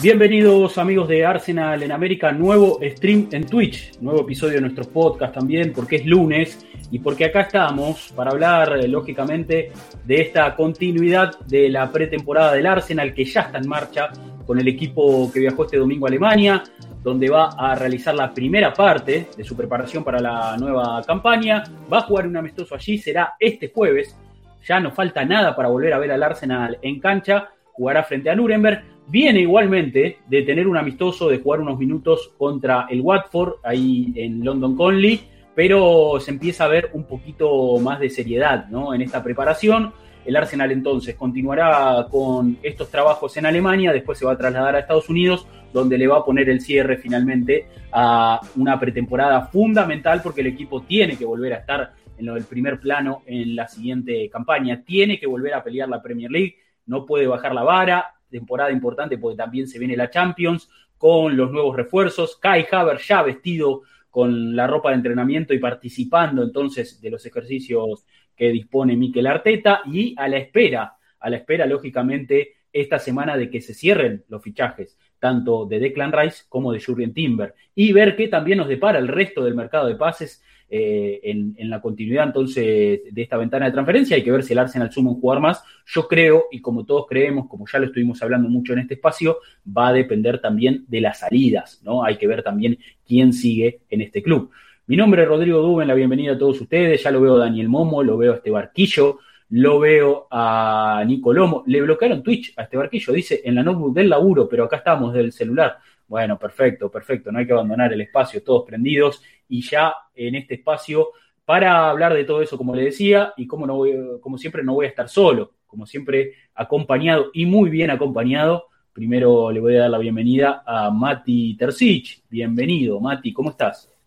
Bienvenidos amigos de Arsenal en América, nuevo stream en Twitch, nuevo episodio de nuestro podcast también, porque es lunes y porque acá estamos para hablar, eh, lógicamente, de esta continuidad de la pretemporada del Arsenal que ya está en marcha con el equipo que viajó este domingo a Alemania, donde va a realizar la primera parte de su preparación para la nueva campaña. Va a jugar un amistoso allí, será este jueves. Ya no falta nada para volver a ver al Arsenal en cancha. Jugará frente a Nuremberg. Viene igualmente de tener un amistoso, de jugar unos minutos contra el Watford, ahí en London Conley, pero se empieza a ver un poquito más de seriedad ¿no? en esta preparación. El Arsenal entonces continuará con estos trabajos en Alemania, después se va a trasladar a Estados Unidos, donde le va a poner el cierre finalmente a una pretemporada fundamental porque el equipo tiene que volver a estar en lo del primer plano en la siguiente campaña, tiene que volver a pelear la Premier League, no puede bajar la vara, temporada importante porque también se viene la Champions con los nuevos refuerzos. Kai Haver ya vestido con la ropa de entrenamiento y participando entonces de los ejercicios que dispone Mikel Arteta y a la espera, a la espera lógicamente esta semana de que se cierren los fichajes tanto de Declan Rice como de Jurgen Timber y ver qué también nos depara el resto del mercado de pases eh, en, la continuidad entonces de esta ventana de transferencia. Hay que ver si el Arsenal suma un jugador más. Yo creo, y como todos creemos, como ya lo estuvimos hablando mucho en este espacio, va a depender también de las salidas, ¿no? Hay que ver también quién sigue en este club. Mi nombre es Rodrigo Duben, la bienvenida a todos ustedes. Ya lo veo a Daniel Momo, lo veo a este barquillo, lo veo a Nico Lomo. Le bloquearon Twitch a este barquillo, dice en la notebook del laburo, pero acá estamos del celular. Bueno, perfecto, perfecto. No hay que abandonar el espacio, todos prendidos. Y ya en este espacio, para hablar de todo eso, como le decía, y como, no voy, como siempre, no voy a estar solo, como siempre, acompañado y muy bien acompañado. Primero le voy a dar la bienvenida a Mati Tercich. Bienvenido, Mati, ¿cómo estás?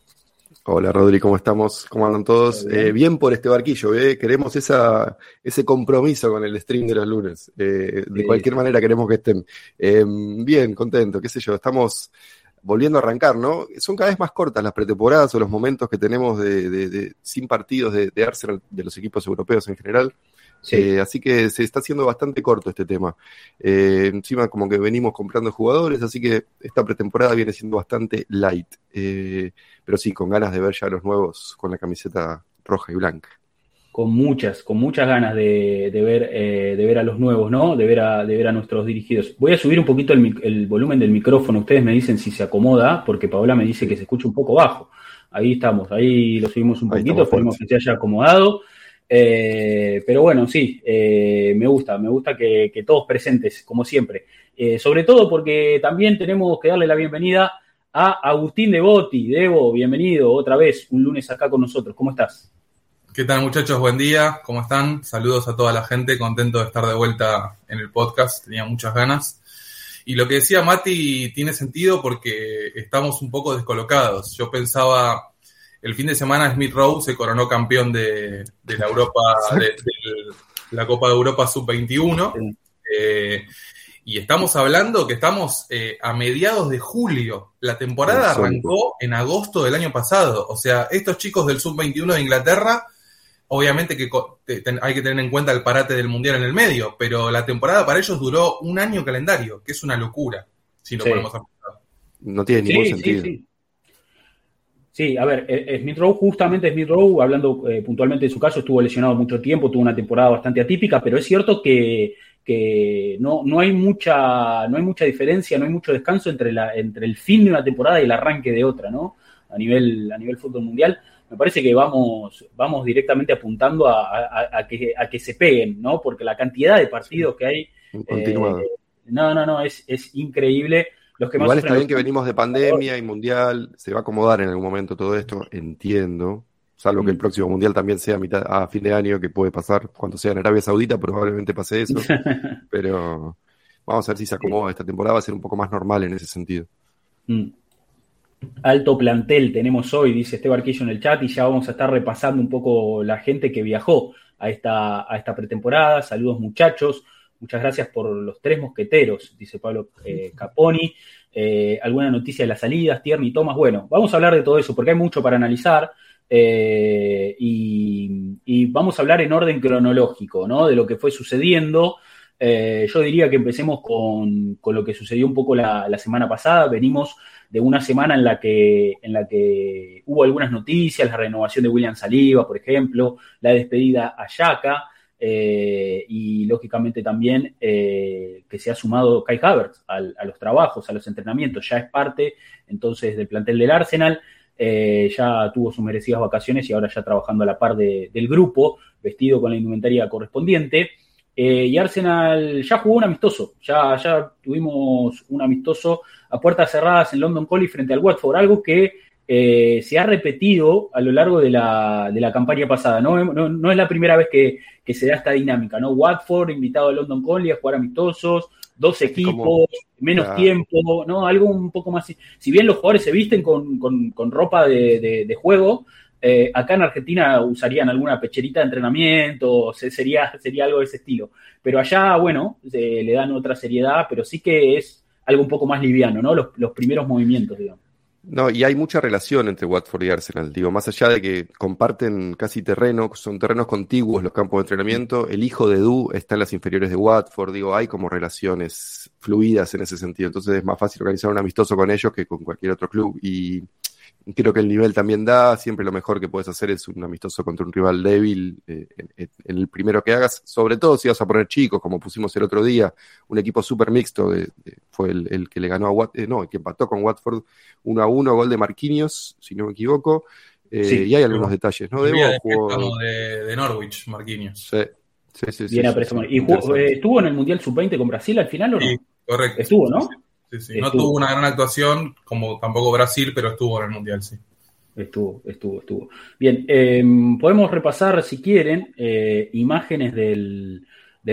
Hola Rodri, ¿cómo estamos? ¿Cómo andan todos? Bien, eh, bien por este barquillo, ¿eh? queremos esa, ese compromiso con el stream de los lunes. Eh, de sí. cualquier manera queremos que estén. Eh, bien, contento, qué sé yo, estamos volviendo a arrancar, ¿no? Son cada vez más cortas las pretemporadas o los momentos que tenemos de, de, de sin partidos de, de, Arsenal, de los equipos europeos en general. Sí. Eh, así que se está haciendo bastante corto este tema. Eh, encima como que venimos comprando jugadores, así que esta pretemporada viene siendo bastante light. Eh, pero sí, con ganas de ver ya los nuevos con la camiseta roja y blanca. Con muchas, con muchas ganas de, de ver, eh, de ver a los nuevos, ¿no? De ver a, de ver a nuestros dirigidos. Voy a subir un poquito el, el, volumen del micrófono. Ustedes me dicen si se acomoda, porque Paola me dice que se escucha un poco bajo. Ahí estamos, ahí lo subimos un poquito, esperemos que se haya acomodado. Eh, pero bueno, sí, eh, me gusta, me gusta que, todos presentes, como siempre. Eh, sobre todo porque también tenemos que darle la bienvenida a Agustín Devoti. Debo, bienvenido otra vez, un lunes acá con nosotros. ¿Cómo estás? ¿Qué tal muchachos? Buen día, ¿cómo están? Saludos a toda la gente, contento de estar de vuelta en el podcast, tenía muchas ganas. Y lo que decía Mati tiene sentido porque estamos un poco descolocados. Yo pensaba el fin de semana Smith Rowe se coronó campeón de, de la Europa, de, de, la Copa de Europa Sub-21. Eh, y estamos hablando que estamos eh, a mediados de julio. La temporada arrancó en agosto del año pasado. O sea, estos chicos del Sub-21 de Inglaterra, obviamente que hay que tener en cuenta el parate del Mundial en el medio, pero la temporada para ellos duró un año calendario, que es una locura, si lo sí. ponemos a pensar. No tiene ningún sí, sentido. Sí, Sí, a ver, eh, Smith Rowe, justamente Smith Rowe, hablando eh, puntualmente de su caso, estuvo lesionado mucho tiempo, tuvo una temporada bastante atípica, pero es cierto que, que no, no, hay mucha, no hay mucha diferencia, no hay mucho descanso entre, la, entre el fin de una temporada y el arranque de otra, ¿no? A nivel, a nivel fútbol mundial. Me parece que vamos, vamos directamente apuntando a, a, a, que, a que se peguen, ¿no? Porque la cantidad de partidos que hay. Eh, no, no, no, es, es increíble. Los que Igual está bien que venimos de pandemia y mundial, se va a acomodar en algún momento todo esto, entiendo. Salvo que el próximo mundial también sea a, mitad, a fin de año, que puede pasar cuando sea en Arabia Saudita, probablemente pase eso. pero vamos a ver si se acomoda esta temporada, va a ser un poco más normal en ese sentido. Mm. Alto plantel tenemos hoy, dice este barquillo en el chat, y ya vamos a estar repasando un poco la gente que viajó a esta, a esta pretemporada. Saludos muchachos, muchas gracias por los tres mosqueteros, dice Pablo eh, Caponi. Eh, alguna noticia de las salidas, Tierney, Thomas. Bueno, vamos a hablar de todo eso porque hay mucho para analizar. Eh, y, vamos a hablar en orden cronológico, ¿no? De lo que fue sucediendo. yo diría que empecemos con, lo que sucedió un poco la, la semana pasada. Venimos de una semana en la que, en la que hubo algunas noticias, la renovación de William Saliba, por ejemplo, la despedida a Yaka, eh, y lógicamente también eh, que se ha sumado Kai Havertz a los trabajos, a los entrenamientos, ya es parte entonces del plantel del Arsenal, eh, ya tuvo sus merecidas vacaciones y ahora ya trabajando a la par del grupo, vestido con la indumentaria correspondiente. y Arsenal ya jugó un amistoso, ya, ya tuvimos un amistoso a puertas cerradas en London Collie frente al Watford, algo que se ha repetido a lo largo de la, de la campaña pasada. ¿no? No, es la primera vez que, se da esta dinámica. ¿no? Watford invitado a London Collie a jugar amistosos, dos equipos, menos tiempo, ¿no? algo un poco más. Si bien los jugadores se visten con, ropa de, juego, eh, acá en Argentina usarían alguna pecherita de entrenamiento, sería, sería algo de ese estilo. Pero allá, bueno, le dan otra seriedad, pero sí que es algo un poco más liviano, ¿no? Los, primeros movimientos, digamos. No, y hay mucha relación entre Watford y Arsenal, digo, más allá de que comparten casi terreno, son terrenos contiguos los campos de entrenamiento, el hijo de Du está en las inferiores de Watford, digo, hay como relaciones fluidas en ese sentido, entonces es más fácil organizar un amistoso con ellos que con cualquier otro club y creo que el nivel también da, siempre lo mejor que puedes hacer es un amistoso contra un rival débil, eh, en, el primero que hagas, sobre todo si vas a poner chicos, como pusimos el otro día, un equipo súper mixto, fue el, que le ganó a Watford, eh, no, el que empató con Watford 1 a 1, gol de Marquinhos, si no me equivoco, eh, y hay algunos detalles, ¿no? de, de, Norwich, Marquinhos. Sí, sí, sí. ¿Y estuvo en el Mundial Sub-20 con Brasil al final o no? Sí, correcto. Estuvo, ¿no? No tuvo una gran actuación, como tampoco Brasil, pero estuvo en el Mundial, sí. Estuvo, estuvo, estuvo. Bien, em, podemos repasar, si quieren, eh, imágenes del,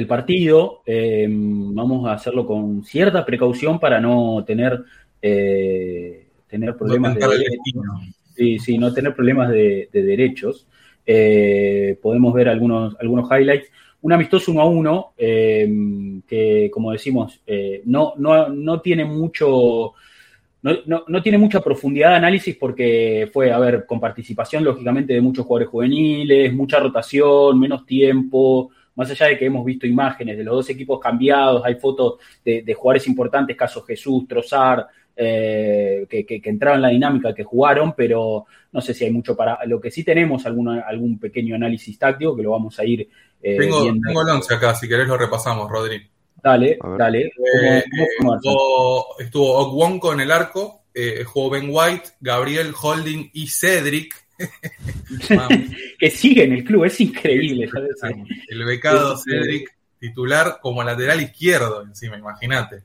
partido. Em, vamos a hacerlo con cierta precaución para no tener, eh, tener problemas de Sí, sí, no tener problemas de, de derechos. Eh, podemos ver algunos, algunos highlights un amistoso uno a uno, em, que como decimos, eh, no, no, no, tiene mucho. No, no, tiene mucha profundidad de análisis porque fue, a ver, con participación lógicamente de muchos jugadores juveniles, mucha rotación, menos tiempo, más allá de que hemos visto imágenes de los dos equipos cambiados, hay fotos de, jugadores importantes, caso Jesús, Trozar, eh, que, que, entraron en la dinámica que jugaron, pero no sé si hay mucho para. Lo que sí tenemos alguna, algún pequeño análisis táctico que lo vamos a ir. Eh, tengo, tengo el 11 acá, si querés lo repasamos, Rodri. Dale, dale. Eh, estuvo, estuvo en el arco, eh, jugó Ben White, Gabriel Holding y Cedric. que sigue en el club, es increíble. El becado Cedric titular como lateral izquierdo encima, imagínate.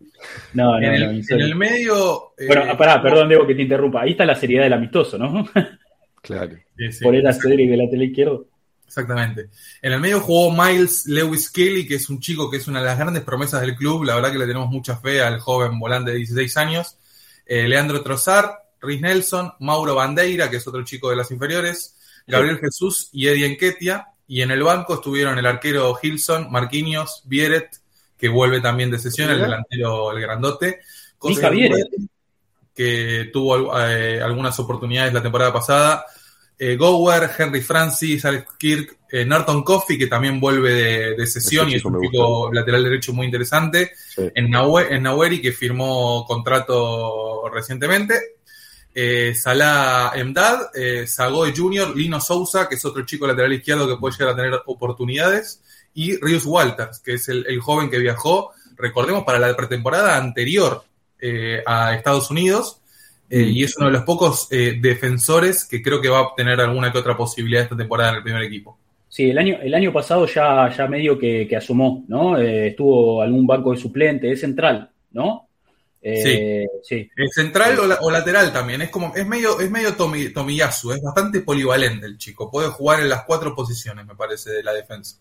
No, no, en, el, en el medio. Eh, bueno, pará, perdón, debo que te interrumpa. Ahí está la seriedad del amistoso, ¿no? claro. Por el Cedric del lateral izquierdo. Exactamente. En el medio jugó Miles Lewis Kelly, que es un chico que es una de las grandes promesas del club. La verdad que le tenemos mucha fe al joven volante de 16 años. Eh, Leandro Trozar, Rhys Nelson, Mauro Bandeira, que es otro chico de las inferiores, Gabriel Jesús y Eddie Enquetia. Y en el banco estuvieron el arquero Hilson, Marquinhos, Vieret, que vuelve también de sesión, el delantero, el grandote. Que tuvo eh, algunas oportunidades la temporada pasada. Eh, Gower, Henry Francis, Alex Kirk, eh, Norton Coffey, que también vuelve de, sesión y es un chico lateral derecho muy interesante. En, en Naweri, que firmó contrato recientemente eh, Salah Emdad, eh, Sagoe Jr., Lino Sousa, que es otro chico lateral izquierdo que puede llegar a tener oportunidades, y Rius Walters, que es el, joven que viajó, recordemos, para la pretemporada anterior eh, a Estados Unidos, eh, y es uno de los pocos defensores que creo que va a obtener alguna que otra posibilidad esta temporada en el primer equipo. Sí, el año, el año pasado ya, ya medio que, que asumó, ¿no? estuvo algún banco de suplente, es central, ¿no? Eh, sí. sí. central o, lateral también. Es como, es medio, es medio Tomiyasu, es bastante polivalente el chico. Puede jugar en las cuatro posiciones, me parece, de la defensa.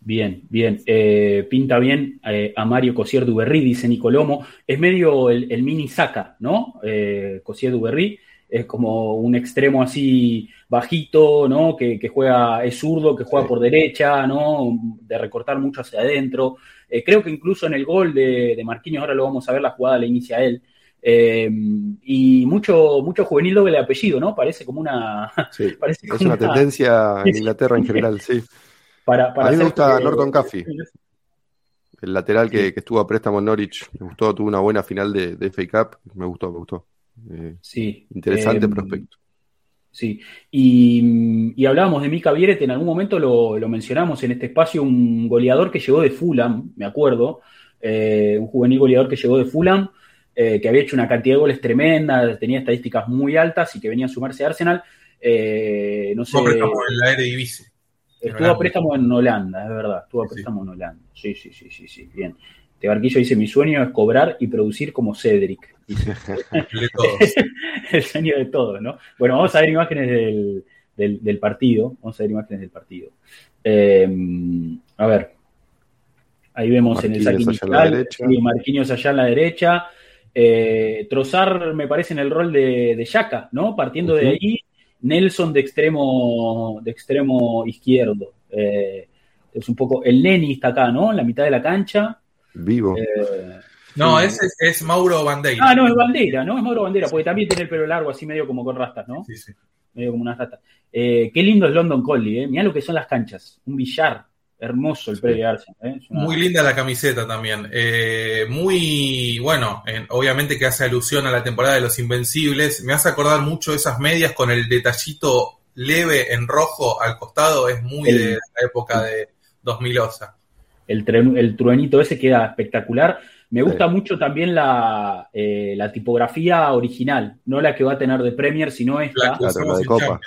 Bien, bien. Eh, pinta bien eh, a Mario Cosier Duberry, dice Nicolomo. Es medio el, mini saca, ¿no? Eh, Cosier Duberry es como un extremo así bajito, ¿no? Que, juega, es zurdo, que juega por derecha, ¿no? De recortar mucho hacia adentro. Eh, creo que incluso en el gol de, de Marquinhos, ahora lo vamos a ver, la jugada la inicia él. y mucho, mucho juvenil doble apellido, ¿no? Parece como una. Sí, parece es una, tendencia en Inglaterra en general, sí a mí me gusta Norton Caffey, el lateral que, estuvo a préstamo en Norwich. Me gustó, tuvo una buena final de, de FA Cup. Me gustó, me gustó. Eh, sí. Interesante em, prospecto. Sí, y, hablábamos de Mika Vieret, en algún momento lo, mencionamos en este espacio, un goleador que llegó de Fulham, me acuerdo, eh, un juvenil goleador que llegó de Fulham, eh, que había hecho una cantidad de goles tremenda, tenía estadísticas muy altas y que venía a sumarse a Arsenal. no sé. en la Eredivisie. Estuvo a préstamo en Holanda, es verdad, estuvo a préstamo en Holanda. Sí, sí, sí, sí, sí, bien. Este barquillo dice, mi sueño es cobrar y producir como Cedric. el sueño de todos, ¿no? Bueno, vamos a ver imágenes del, partido. Vamos a ver imágenes del partido. Eh, a ver. Ahí vemos en el saquín Marquinhos allá en la derecha. Eh, Trozar me parece en el rol de, de Yaka, ¿no? Partiendo de ahí, Nelson de extremo, de extremo izquierdo. Eh, es un poco. El Neni está acá, ¿no? En la mitad de la cancha. Vivo. Eh, no, ese es, Mauro Bandeira. Ah, no, es Bandera, ¿no? Es Mauro Bandera, porque también tiene el pelo largo, así medio como con rastas, ¿no? Sí, sí. Medio como unas rastas. Eh, qué lindo es London Collie, ¿eh? Mirá lo que son las canchas. Un billar Hermoso el previo Arsenal. ¿eh? Muy linda la camiseta también. Eh, muy, bueno, obviamente que hace alusión a la temporada de los Invencibles. Me hace acordar mucho esas medias con el detallito leve en rojo al costado. Es muy de la época de 2000 osa. El, el truenito ese queda espectacular. Me gusta mucho también la, eh, la, tipografía original, no la que va a tener de Premier, sino esta. La, de Copa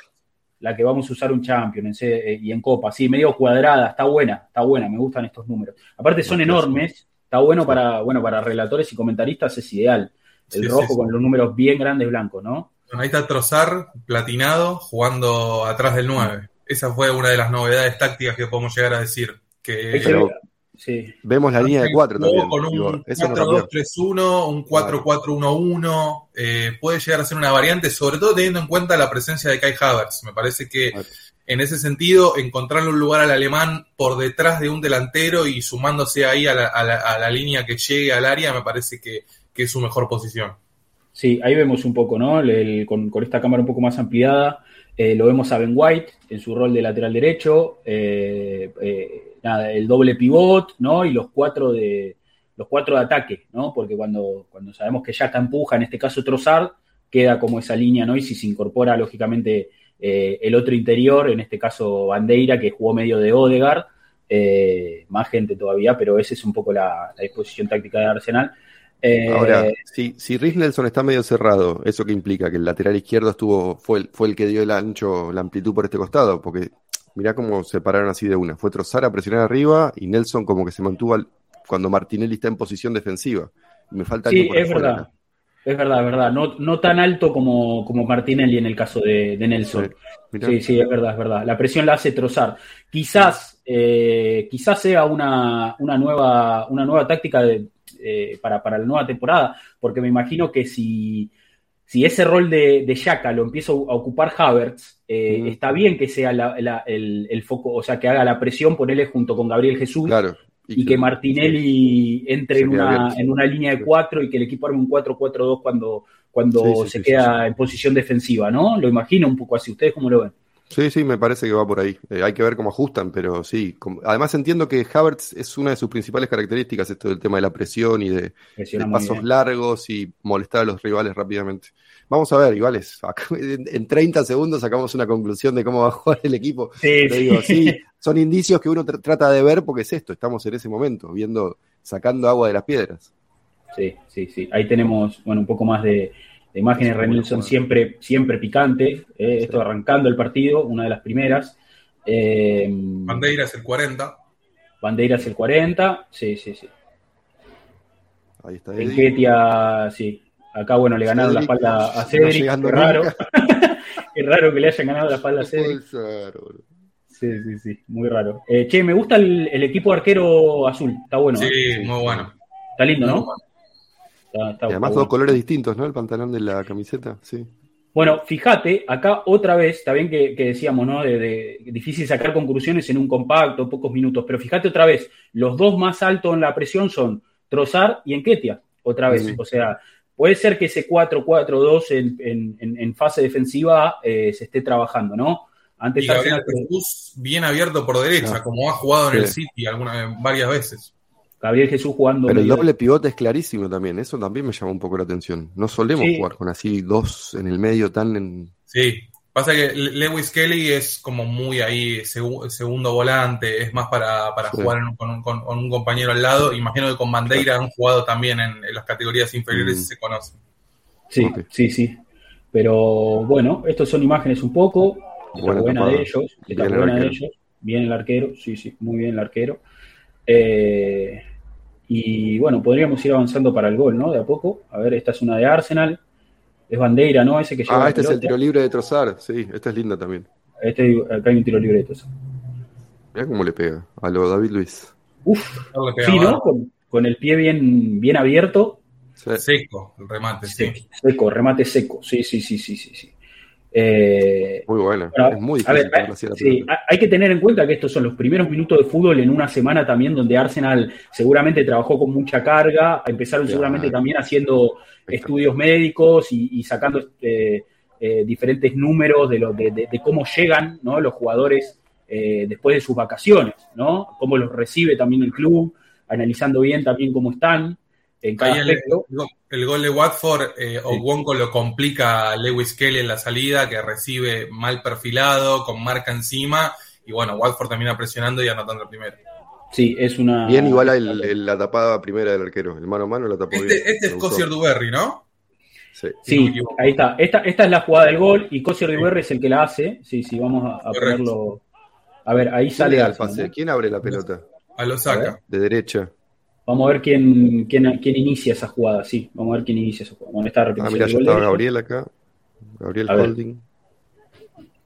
la que vamos a usar un Champion eh, y en Copa, sí, medio cuadrada, está buena, está buena, me gustan estos números. Aparte son enormes, está bueno para, bueno, para relatores y comentaristas es ideal. El rojo con los números bien grandes blancos, ¿no? ahí está Trozar, platinado, jugando atrás del 9. Esa fue una de las novedades tácticas que podemos llegar a decir. Que Vemos la línea de 4 también. Con un 4-2-3-1, un 4-4-1-1. Eh, puede llegar a ser una variante, sobre todo teniendo en cuenta la presencia de Kai Havertz. Me parece que en ese sentido, encontrarle un lugar al alemán por detrás de un delantero y sumándose ahí a la, línea que llegue al área, me parece que, es su mejor posición. Sí, ahí vemos un poco, ¿no? con, esta cámara un poco más ampliada, eh, lo vemos a Ben White en su rol de lateral derecho. Eh, el doble pivot, ¿no? Y los cuatro de los cuatro de ataque, ¿no? Porque cuando, cuando sabemos que Yaka empuja, en este caso Trossard, queda como esa línea, ¿no? Y si se incorpora, lógicamente, eh, el otro interior, en este caso Bandeira, que jugó medio de Odegaard, eh, más gente todavía, pero esa es un poco la, disposición táctica de Arsenal. Eh, Ahora, si, si está medio cerrado, ¿eso qué implica? Que el lateral izquierdo estuvo, fue el, fue el que dio el ancho, la amplitud por este costado, porque Mirá cómo se pararon así de una. Fue Trozar a presionar arriba y Nelson como que se mantuvo cuando Martinelli está en posición defensiva. Me falta sí, es verdad. Es verdad, es verdad. No, no tan alto como, como Martinelli en el caso de, Nelson. Sí, sí, es verdad, es verdad. La presión la hace trozar. Quizás, eh, quizás sea una, una, nueva, una nueva táctica de, eh, para, para la nueva temporada, porque me imagino que si, si ese rol de, de lo empieza a ocupar Havertz, eh, está bien que sea el, foco, o sea, que haga la presión, ponerle junto con Gabriel Jesús. Y, que, Martinelli entre en una, en una, línea de cuatro y que el equipo arme un 4-4-2 cuando, cuando se queda en posición defensiva, ¿no? Lo imagino un poco así. ¿Ustedes cómo lo ven? Sí, sí, me parece que va por ahí. Eh, hay que ver cómo ajustan, pero sí. además entiendo que Havertz es una de sus principales características, esto del tema de la presión y de, pasos largos y molestar a los rivales rápidamente. Vamos a ver, iguales, en 30 segundos sacamos una conclusión de cómo va a jugar el equipo. Sí, son indicios que uno trata de ver porque es esto, estamos en ese momento, viendo, sacando agua de las piedras. Sí, sí, sí. Ahí tenemos, bueno, un poco más de, de imágenes Renilson siempre, siempre picante, eh, esto arrancando el partido, una de las primeras. Eh, Bandeira es el 40. Bandeira es el 40, sí, sí, sí. Ahí está. El Ketia, sí. Acá, bueno, le ganaron la espalda a Cedric. qué raro. qué raro que le hayan ganado la espalda a Cedric. Sí, sí, sí, muy raro. Eh, che, me gusta el, equipo arquero azul, está bueno. Sí, ¿eh? muy bueno. Está lindo, ¿no? Y además dos colores distintos, ¿no? El pantalón de la camiseta, sí. Bueno, fíjate, acá otra vez, está bien que, decíamos, ¿no? De, difícil sacar conclusiones en un compacto, pocos minutos, pero fíjate otra vez, los dos más altos en la presión son Trozar y Enquetia, otra vez. O sea, puede ser que ese 4-4-2 en, en, fase defensiva eh, se esté trabajando, ¿no? Antes y Jesús bien abierto por derecha, como ha jugado en el City alguna, varias veces. Gabriel Jesús jugando. Pero el doble pivote es clarísimo también, eso también me llama un poco la atención. No solemos jugar con así dos en el medio tan en... Sí, pasa que Lewis Kelly es como muy ahí, segundo volante, es más para, jugar con, un, compañero al lado. Imagino que con Bandeira han jugado también en, las categorías inferiores y mm. se conocen. Sí, sí, sí. Pero bueno, estas son imágenes un poco. Está buena de ellos. Está buena de ellos. Bien el arquero, sí, sí, muy bien el arquero. Eh, y bueno, podríamos ir avanzando para el gol, ¿no? De a poco. A ver, esta es una de Arsenal. Es Bandeira, ¿no? Ese que lleva Ah, este es el tiro libre de Trozar. Sí, esta es linda también. Este, acá hay un tiro libre de Trozar. Mira cómo le pega a lo David Luis. Uf, sí, ¿no? Con, el pie bien, bien abierto. Seco, el remate, sí. Seco, remate seco. Sí, sí, sí, sí, sí. sí. Eh, muy buena, es muy difícil. sí, hay que tener en cuenta que estos son los primeros minutos de fútbol en una semana también donde Arsenal seguramente trabajó con mucha carga, empezaron seguramente también haciendo estudios médicos y, sacando eh, eh, diferentes números de, lo, de, cómo llegan ¿no? los jugadores después de sus vacaciones, ¿no? cómo los recibe también el club, analizando bien también cómo están en cada aspecto. El, gol de Watford, eh, Wonko lo complica a Lewis Kelly en la salida, que recibe mal perfilado, con marca encima, y bueno, Watford termina presionando y anotando el primero. Sí, es una. Bien, igual el, la tapada primera del arquero, el mano a mano la tapó este, bien. Este es Cosier Duberry, ¿no? Sí, ahí está. Esta, esta es la jugada del gol y Cosier Duberry es el que la hace. Sí, sí, vamos a, ponerlo. A ver, ahí sale. Al pase? ¿Quién abre la pelota? A lo saca. De derecha. Vamos a ver quién, quién, quién, inicia esa jugada, sí. Vamos a ver quién inicia esa jugada. Bueno, está ah, mira, ya estaba Gabriel acá. Gabriel Holding.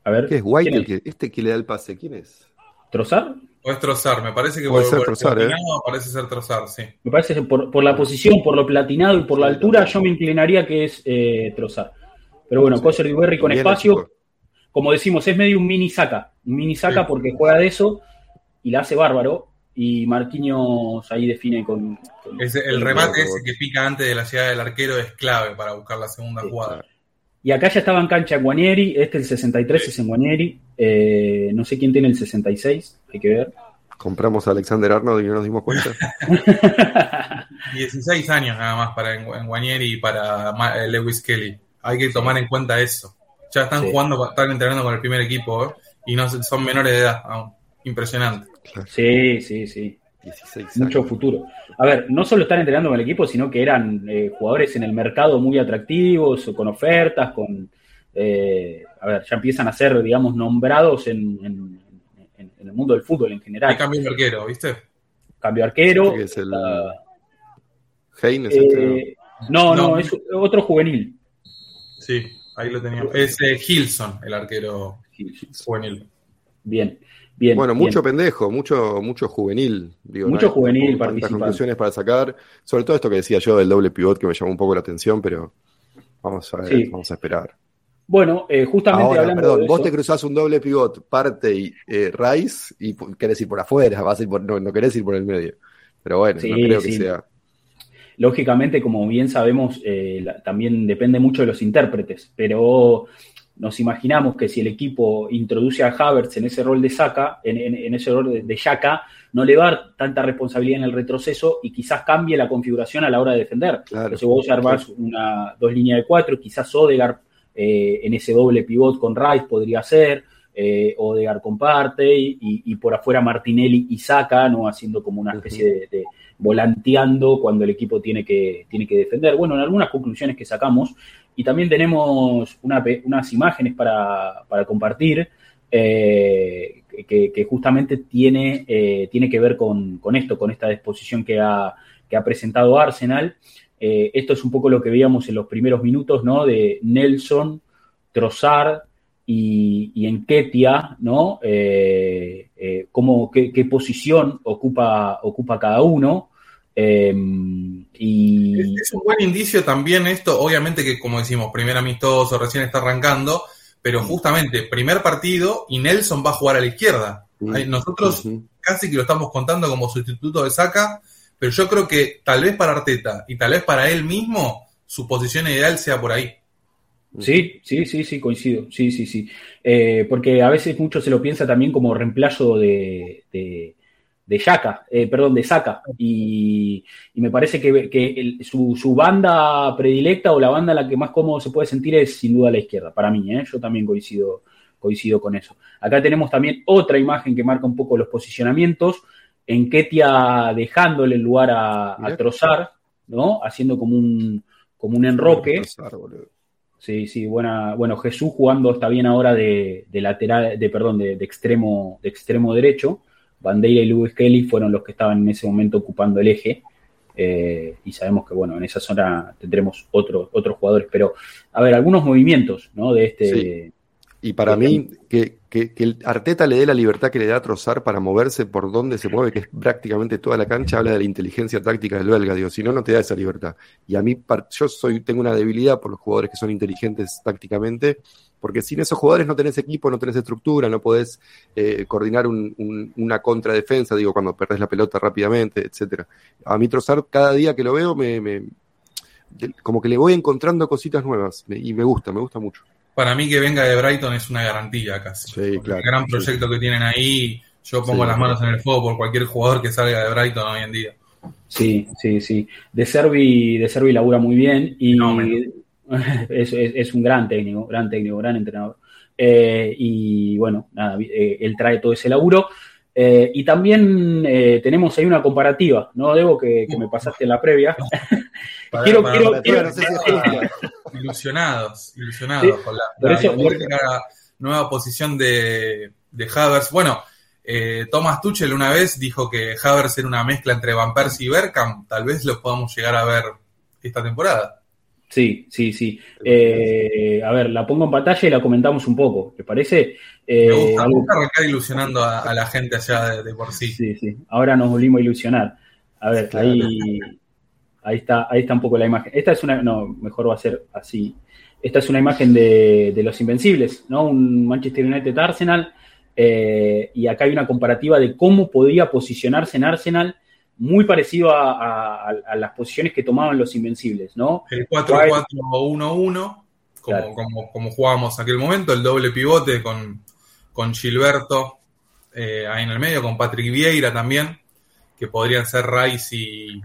A ver. ¿Qué es White el que, este que le da el pase? ¿Quién es? ¿Trozar? O es Trozar, me parece que puede ser Trozar, ¿eh? parece ser Trozar, sí. Me parece que por, por, la posición, por lo platinado y por la altura, yo me inclinaría que es eh, Trozar. Pero bueno, sí. Coser y Berry con espacio, como decimos, es medio un mini saca. Un mini saca porque juega de eso y la hace bárbaro y Marquinhos ahí define con... el remate ese que pica antes de la llegada del arquero es clave para buscar la segunda jugada. Y acá ya estaba en cancha Guanieri, este el 63 es en Guanieri, eh, no sé quién tiene el 66, hay que ver. Compramos a Alexander Arnold y no nos dimos cuenta. 16 años nada más para en Guanieri y para eh, Lewis Kelly. Hay que tomar en cuenta eso. Ya están jugando, están entrenando con el primer equipo ¿eh? y no son menores de edad aún. Impresionante. Sí, sí, sí. Mucho futuro. A ver, no solo están entrenando con el equipo, sino que eran eh, jugadores en el mercado muy atractivos, con ofertas, con... Eh, a ver, ya empiezan a ser, digamos, nombrados en, el mundo del fútbol en general. Hay cambio de arquero, ¿viste? Cambio arquero. es el... Eh, no, no, es otro juvenil. Sí, ahí lo teníamos. Es Gilson, el arquero juvenil. Bien bueno, mucho pendejo, mucho, mucho juvenil. Digo, mucho juvenil participante. conclusiones para sacar. Sobre todo esto que decía yo del doble pivot que me llamó un poco la atención, pero vamos a ver, vamos a esperar. Bueno, eh, justamente hablando perdón, vos te cruzás un doble pivot, parte y eh, Rice, y querés ir por afuera, vas a ir por, no, querés ir por el medio. Pero bueno, no creo que sea. Lógicamente, como bien sabemos, eh, también depende mucho de los intérpretes, pero nos imaginamos que si el equipo introduce a Havertz en ese rol de saca, en, ese rol de, de no le va a dar tanta responsabilidad en el retroceso y quizás cambie la configuración a la hora de defender. Claro, Entonces vos armás una dos líneas de cuatro, quizás Odegaard eh, en ese doble pivot con Rice podría ser, eh, Odegaard comparte y, y, por afuera Martinelli y saca, ¿no? haciendo como una especie de, volanteando cuando el equipo tiene que, tiene que defender. Bueno, en algunas conclusiones que sacamos y también tenemos unas imágenes para, compartir eh, que, justamente tiene, eh, tiene que ver con, esto, con esta disposición que ha, ha presentado Arsenal. Eh, esto es un poco lo que veíamos en los primeros minutos, ¿no? De Nelson, Trossard, y, en Ketia, ¿no? Cómo, qué, posición ocupa, ocupa cada uno. Em, y... Es, un buen indicio también esto, obviamente que como decimos, primer amistoso, recién está arrancando, pero justamente primer partido y Nelson va a jugar a la izquierda. Nosotros casi que lo estamos contando como sustituto de Saca, pero yo creo que tal vez para Arteta y tal vez para él mismo, su posición ideal sea por ahí. Sí, sí, sí, sí, coincido. Sí, sí, sí. Eh, porque a veces mucho se lo piensa también como reemplazo de, de, de eh, perdón, de Saka. Y, me parece que, su, banda predilecta o la banda en la que más cómodo se puede sentir es sin duda la izquierda, para mí. ¿eh? Yo también coincido, coincido con eso. Acá tenemos también otra imagen que marca un poco los posicionamientos. En Ketia dejándole el lugar a, a Trozar, ¿no? Haciendo como un, como un enroque. Sí, sí, buena. Bueno, Jesús jugando está bien ahora de, lateral, de perdón, de, extremo, de extremo derecho. Bandeira y Lewis Kelly fueron los que estaban en ese momento ocupando el eje. Eh, y sabemos que bueno, en esa zona tendremos otros otros jugadores. Pero, a ver, algunos movimientos, ¿no? De este. Y para mí, que, que, el Arteta le dé la libertad que le da a Trozar para moverse por donde se mueve, que es prácticamente toda la cancha, habla de la inteligencia táctica del belga, digo, si no, no te da esa libertad. Y a mí, yo soy, tengo una debilidad por los jugadores que son inteligentes tácticamente, porque sin esos jugadores no tenés equipo, no tenés estructura, no podés eh, coordinar una contradefensa, digo, cuando perdés la pelota rápidamente, etcétera. A mí Trozar, cada día que lo veo, me, como que le voy encontrando cositas nuevas, y me gusta, me gusta mucho para mí que venga de Brighton es una garantía casi. Sí, claro, el gran proyecto que tienen ahí, yo pongo las manos en el fuego por cualquier jugador que salga de Brighton hoy en día. Sí, sí, sí. De Servi, de Servi labura muy bien y es, un gran técnico, gran técnico, gran entrenador. Eh, y bueno, nada, eh, él trae todo ese laburo. Eh, y también eh, tenemos ahí una comparativa, ¿no, Debo? Que, me pasaste en la previa. quiero, quiero, ilusionados, ilusionados con la, nueva posición de, de Havers. Bueno, eh, Thomas Tuchel una vez dijo que Havers era una mezcla entre Van Persie y Bergkamp. Tal vez lo podamos llegar a ver esta temporada. Sí, sí, sí. Eh, a ver, la pongo en pantalla y la comentamos un poco, ¿te parece? Eh, me gusta, arrancar ilusionando a, la gente allá de, por sí. Sí, sí. Ahora nos volvimos a ilusionar. A ver, ahí, ahí, está, ahí está un poco la imagen. Esta es una, no, mejor va a ser así. Esta es una imagen de, de los Invencibles, ¿no? Un Manchester United Arsenal. Eh, y acá hay una comparativa de cómo podía posicionarse en Arsenal muy parecido a, las posiciones que tomaban los Invencibles, ¿no? El 4-4-1-1, como, como, como, jugábamos en aquel momento, el doble pivote con, con Gilberto eh, ahí en el medio, con Patrick Vieira también, que podrían ser Rice y,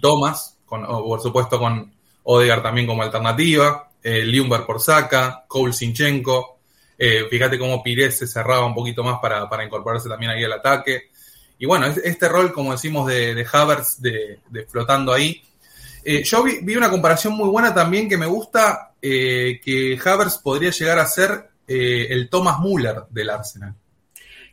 Thomas, con, por supuesto con Odegaard también como alternativa, eh, Liumber por Saca, Cole Sinchenko, eh, fíjate cómo Pires se cerraba un poquito más para, para incorporarse también ahí al ataque. Y bueno, este rol, como decimos, de, de Havertz, de, flotando ahí. Eh, yo vi, una comparación muy buena también que me gusta, eh, que Havertz podría llegar a ser eh, el Thomas Müller del Arsenal.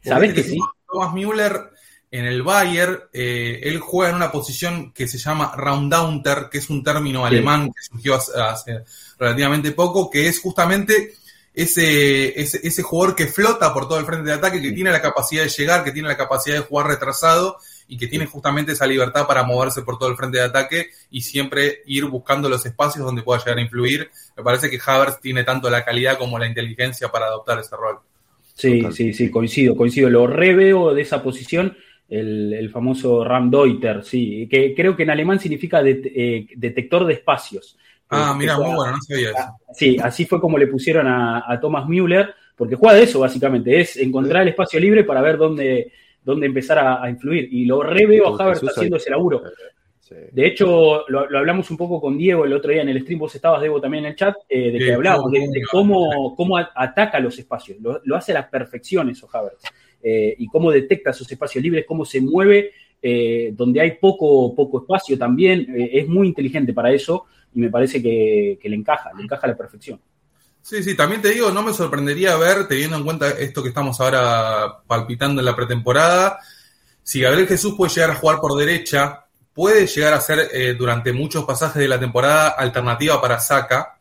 ¿Sabes que sí? Thomas Müller en el Bayern, él juega en una posición que se llama Roundounter, que es un término alemán que surgió hace relativamente poco, que es justamente ese, ese, jugador que flota por todo el frente de ataque, que tiene la capacidad de llegar, que tiene la capacidad de jugar retrasado y que tiene justamente esa libertad para moverse por todo el frente de ataque y siempre ir buscando los espacios donde pueda llegar a influir. Me parece que Havertz tiene tanto la calidad como la inteligencia para adoptar ese rol. Sí, sí, sí, coincido, coincido. Lo reveo de esa posición, el, famoso Ramdeuter, sí, que creo que en alemán significa eh, detector de espacios. Ah, mira, muy bueno, no sabía eso. Sí, así fue como le pusieron a, Thomas Müller, porque juega de eso básicamente, es encontrar el espacio libre para ver dónde, dónde empezar a, influir. Y lo reveo a Havertz haciendo ese laburo. De hecho, lo, hablamos un poco con Diego el otro día en el stream, vos estabas, Diego, también en el chat, eh, de que hablábamos de, cómo, cómo ataca los espacios, lo, hace a la perfección eso Havertz, eh, y cómo detecta esos espacios libres, cómo se mueve eh, donde hay poco, poco espacio también, es muy inteligente para eso, y me parece que, le encaja, le encaja a la perfección. Sí, sí, también te digo, no me sorprendería ver, teniendo en cuenta esto que estamos ahora palpitando en la pretemporada, si Gabriel Jesús puede llegar a jugar por derecha, puede llegar a ser eh, durante muchos pasajes de la temporada alternativa para Saca,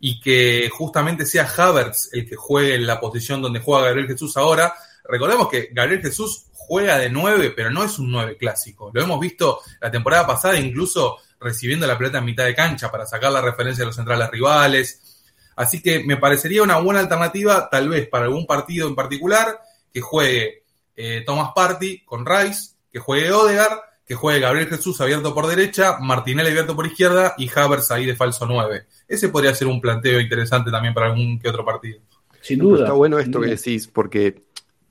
y que justamente sea Havertz el que juegue en la posición donde juega Gabriel Jesús ahora. Recordemos que Gabriel Jesús juega de 9, pero no es un 9 clásico. Lo hemos visto la temporada pasada, incluso recibiendo la pelota en mitad de cancha para sacar la referencia de los centrales rivales. Así que me parecería una buena alternativa, tal vez para algún partido en particular, que juegue eh, Thomas Party con Rice, que juegue Odegar, que juegue Gabriel Jesús abierto por derecha, Martinelli abierto por izquierda y Havers ahí de falso 9. Ese podría ser un planteo interesante también para algún que otro partido. Sin duda. está bueno esto que decís, porque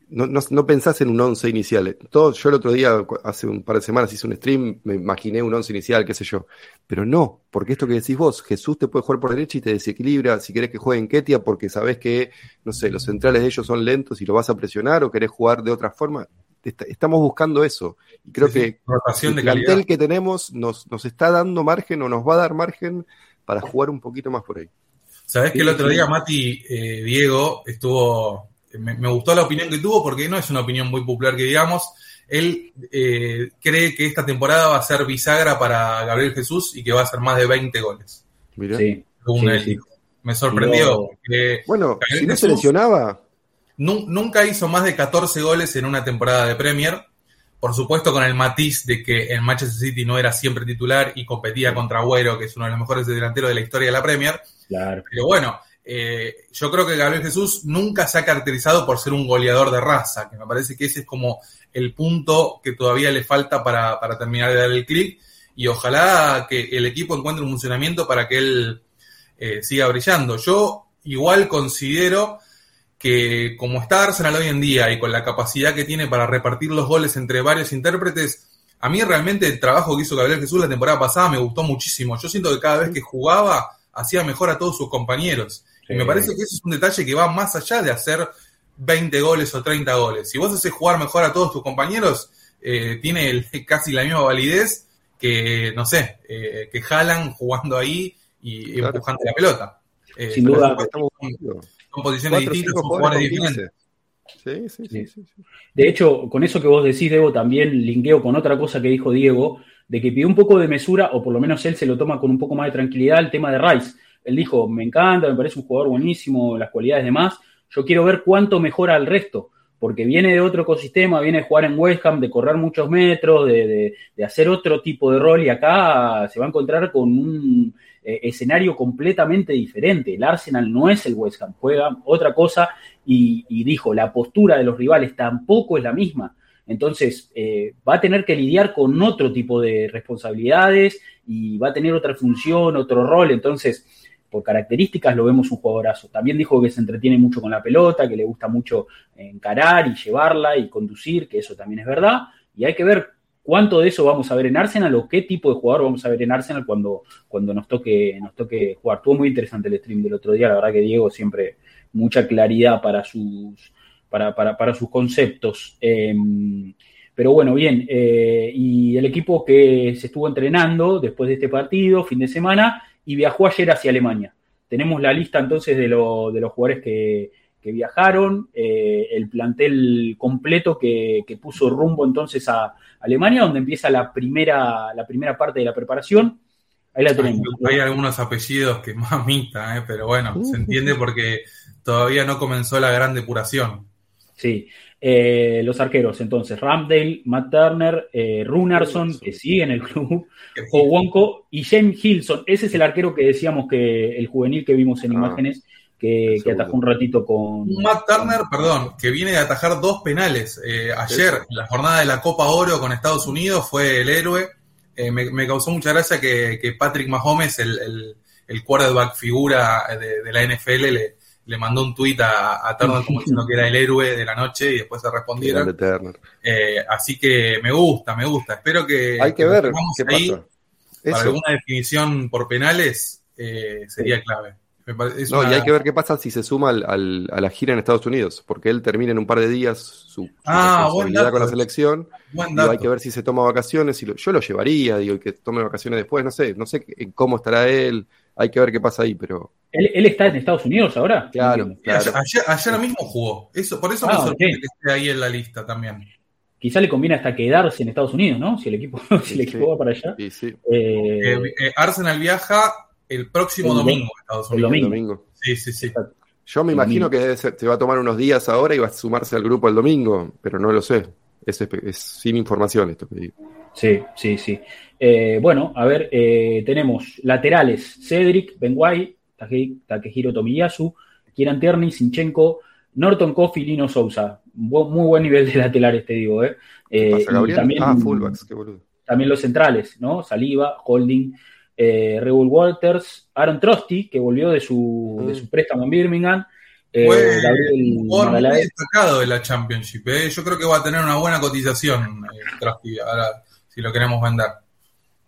no, no, pensás en un 11 inicial. Todo, yo el otro día, hace un par de semanas, hice un stream, me imaginé un 11 inicial, qué sé yo. Pero no, porque esto que decís vos, Jesús te puede jugar por derecha y te desequilibra. Si querés que juegue en Ketia, porque sabés que, no sé, los centrales de ellos son lentos y lo vas a presionar, o querés jugar de otra forma. estamos buscando eso. Y creo que el plantel que tenemos nos, nos está dando margen o nos va a dar margen para jugar un poquito más por ahí. Sabés que el otro día Mati eh, Diego estuvo me, gustó la opinión que tuvo porque no es una opinión muy popular que digamos. Él eh, cree que esta temporada va a ser bisagra para Gabriel Jesús y que va a ser más de 20 goles. Sí, Me sorprendió. bueno, si no se lesionaba. Nunca hizo más de 14 goles en una temporada de Premier. Por supuesto, con el matiz de que en Manchester City no era siempre titular y competía contra Agüero, que es uno de los mejores delanteros de la historia de la Premier. Claro. Pero bueno, eh, yo creo que Gabriel Jesús nunca se ha caracterizado por ser un goleador de raza, que me parece que ese es como el punto que todavía le falta para, terminar de dar el clic y ojalá que el equipo encuentre un funcionamiento para que él eh, siga brillando. Yo igual considero que como está Arsenal hoy en día y con la capacidad que tiene para repartir los goles entre varios intérpretes, a mí realmente el trabajo que hizo Gabriel Jesús la temporada pasada me gustó muchísimo. Yo siento que cada vez que jugaba hacía mejor a todos sus compañeros. Y me parece que ese es un detalle que va más allá de hacer 20 goles o 30 goles. Si vos haces jugar mejor a todos tus compañeros, eh, tiene casi la misma validez que, no sé, eh, que jalan jugando ahí y empujando la pelota. Eh, Sin duda. Son, posiciones distintas, son jugadores diferentes. Sí, sí, sí, sí, De hecho, con eso que vos decís, Debo, también linkeo con otra cosa que dijo Diego, de que pide un poco de mesura, o por lo menos él se lo toma con un poco más de tranquilidad, el tema de Rice él dijo, me encanta, me parece un jugador buenísimo, las cualidades demás, yo quiero ver cuánto mejora el resto, porque viene de otro ecosistema, viene de jugar en West Ham, de correr muchos metros, de, hacer otro tipo de rol y acá se va a encontrar con un eh, escenario completamente diferente. El Arsenal no es el West Ham, juega otra cosa y, dijo, la postura de los rivales tampoco es la misma. Entonces, eh, va a tener que lidiar con otro tipo de responsabilidades y va a tener otra función, otro rol. Entonces, por características lo vemos un jugadorazo. También dijo que se entretiene mucho con la pelota, que le gusta mucho encarar y llevarla y conducir, que eso también es verdad. Y hay que ver cuánto de eso vamos a ver en Arsenal o qué tipo de jugador vamos a ver en Arsenal cuando, cuando nos, toque, nos toque jugar. Estuvo muy interesante el stream del otro día, la verdad que Diego siempre mucha claridad para sus, para, para, sus conceptos. Em, pero bueno, bien, eh, y el equipo que se estuvo entrenando después de este partido, fin de semana, y viajó ayer hacia Alemania. Tenemos la lista entonces de, los jugadores que, viajaron, eh, el plantel completo que, puso rumbo entonces a Alemania, donde empieza la primera, la primera parte de la preparación. Ahí la tenemos. Hay, algunos apellidos que mamita, eh, pero bueno, se entiende porque todavía no comenzó la gran depuración. Sí, eh, los arqueros, entonces, Ramdale, Matt Turner, eh, Runarsson, que sigue en el club, Wonko y James Hilson. Ese es el arquero que decíamos que el juvenil que vimos en ah, imágenes, que, atajó un ratito con. Matt Turner, perdón, que viene de atajar dos penales. Eh, ayer, en la jornada de la Copa Oro con Estados Unidos, fue el héroe. Me, causó mucha gracia que, Patrick Mahomes, el, el, quarterback figura de, de la NFL, le, le mandó un tuit a, Turner como diciendo que era el héroe de la noche y después se respondieron. Eh, así que me gusta, me gusta. Espero que. Hay que ver qué pasa. Para alguna definición por penales eh, sería clave. no, y hay que ver qué pasa si se suma al, a la gira en Estados Unidos, porque él termina en un par de días su, ah, con la selección. Y hay que ver si se toma vacaciones. Y yo lo llevaría, digo, que tome vacaciones después. No sé, no sé cómo estará él hay que ver qué pasa ahí, pero. ¿Él, está en Estados Unidos ahora? Claro. Ayer, mismo jugó. Eso, por eso me ah, sorprende que esté ahí en la lista también. Quizá le conviene hasta quedarse en Estados Unidos, ¿no? Si el equipo, si el equipo va para allá. Sí, sí. Eh, eh, Arsenal viaja el próximo domingo Estados Unidos. El domingo. Sí, sí, sí. Yo me imagino que se va a tomar unos días ahora y va a sumarse al grupo el domingo, pero no lo sé. Es, es sin información esto que digo. Sí, sí, sí. Eh, bueno, a ver, eh, tenemos laterales: Cedric, Benguay, Takehiro Tomiyasu, Kieran Tierney, Sinchenko, Norton Coffey, Lino Sousa. muy buen nivel de laterales, te digo, ¿eh? eh también, ah, fullbacks, qué boludo. También los centrales, ¿no? Saliva, Holding, eh, Reul Walters, Aaron Trusty, que volvió de su, de su mm. préstamo en Birmingham. Eh, Fue un muy destacado de la Championship. ¿eh? Yo creo que va a tener una buena cotización Trusty, ahora, si lo queremos vender.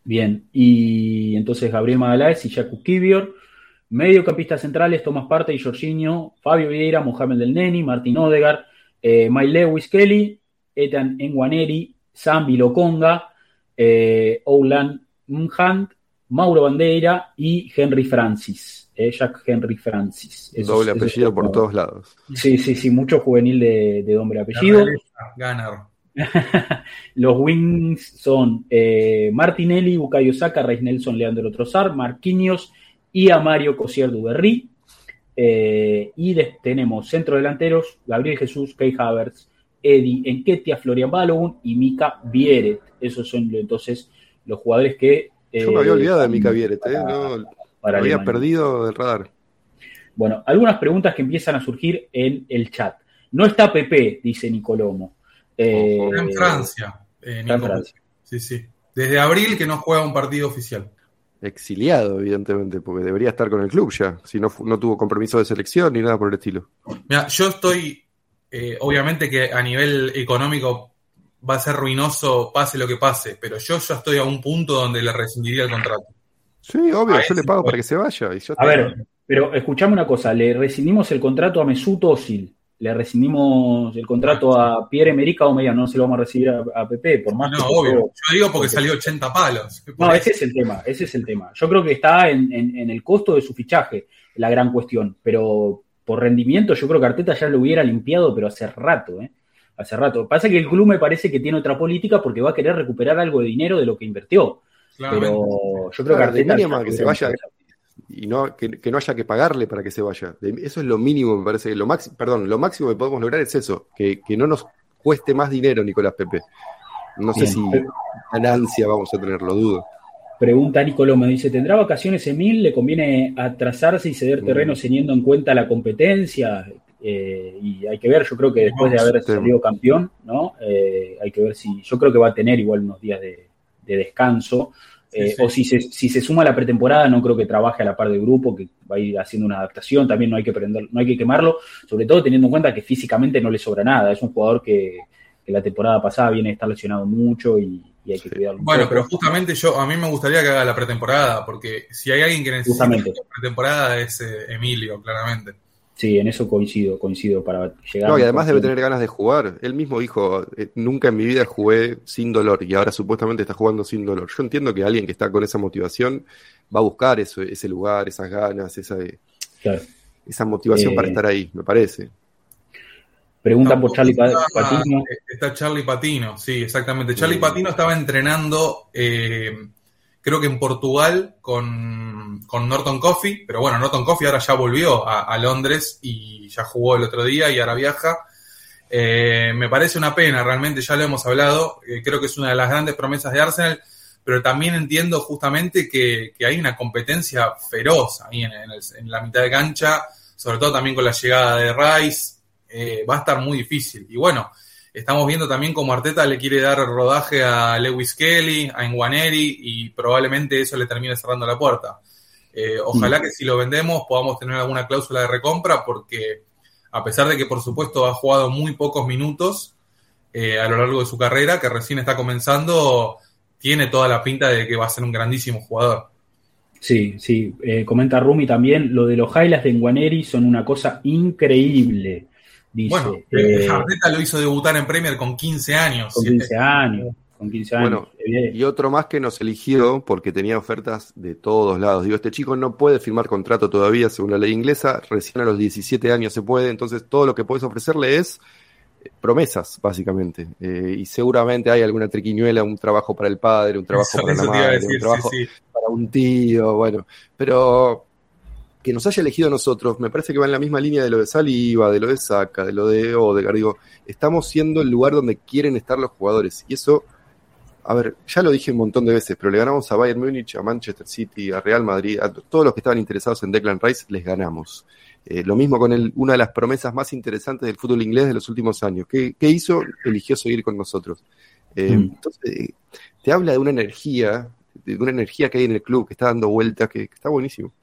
Bien, y entonces Gabriel Magaláes y Jakub Kivior. Mediocampistas centrales, Tomás Parte y Jorginho, Fabio Vieira, Mohamed Del Neni, Martín Odegar, eh, Lewis Kelly, Ethan Enguaneri, Sambi Loconga, eh, Oulan Mhunt, Mauro Bandeira y Henry Francis. Eh, Jack Henry Francis. Doble apellido por todos lados. Sí, sí, sí, mucho juvenil de, de doble apellido. Ganar. Los wings son eh, Martinelli, Bukayo Saka, Reis Nelson, Leandro Trozar, Marquinhos y a Mario Cosier Duberry. Eh, y tenemos centro delanteros, Gabriel Jesús, Kei Havertz, Eddie Enquetia, Florian Balogun y Mika Vieret. Esos son entonces los jugadores que... Yo me había olvidado de Mika Vieret, ¿eh? no, había perdido del radar. Bueno, algunas preguntas que empiezan a surgir en el chat. No está Pepe, dice Nicolomo. Eh, en Francia. Eh, Francia. Sí, sí. Desde abril que no juega un partido oficial. Exiliado, evidentemente, porque debería estar con el club ya, si no, no tuvo compromiso de selección ni nada por el estilo. Mira, yo estoy, eh, obviamente que a nivel económico va a ser ruinoso, pase lo que pase, pero yo ya estoy a un punto donde le rescindiría el contrato. Sí, obvio, yo le pago para que se vaya. a ver, pero escuchame una cosa, le rescindimos el contrato a Mesut Özil le rescindimos el contrato a Pierre Emerick Omeya, no se lo vamos a recibir a, Pepe, por más no, obvio. Yo digo porque, salió 80 palos. No, ese es el tema, ese es el tema. Yo creo que está en, el costo de su fichaje la gran cuestión, pero por rendimiento yo creo que Arteta ya lo hubiera limpiado, pero hace rato, ¿eh? Hace rato. Pasa que el club me parece que tiene otra política porque va a querer recuperar algo de dinero de lo que invirtió. Pero yo creo que Arteta... que se vaya y no, que, no haya que pagarle para que se vaya. Eso es lo mínimo, me parece. Lo máximo, perdón, lo máximo que podemos lograr es eso, que, no nos cueste más dinero, Nicolás Pepe. No sé si ganancia vamos a tener, lo dudo. Pregunta Nicolás, me dice, ¿tendrá vacaciones Emil? ¿Le conviene atrasarse y ceder terreno mm. teniendo en cuenta la competencia? Eh, y hay que ver, yo creo que después de haber salido campeón, ¿no? Eh, hay que ver si, yo creo que va a tener igual unos días de, de descanso. Eh, o si se, si se suma a la pretemporada, no creo que trabaje a la par del grupo, que va a ir haciendo una adaptación, también no hay que prender, no hay que quemarlo, sobre todo teniendo en cuenta que físicamente no le sobra nada. Es un jugador que, la temporada pasada viene a estar lesionado mucho y, hay que cuidarlo. Bueno, pero justamente yo, a mí me gustaría que haga la pretemporada, porque si hay alguien que necesita la pretemporada es eh, Emilio, claramente. Sí, en eso coincido, coincido para llegar. No, y además debe tener ganas de jugar. Él mismo dijo, eh, nunca en mi vida jugué sin dolor y ahora supuestamente está jugando sin dolor. Yo entiendo que alguien que está con esa motivación va a buscar eso, ese lugar, esas ganas, esa, esa motivación para eh, estar ahí, me parece. Preguntan por Charlie Patino. Está Charlie Patino, sí, exactamente. Charlie Patino estaba entrenando eh, creo que en Portugal con, Norton Coffee, pero bueno, Norton Coffee ahora ya volvió a, Londres y ya jugó el otro día y ahora viaja. Eh, me parece una pena, realmente ya lo hemos hablado, eh, creo que es una de las grandes promesas de Arsenal, pero también entiendo justamente que, hay una competencia feroz ahí en, la mitad de cancha, sobre todo también con la llegada de Rice, eh, va a estar muy difícil. Y bueno, Estamos viendo también cómo Arteta le quiere dar rodaje a Lewis Kelly, a Enguaneri y probablemente eso le termine cerrando la puerta. Eh, ojalá mm. que si lo vendemos podamos tener alguna cláusula de recompra porque a pesar de que por supuesto ha jugado muy pocos minutos eh, a lo largo de su carrera, que recién está comenzando, tiene toda la pinta de que va a ser un grandísimo jugador. Sí, sí, eh, comenta Rumi también, lo de los highlights de Enguaneri son una cosa increíble bueno, eh, Arteta lo hizo debutar en Premier con 15 años. Con 15 años. Con 15 años. y otro más que nos eligió porque tenía ofertas de todos lados. Digo, este chico no puede firmar contrato todavía según la ley inglesa, recién a los 17 años se puede, entonces todo lo que puedes ofrecerle es eh, promesas, básicamente. Eh, y seguramente hay alguna triquiñuela, un trabajo para el padre, un trabajo para la madre, un trabajo para un tío, bueno, pero que nos haya elegido a nosotros, me parece que va en la misma línea de lo de Saliva, de lo de Saca, de lo de Odegaard. Digo, estamos siendo el lugar donde quieren estar los jugadores. Y eso, a ver, ya lo dije un montón de veces, pero le ganamos a Bayern Múnich, a Manchester City, a Real Madrid, a todos los que estaban interesados en Declan Rice, les ganamos. Eh, lo mismo con el, una de las promesas más interesantes del fútbol inglés de los últimos años. ¿Qué, hizo? Eligió seguir con nosotros. Eh, mm. Entonces, te habla de una energía, de una energía que hay en el club, que está dando vueltas, que está buenísimo.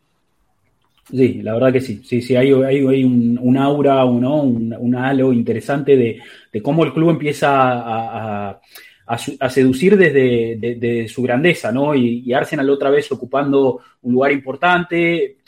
Sí, la verdad que sí. Sí, sí, hay, hay, un, aura, ¿no? un, halo interesante de, cómo el club empieza a, a, seducir desde su grandeza, ¿no? Y, Arsenal otra vez ocupando un lugar importante.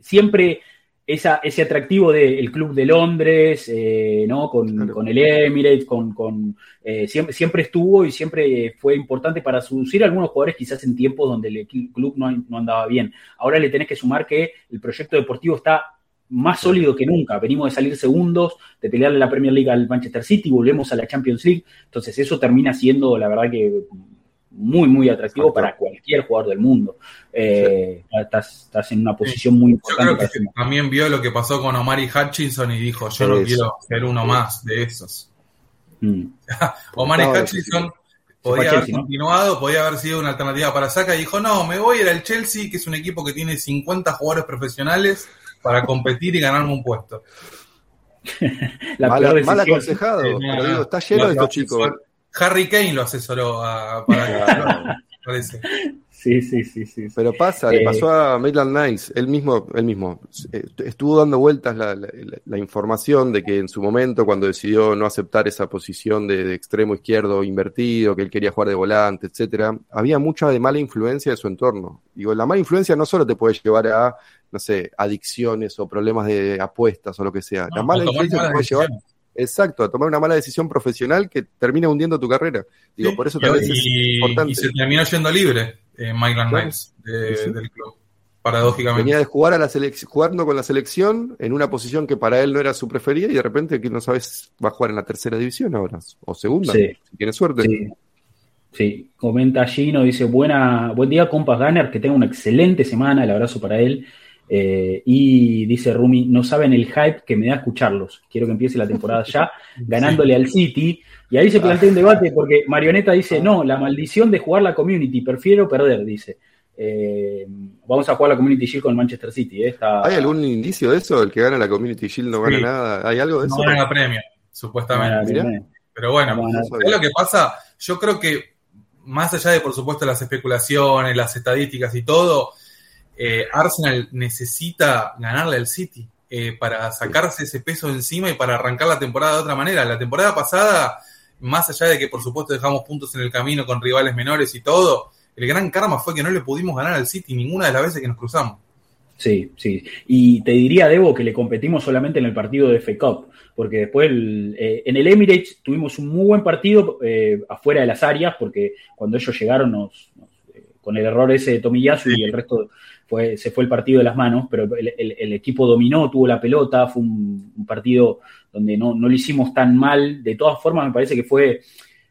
Siempre esa, ese atractivo del Club de Londres, eh, ¿no? Con, el Emirates, con, eh, siempre, siempre estuvo y siempre fue importante para seducir a algunos jugadores quizás en tiempos donde el club no, no, andaba bien. Ahora le tenés que sumar que el proyecto deportivo está más sólido que nunca. Venimos de salir segundos, de pelearle la Premier League al Manchester City, volvemos a la Champions League. Entonces eso termina siendo, la verdad que muy, muy atractivo para cualquier jugador del mundo. Eh, estás, en una posición muy importante. Yo creo que también vio lo que pasó con Omari Hutchinson y dijo, yo no quiero ser uno más de esos. Mm. Omari Hutchinson podía haber continuado, podía haber sido una alternativa para Saka y dijo, no, me voy a ir al Chelsea, que es un equipo que tiene 50 jugadores profesionales para competir y ganarme un puesto. mal, aconsejado, pero digo, está lleno de estos chicos. Harry Kane lo asesoró a, para parece. Sí, sí, sí, sí. Pero pasa, le pasó a Maitland Nice, él mismo, él mismo eh, estuvo dando vueltas la, información de que en su momento, cuando decidió no aceptar esa posición de, extremo izquierdo invertido, que él quería jugar de volante, etcétera, había mucha de mala influencia de su entorno. Digo, la mala influencia no solo te puede llevar a, no sé, adicciones o problemas de apuestas o lo que sea. la mala influencia te puede llevar Exacto, a tomar una mala decisión profesional que termina hundiendo tu carrera. Digo, por eso también es importante. Y se terminó yendo libre eh, Miles del club, paradójicamente. Venía de jugar a la jugando con la selección en una posición que para él no era su preferida y de repente que no sabes va a jugar en la tercera división ahora o segunda, si tiene suerte. Sí. Sí, comenta Gino, dice, Buena, buen día, compas Gunner, que tenga una excelente semana, el abrazo para él. Eh, y dice Rumi, no saben el hype que me da escucharlos. Quiero que empiece la temporada ya, ganándole al City. Y ahí se plantea un debate porque Marioneta dice, no, la maldición de jugar la Community, prefiero perder, dice. Eh, vamos a jugar la Community Shield con el Manchester City. Eh, ¿Hay algún indicio de eso? El que gana la Community Shield no gana nada. ¿Hay algo de eso? No gana premio, supuestamente. Pero bueno, es lo que pasa? Yo creo que más allá de, por supuesto, las especulaciones, las estadísticas y todo, eh, Arsenal necesita ganarle al City eh, para sacarse ese peso encima y para arrancar la temporada de otra manera. La temporada pasada, más allá de que por supuesto dejamos puntos en el camino con rivales menores y todo, el gran karma fue que no le pudimos ganar al City ninguna de las veces que nos cruzamos. Sí, sí. Y te diría, Debo, que le competimos solamente en el partido de FA Cup, porque después eh, en el Emirates tuvimos un muy buen partido afuera de las áreas, porque cuando ellos llegaron nos, con el error ese de Tomiyasu y el resto se fue el partido de las manos, pero el, equipo dominó, tuvo la pelota, fue un, partido donde no, lo hicimos tan mal. De todas formas, me parece que fue,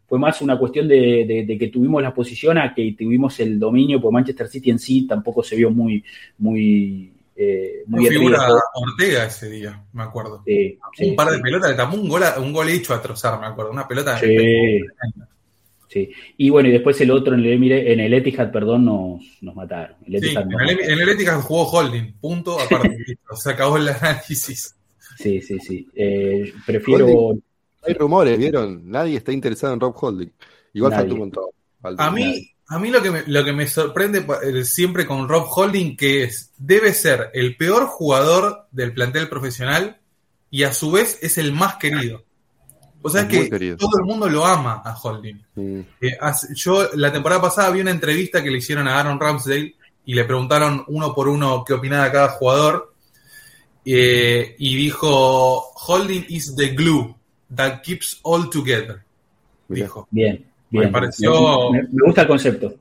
fue más una cuestión de, que tuvimos la posición a que tuvimos el dominio, porque Manchester City en sí tampoco se vio muy, muy eh, muy figura Ortega ese día, me acuerdo. un par de pelotas, le tapó un gol, un gol hecho a trozar, me acuerdo. Una pelota. Y bueno, y después el otro en el, en el Etihad, perdón, nos, nos mataron. en, el, Etihad jugó Holding, punto, aparte, se acabó el análisis. Sí, sí, sí. Eh, prefiero... hay rumores, ¿vieron? Nadie está interesado en Rob Holding. Igual falta un montón. a mí, a mí lo que, me, lo que me sorprende eh, siempre con Rob Holding, que es, debe ser el peor jugador del plantel profesional y a su vez es el más querido. O sea, que todo el mundo lo ama a Holding. Eh, yo la temporada pasada vi una entrevista que le hicieron a Aaron Ramsdale y le preguntaron uno por uno qué opinaba cada jugador. Eh, y dijo, Holding is the glue that keeps all together. Dijo. Bien, bien. Me pareció... Me, gusta el concepto.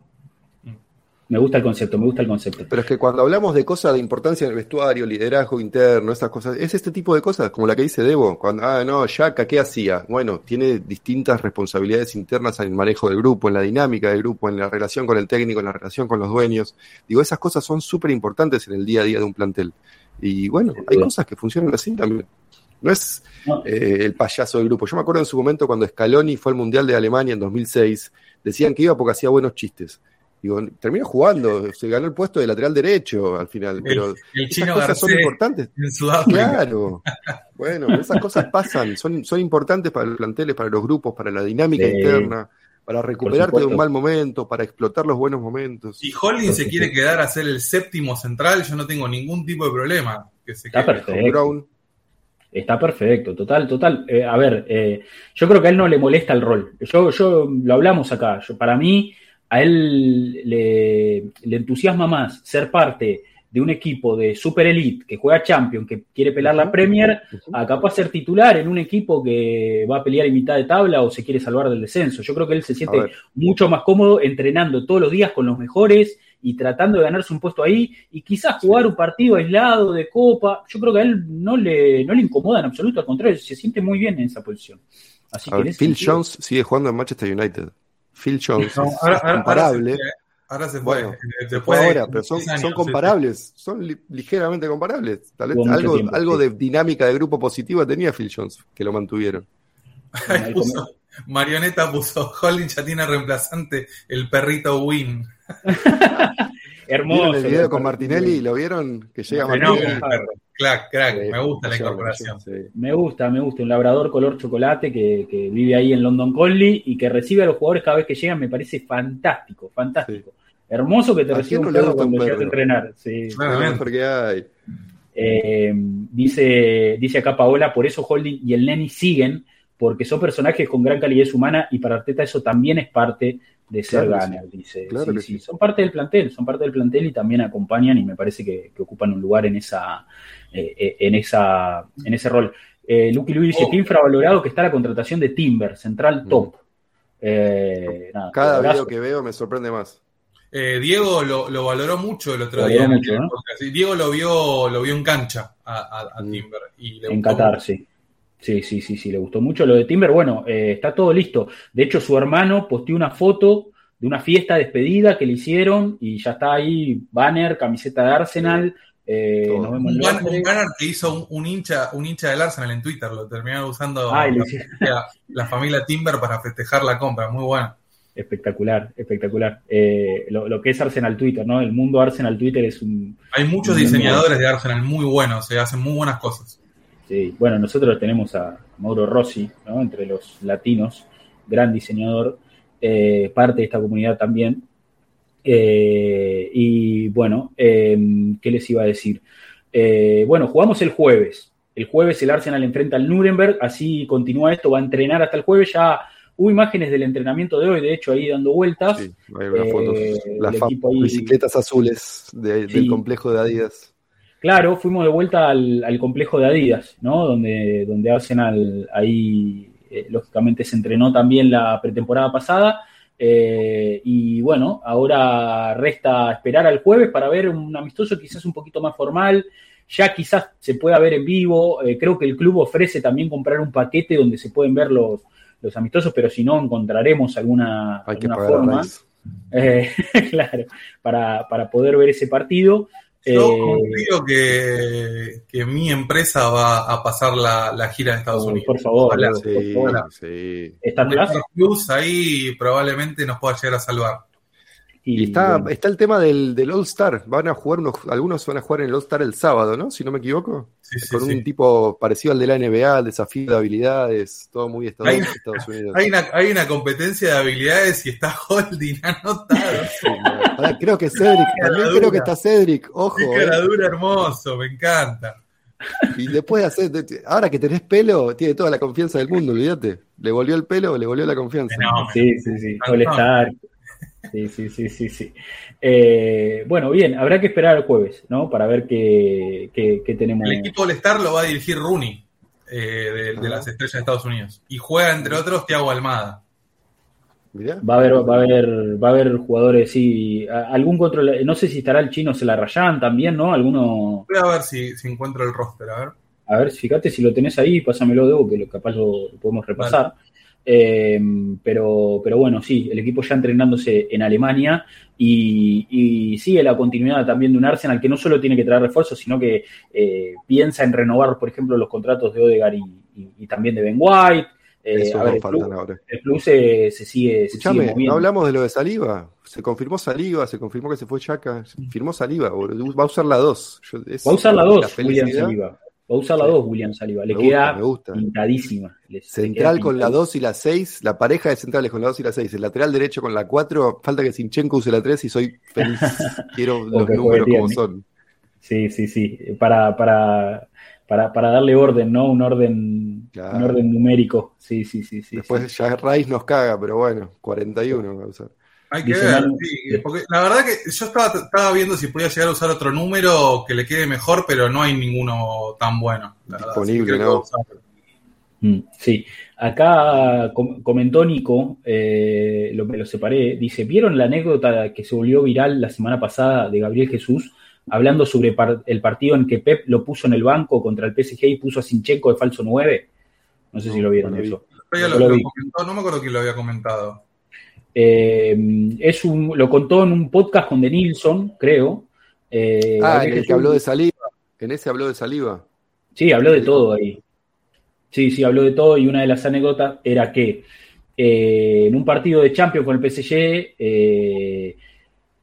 Me gusta el concepto, me gusta el concepto. Pero es que cuando hablamos de cosas de importancia en el vestuario, liderazgo interno, esas cosas, es este tipo de cosas, como la que dice Debo, cuando, ah, no, Yaka, ¿qué hacía? Bueno, tiene distintas responsabilidades internas en el manejo del grupo, en la dinámica del grupo, en la relación con el técnico, en la relación con los dueños. Digo, esas cosas son súper importantes en el día a día de un plantel. Y bueno, hay cosas que funcionan así también. No es eh, el payaso del grupo. Yo me acuerdo en su momento cuando Scaloni fue al Mundial de Alemania en 2006, decían que iba porque hacía buenos chistes. Digo, terminó jugando, se ganó el puesto de lateral derecho al final, pero el esas cosas son importantes. Claro. bueno, esas cosas pasan, son, son importantes para los planteles, para los grupos, para la dinámica interna, para recuperarte de un mal momento, para explotar los buenos momentos. Si Holding se quiere quedar a ser el séptimo central, yo no tengo ningún tipo de problema. Que se Está perfecto. Está perfecto, total, total. Eh, a ver, eh, yo creo que a él no le molesta el rol. Yo, yo lo hablamos acá. Yo, para mí, a él le, entusiasma más ser parte de un equipo de Super Elite que juega Champions, que quiere pelear la Premier, a capaz ser titular en un equipo que va a pelear en mitad de tabla o se quiere salvar del descenso. Yo creo que él se siente mucho más cómodo entrenando todos los días con los mejores y tratando de ganarse un puesto ahí y quizás jugar un partido aislado de copa. Yo creo que a él no le, no le incomoda en absoluto, al contrario, se siente muy bien en esa posición. Así que Phil Jones sigue jugando en Manchester United. Phil Jones es comparable. Ahora se fue. Bueno, después ahora, pero son, son comparables, son ligeramente comparables. Tal vez algo, algo de dinámica de grupo positiva tenía Phil Jones, que lo mantuvieron. Marioneta puso, Holding ya tiene reemplazante el perrito Win. Hermoso. el video con Martinelli? ¿Lo vieron? Que llega Martinelli. Crack, crack, me gusta la incorporación. Me gusta, me gusta. Un labrador color chocolate que, que, vive ahí en London Collie y que recibe a los jugadores cada vez que llegan, me parece fantástico, fantástico. Hermoso que te reciba un perro cuando llegas a entrenar. Sí, porque hay. Eh, dice, dice acá Paola, por eso Holding y el Neni siguen, porque son personajes con gran calidez humana y para Arteta eso también es parte de ser claro dice. sí, son parte del plantel, son parte del plantel y también acompañan y me parece que, ocupan un lugar en esa, eh, eh, en esa, en ese rol. Eh, Lucky Luis dice, oh. qué infravalorado que está la contratación de Timber, central mm. top. Eh, Cada video que veo me sorprende más. Diego lo, valoró mucho el otro día. Diego lo vio, lo vio en cancha a, mm. Timber. Y le en Qatar, sí. Sí, sí, sí, sí, le gustó mucho lo de Timber. Bueno, eh, está todo listo. De hecho, su hermano posteó una foto de una fiesta despedida que le hicieron y ya está ahí, banner, camiseta de Arsenal. Eh, nos vemos un, banner que hizo un, hincha, un hincha del Arsenal en Twitter, lo terminaron usando la, familia, Timber para festejar la compra, muy bueno. Espectacular, espectacular. Eh, lo, que es Arsenal Twitter, ¿no? El mundo Arsenal Twitter es un... Hay muchos diseñadores de Arsenal muy buenos, se hacen muy buenas cosas. Sí, bueno, nosotros tenemos a Mauro Rossi, ¿no? entre los latinos, gran diseñador, eh, parte de esta comunidad también. Eh, y bueno, em, ¿qué les iba a decir? Eh, bueno, jugamos el jueves. El jueves el Arsenal enfrenta al Nuremberg, así continúa esto, va a entrenar hasta el jueves. Ya hubo imágenes del entrenamiento de hoy, de hecho, ahí dando vueltas. Sí, las bicicletas azules del complejo de Adidas. Claro, fuimos de vuelta al, complejo de Adidas, ¿no? Donde, donde Arsenal ahí, eh, lógicamente, se entrenó también la pretemporada pasada. Eh, y bueno, ahora resta esperar al jueves para ver un amistoso quizás un poquito más formal. Ya quizás se pueda ver en vivo. Eh, creo que el club ofrece también comprar un paquete donde se pueden ver los, los amistosos, pero si no, encontraremos alguna, alguna forma. claro, para, para poder ver ese partido. Yo eh, confío que, que, mi empresa va a pasar la, la gira de Estados Unidos. Por favor, sí, por favor. Sí. ahí probablemente nos pueda llegar a salvar. Y, está, está el tema del, del All Star. Van a jugar unos, algunos van a jugar en el All Star el sábado, ¿no? Si no me equivoco. Con un tipo parecido al de la NBA, desafío de habilidades, todo muy Estados, Unidos. Hay una, hay una competencia de habilidades y está Holding anotado. creo que Cedric, también creo que está Cedric, ojo. Qué eh. hermoso, me encanta. Y después de hacer, ahora que tenés pelo, tiene toda la confianza del mundo, olvídate. Le volvió el pelo, le volvió la confianza. sí, sí, sí. Molestar. Sí, sí, sí, sí, sí. Eh, bueno, bien, habrá que esperar el jueves, ¿no? Para ver qué, qué, tenemos. El equipo All-Star lo va a dirigir Rooney, eh, de, las estrellas de Estados Unidos. Y juega, entre otros, Thiago Almada. Va a haber, va a haber, va a haber jugadores, sí, algún control, no sé si estará el chino se la rayan también, ¿no? Alguno. Voy a ver si, si encuentro el roster, a ver. A ver, fíjate si lo tenés ahí, pásamelo de que lo, capaz lo, podemos repasar. Eh, pero, pero bueno, sí, el equipo ya entrenándose en Alemania y, sigue la continuidad también de un Arsenal que no solo tiene que traer refuerzos, sino que eh, piensa en renovar, por ejemplo, los contratos de Odegaard y, también de Ben White. Eh, a ver, el, plus, se, sigue, se moviendo. ¿no hablamos de lo de Saliva? Se confirmó Saliva, se confirmó que se fue Chaca, firmó Saliva, va a usar la 2. Va a usar la 2, William Saliva. Va a usar la 2 William Saliba. Le queda pintadísima. Central con la 2 y la 6. La pareja de centrales con la 2 y la 6. El lateral derecho con la 4. Falta que Sinchenko use la 3 y soy feliz. Quiero los números como son. Sí, sí, sí. Para, para, para, para darle orden, ¿no? Un orden, un orden numérico. Sí, sí, sí. sí Después ya Rice nos caga, pero bueno, 41 va a usar. Hay que ver, sí, porque la verdad que yo estaba, estaba, viendo si podía llegar a usar otro número que le quede mejor, pero no hay ninguno tan bueno. Disponible, ¿no? Mm, sí, acá comentó Nico, eh, lo, me lo separé, dice, ¿vieron la anécdota que se volvió viral la semana pasada de Gabriel Jesús hablando sobre el partido en que Pep lo puso en el banco contra el PSG y puso a Sinchenko de falso 9? No sé si lo vieron eso. no me acuerdo quién lo había comentado. Eh, es un, lo contó en un podcast con Denilson, creo. Eh, ah, en el que habló de saliva. En ese habló de saliva. Sí, habló de todo ahí. Sí, sí, habló de todo y una de las anécdotas era que eh, en un partido de Champions con el PSG,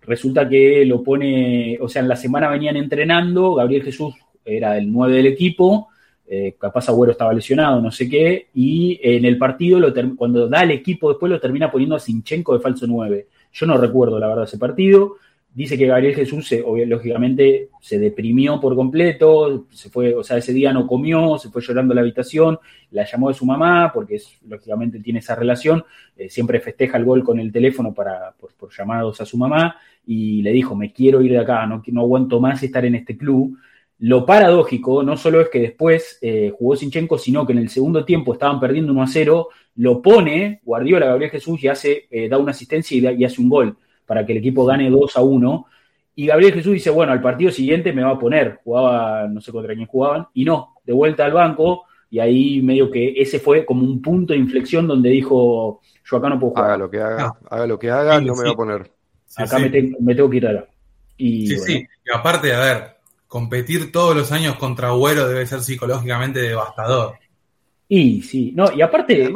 resulta que lo pone, o sea, en la semana venían entrenando, Gabriel Jesús era el 9 del equipo, eh, capaz Agüero estaba lesionado, no sé qué, y en el partido, lo cuando da el equipo, después lo termina poniendo a Sinchenko de falso 9. Yo no recuerdo la verdad ese partido. Dice que Gabriel Jesús, se, lógicamente, se deprimió por completo, se fue, o sea, ese día no comió, se fue llorando a la habitación, la llamó de su mamá, porque lógicamente tiene esa relación, eh, siempre festeja el gol con el teléfono para, por, llamados a su mamá, y le dijo, me quiero ir de acá, no, no aguanto más estar en este club. Lo paradójico no solo es que después eh, jugó Sinchenko, sino que en el segundo tiempo estaban perdiendo 1 a 0, lo pone Guardiola Gabriel Jesús y hace, eh, da una asistencia y, hace un gol para que el equipo gane 2 a 1. Y Gabriel Jesús dice, bueno, al partido siguiente me va a poner, jugaba, no sé contra quién jugaban, y no, de vuelta al banco, y ahí medio que ese fue como un punto de inflexión donde dijo, yo acá no puedo jugar. Haga lo que haga, haga lo que haga, no me va a poner. acá Me, tengo que ir a Y, sí, sí, y aparte, a ver, competir todos los años contra Agüero debe ser psicológicamente devastador. Y sí, no, y aparte,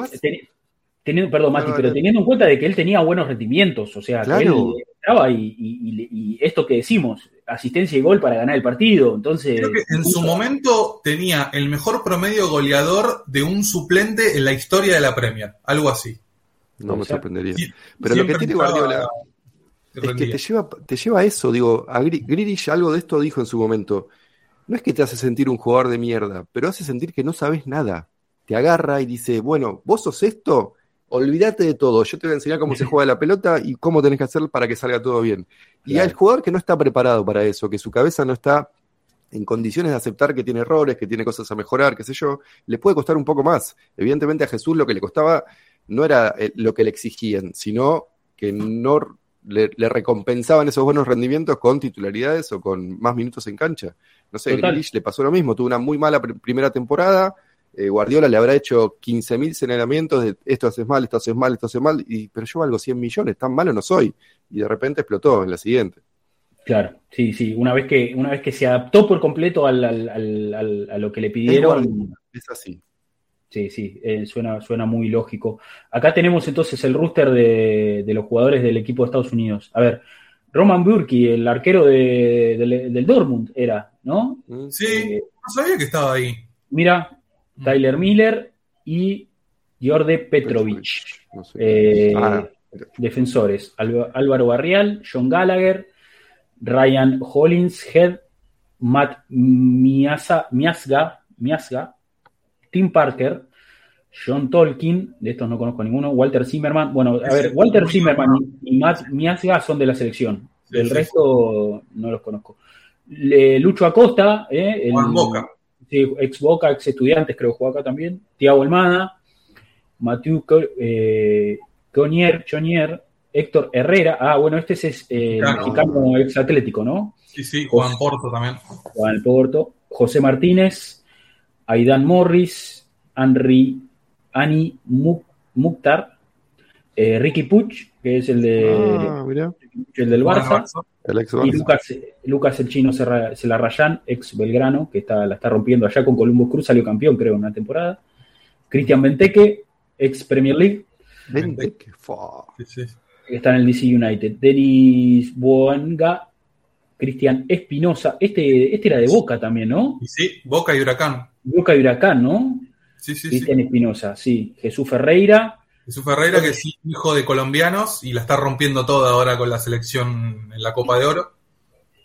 teniendo, perdón, Mati, pero teniendo en cuenta de que él tenía buenos rendimientos, o sea, que él estaba y, esto que decimos, asistencia y gol para ganar el partido, entonces... Creo que en su momento tenía el mejor promedio goleador de un suplente en la historia de la Premier, algo así. No me sorprendería. Pero lo que tiene Guardiola... Es que te lleva, te lleva a eso, digo, a Grealish algo de esto dijo en su momento. No es que te hace sentir un jugador de mierda, pero hace sentir que no sabes nada. Te agarra y dice, bueno, vos sos esto, olvídate de todo, yo te voy a enseñar cómo se juega la pelota y cómo tenés que hacer para que salga todo bien. Y al jugador que no está preparado para eso, que su cabeza no está en condiciones de aceptar que tiene errores, que tiene cosas a mejorar, qué sé yo, le puede costar un poco más. Evidentemente a Jesús lo que le costaba no era eh, lo que le exigían, sino que no le, recompensaban esos buenos rendimientos con titularidades o con más minutos en cancha. No sé, Grealish le pasó lo mismo, tuvo una muy mala primera temporada, eh, Guardiola le habrá hecho 15.000 señalamientos de esto haces mal, esto haces mal, esto haces mal, y, pero yo valgo 100 millones, tan malo no soy. Y de repente explotó en la siguiente. Claro, sí, sí, una vez que, una vez que se adaptó por completo al, a lo que le pidieron. es así. Sí, sí, eh, suena, suena muy lógico. Acá tenemos entonces el rooster de, los jugadores del equipo de Estados Unidos. A ver, Roman Burki, el arquero del Dortmund, era, ¿no? Sí, eh, no sabía que estaba ahí. Mira, mm. Tyler Miller y Jorde Petrovic. Eh, ah, defensores, Álvaro Barrial, John Gallagher, Ryan Hollingshead, Matt Miasga, Miasga Tim Parker, John Tolkien, de estos no conozco ninguno, Walter Zimmerman. Bueno, a ver, Walter Zimmerman y Matt Miasga son de la selección. El resto no los conozco. Lucho Acosta, eh, Boca. ex Boca, ex estudiantes, creo que jugó acá también. Tiago Almada, Matthew eh, Conier, Chonier, Héctor Herrera. Ah, bueno, este es el mexicano ex atlético, ¿no? Sí, sí, Juan Porto también. Juan Porto. José Martínez, Aidan Morris, Henry, Ani Mukhtar, eh, Ricky Puch, que es el de Ah, el del Barça, El ex y. Lucas, Lucas el chino Celarrayán, ex Belgrano, que está, la está rompiendo allá con Columbus Cruz, salió campeón, creo, en una temporada. Cristian Benteque, ex Premier League, Vente, que está en el DC United. Denis Boanga, Cristian Espinosa, este, este era de Boca también, ¿no? Sí, Boca y Huracán. Boca y Huracán, ¿no? Sí, sí, sí. Cristian Espinosa, sí. Jesús Ferreira, Jesús Ferreira, que es hijo de colombianos y la está rompiendo toda ahora con la selección en la Copa de Oro.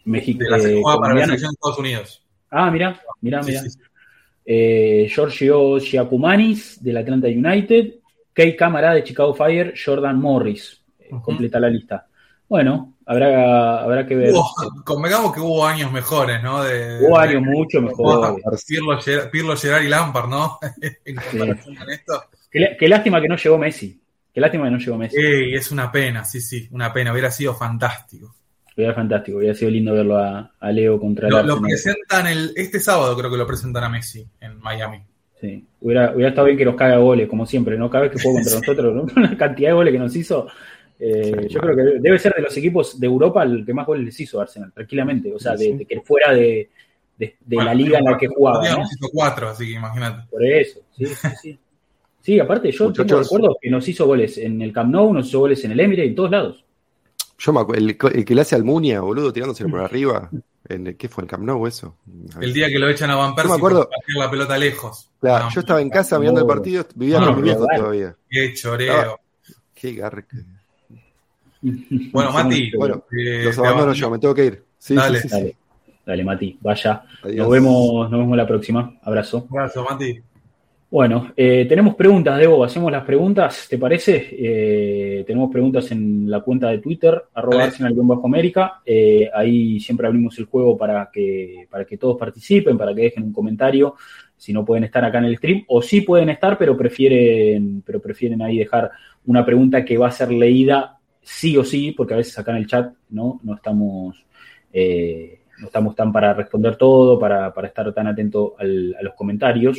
México. De la eh, para la selección de Estados Unidos. Ah, mira, mira, Sí, mira. sí, sí. Eh, Giorgio Giacomanis del Atlanta United, Kei Cámara de Chicago Fire, Jordan Morris. Eh. Completa la lista. Bueno, habrá, habrá que ver. Hubo- convengamos que hubo años mejores, ¿no? De, Hubo de- años mucho mejor. Pirlo, Ger- Pirlo, Gerard y Lampard, ¿no? en comparación con esto. Qué, lá- qué lástima que no llegó Messi. Qué lástima que no llegó Messi. Ey, es una pena, sí, sí, una pena. Hubiera sido fantástico. Hubiera fantástico, hubiera sido lindo verlo a, a Leo contra el Lo, lo presentan el, este sábado, creo que lo presentan a Messi en Miami. Sí. Hubiera, hubiera estado bien que nos caga goles, como siempre, ¿no? Cada vez que juega contra nosotros, ¿no? la cantidad de goles que nos hizo. Eh, Sí, yo creo que debe ser de los equipos de Europa el que más goles les hizo Arsenal, tranquilamente. O sea, de, de que fuera de, de- de Bueno, la liga en la que jugaba, Todavía ¿no? nos hizo cuatro, así que imagínate. Por eso, sí, sí, sí. Sí, aparte, yo tengo Muchachos. recuerdo que nos hizo goles en el Camp Nou, nos hizo goles en el Emirates, en todos lados. Yo me acuerdo, el, el que le hace al Munia, boludo, tirándoselo por arriba. En, ¿Qué fue? ¿El Camp Nou eso? El día que lo echan a Van Persie me acuerdo- la pelota lejos. Claro, No, yo estaba en casa mirando el no. partido, vivía No, con no, todavía. Qué choreo. Qué garca. Bueno, Mati, Bueno, eh, Los abandono yo, me tengo que ir. Sí, Dale. sí, sí, sí. Dale, dale, Mati, vaya. Adiós. Nos vemos, nos vemos la próxima. Abrazo. Abrazo, Mati. Bueno, eh, tenemos preguntas, Debo. Hacemos las preguntas, ¿te parece? Eh, tenemos preguntas en la cuenta de Twitter, arroba. Arsenal-América. Eh, ahí siempre abrimos el juego para que, para que todos participen, para que dejen un comentario. Si no pueden estar acá en el stream, o sí pueden estar, pero prefieren, pero prefieren ahí dejar una pregunta que va a ser leída sí o sí, porque a veces acá en el chat no, no estamos. eh, no estamos tan para responder todo, para, para estar tan atento al- a los comentarios.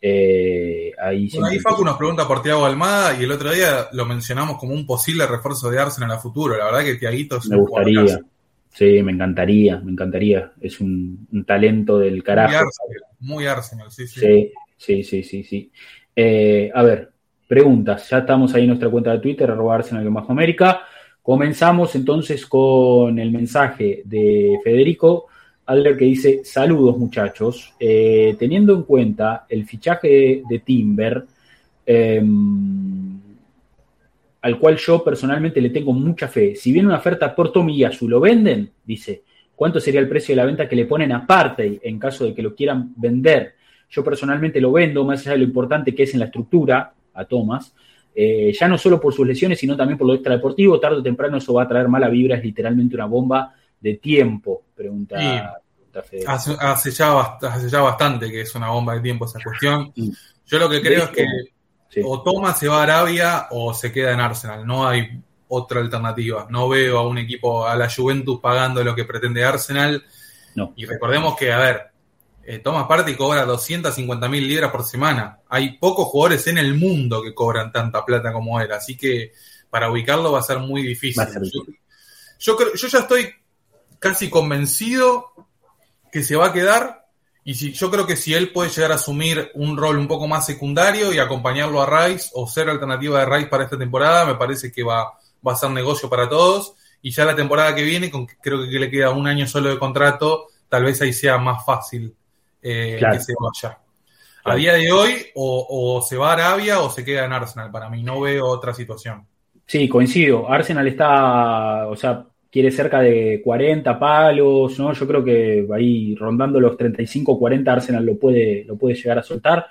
Eh, ahí Bueno, ahí Facu nos pregunta por Thiago Almada y el otro día lo mencionamos como un posible refuerzo de Arsenal a futuro. La verdad que Tiaguito es me un gustaría. Sí, me encantaría, me encantaría. Es un, un talento del Muy carajo. Arsenal, muy Arsenal, sí, sí. Sí, sí, sí, sí, sí. Eh, a ver, preguntas. Ya estamos ahí en nuestra cuenta de Twitter, arroba América. Comenzamos entonces con el mensaje de Federico Adler que dice: Saludos, muchachos. Eh, teniendo en cuenta el fichaje de Timber, eh, al cual yo personalmente le tengo mucha fe. Si viene una oferta por Tomiyasu, ¿lo venden? Dice. ¿Cuánto sería el precio de la venta que le ponen aparte en caso de que lo quieran vender? Yo personalmente lo vendo, más allá de lo importante que es en la estructura, a Thomas, eh, ya no solo por sus lesiones, sino también por lo extradeportivo, tarde o temprano eso va a traer mala vibra, es literalmente una bomba de tiempo, pregunta, Sí. pregunta. Hace, hace ya, bast- hace ya bastante que es una bomba de tiempo esa cuestión. Yo lo que creo es que Sí. o Thomas se va a Arabia o se queda en Arsenal. No hay otra alternativa. No veo a un equipo, a la Juventus pagando lo que pretende Arsenal. No. Y recordemos que, a ver, eh, Thomas Partey cobra 250 mil libras por semana. Hay pocos jugadores en el mundo que cobran tanta plata como él. Así que para ubicarlo va a ser muy difícil. Ser Yo- difícil. yo, creo, yo ya estoy casi convencido que se va a quedar. Y si, yo creo que si él puede llegar a asumir un rol un poco más secundario y acompañarlo a Rice o ser alternativa de Rice para esta temporada, me parece que va, va a ser negocio para todos. Y ya la temporada que viene, con, creo que le queda un año solo de contrato, tal vez ahí sea más fácil eh, Claro. que se vaya. A Claro. día de hoy, o, o se va a Arabia o se queda en Arsenal. Para mí no veo otra situación. Sí, coincido. Arsenal está, o sea, quiere cerca de 40 palos, ¿no? Yo creo que ahí rondando los 35, 40 Arsenal lo puede, lo puede llegar a soltar.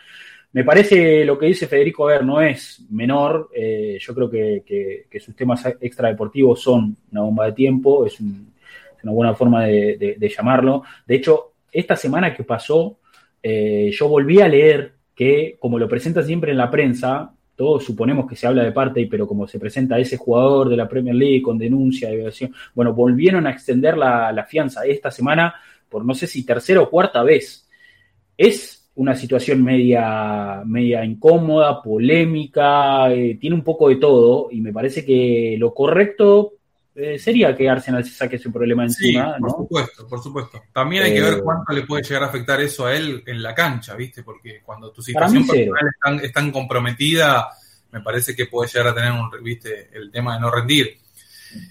Me parece lo que dice Federico, a ver, no es menor. eh, yo creo que, que- que sus temas extradeportivos son una bomba de tiempo, es, un- es una buena forma de, de- de llamarlo. De hecho, esta semana que pasó, eh, yo volví a leer que, como lo presenta siempre en la prensa, todos suponemos que se habla de parte, pero como se presenta ese jugador de la Premier League con denuncia de violación, bueno, volvieron a extender la, fianza esta semana por no sé si tercera o cuarta vez. Es una situación media, media incómoda, polémica, eh, tiene un poco de todo y me parece que lo correcto eh, sería que Arsenal se saque ese problema encima. Sí, por supuesto, por supuesto. También hay que ver eh, cuánto le puede llegar a afectar eso a él en la cancha, ¿viste? Porque cuando tu situación personal es tan, comprometida, me parece que puede llegar a tener un, ¿viste? el tema de no rendir.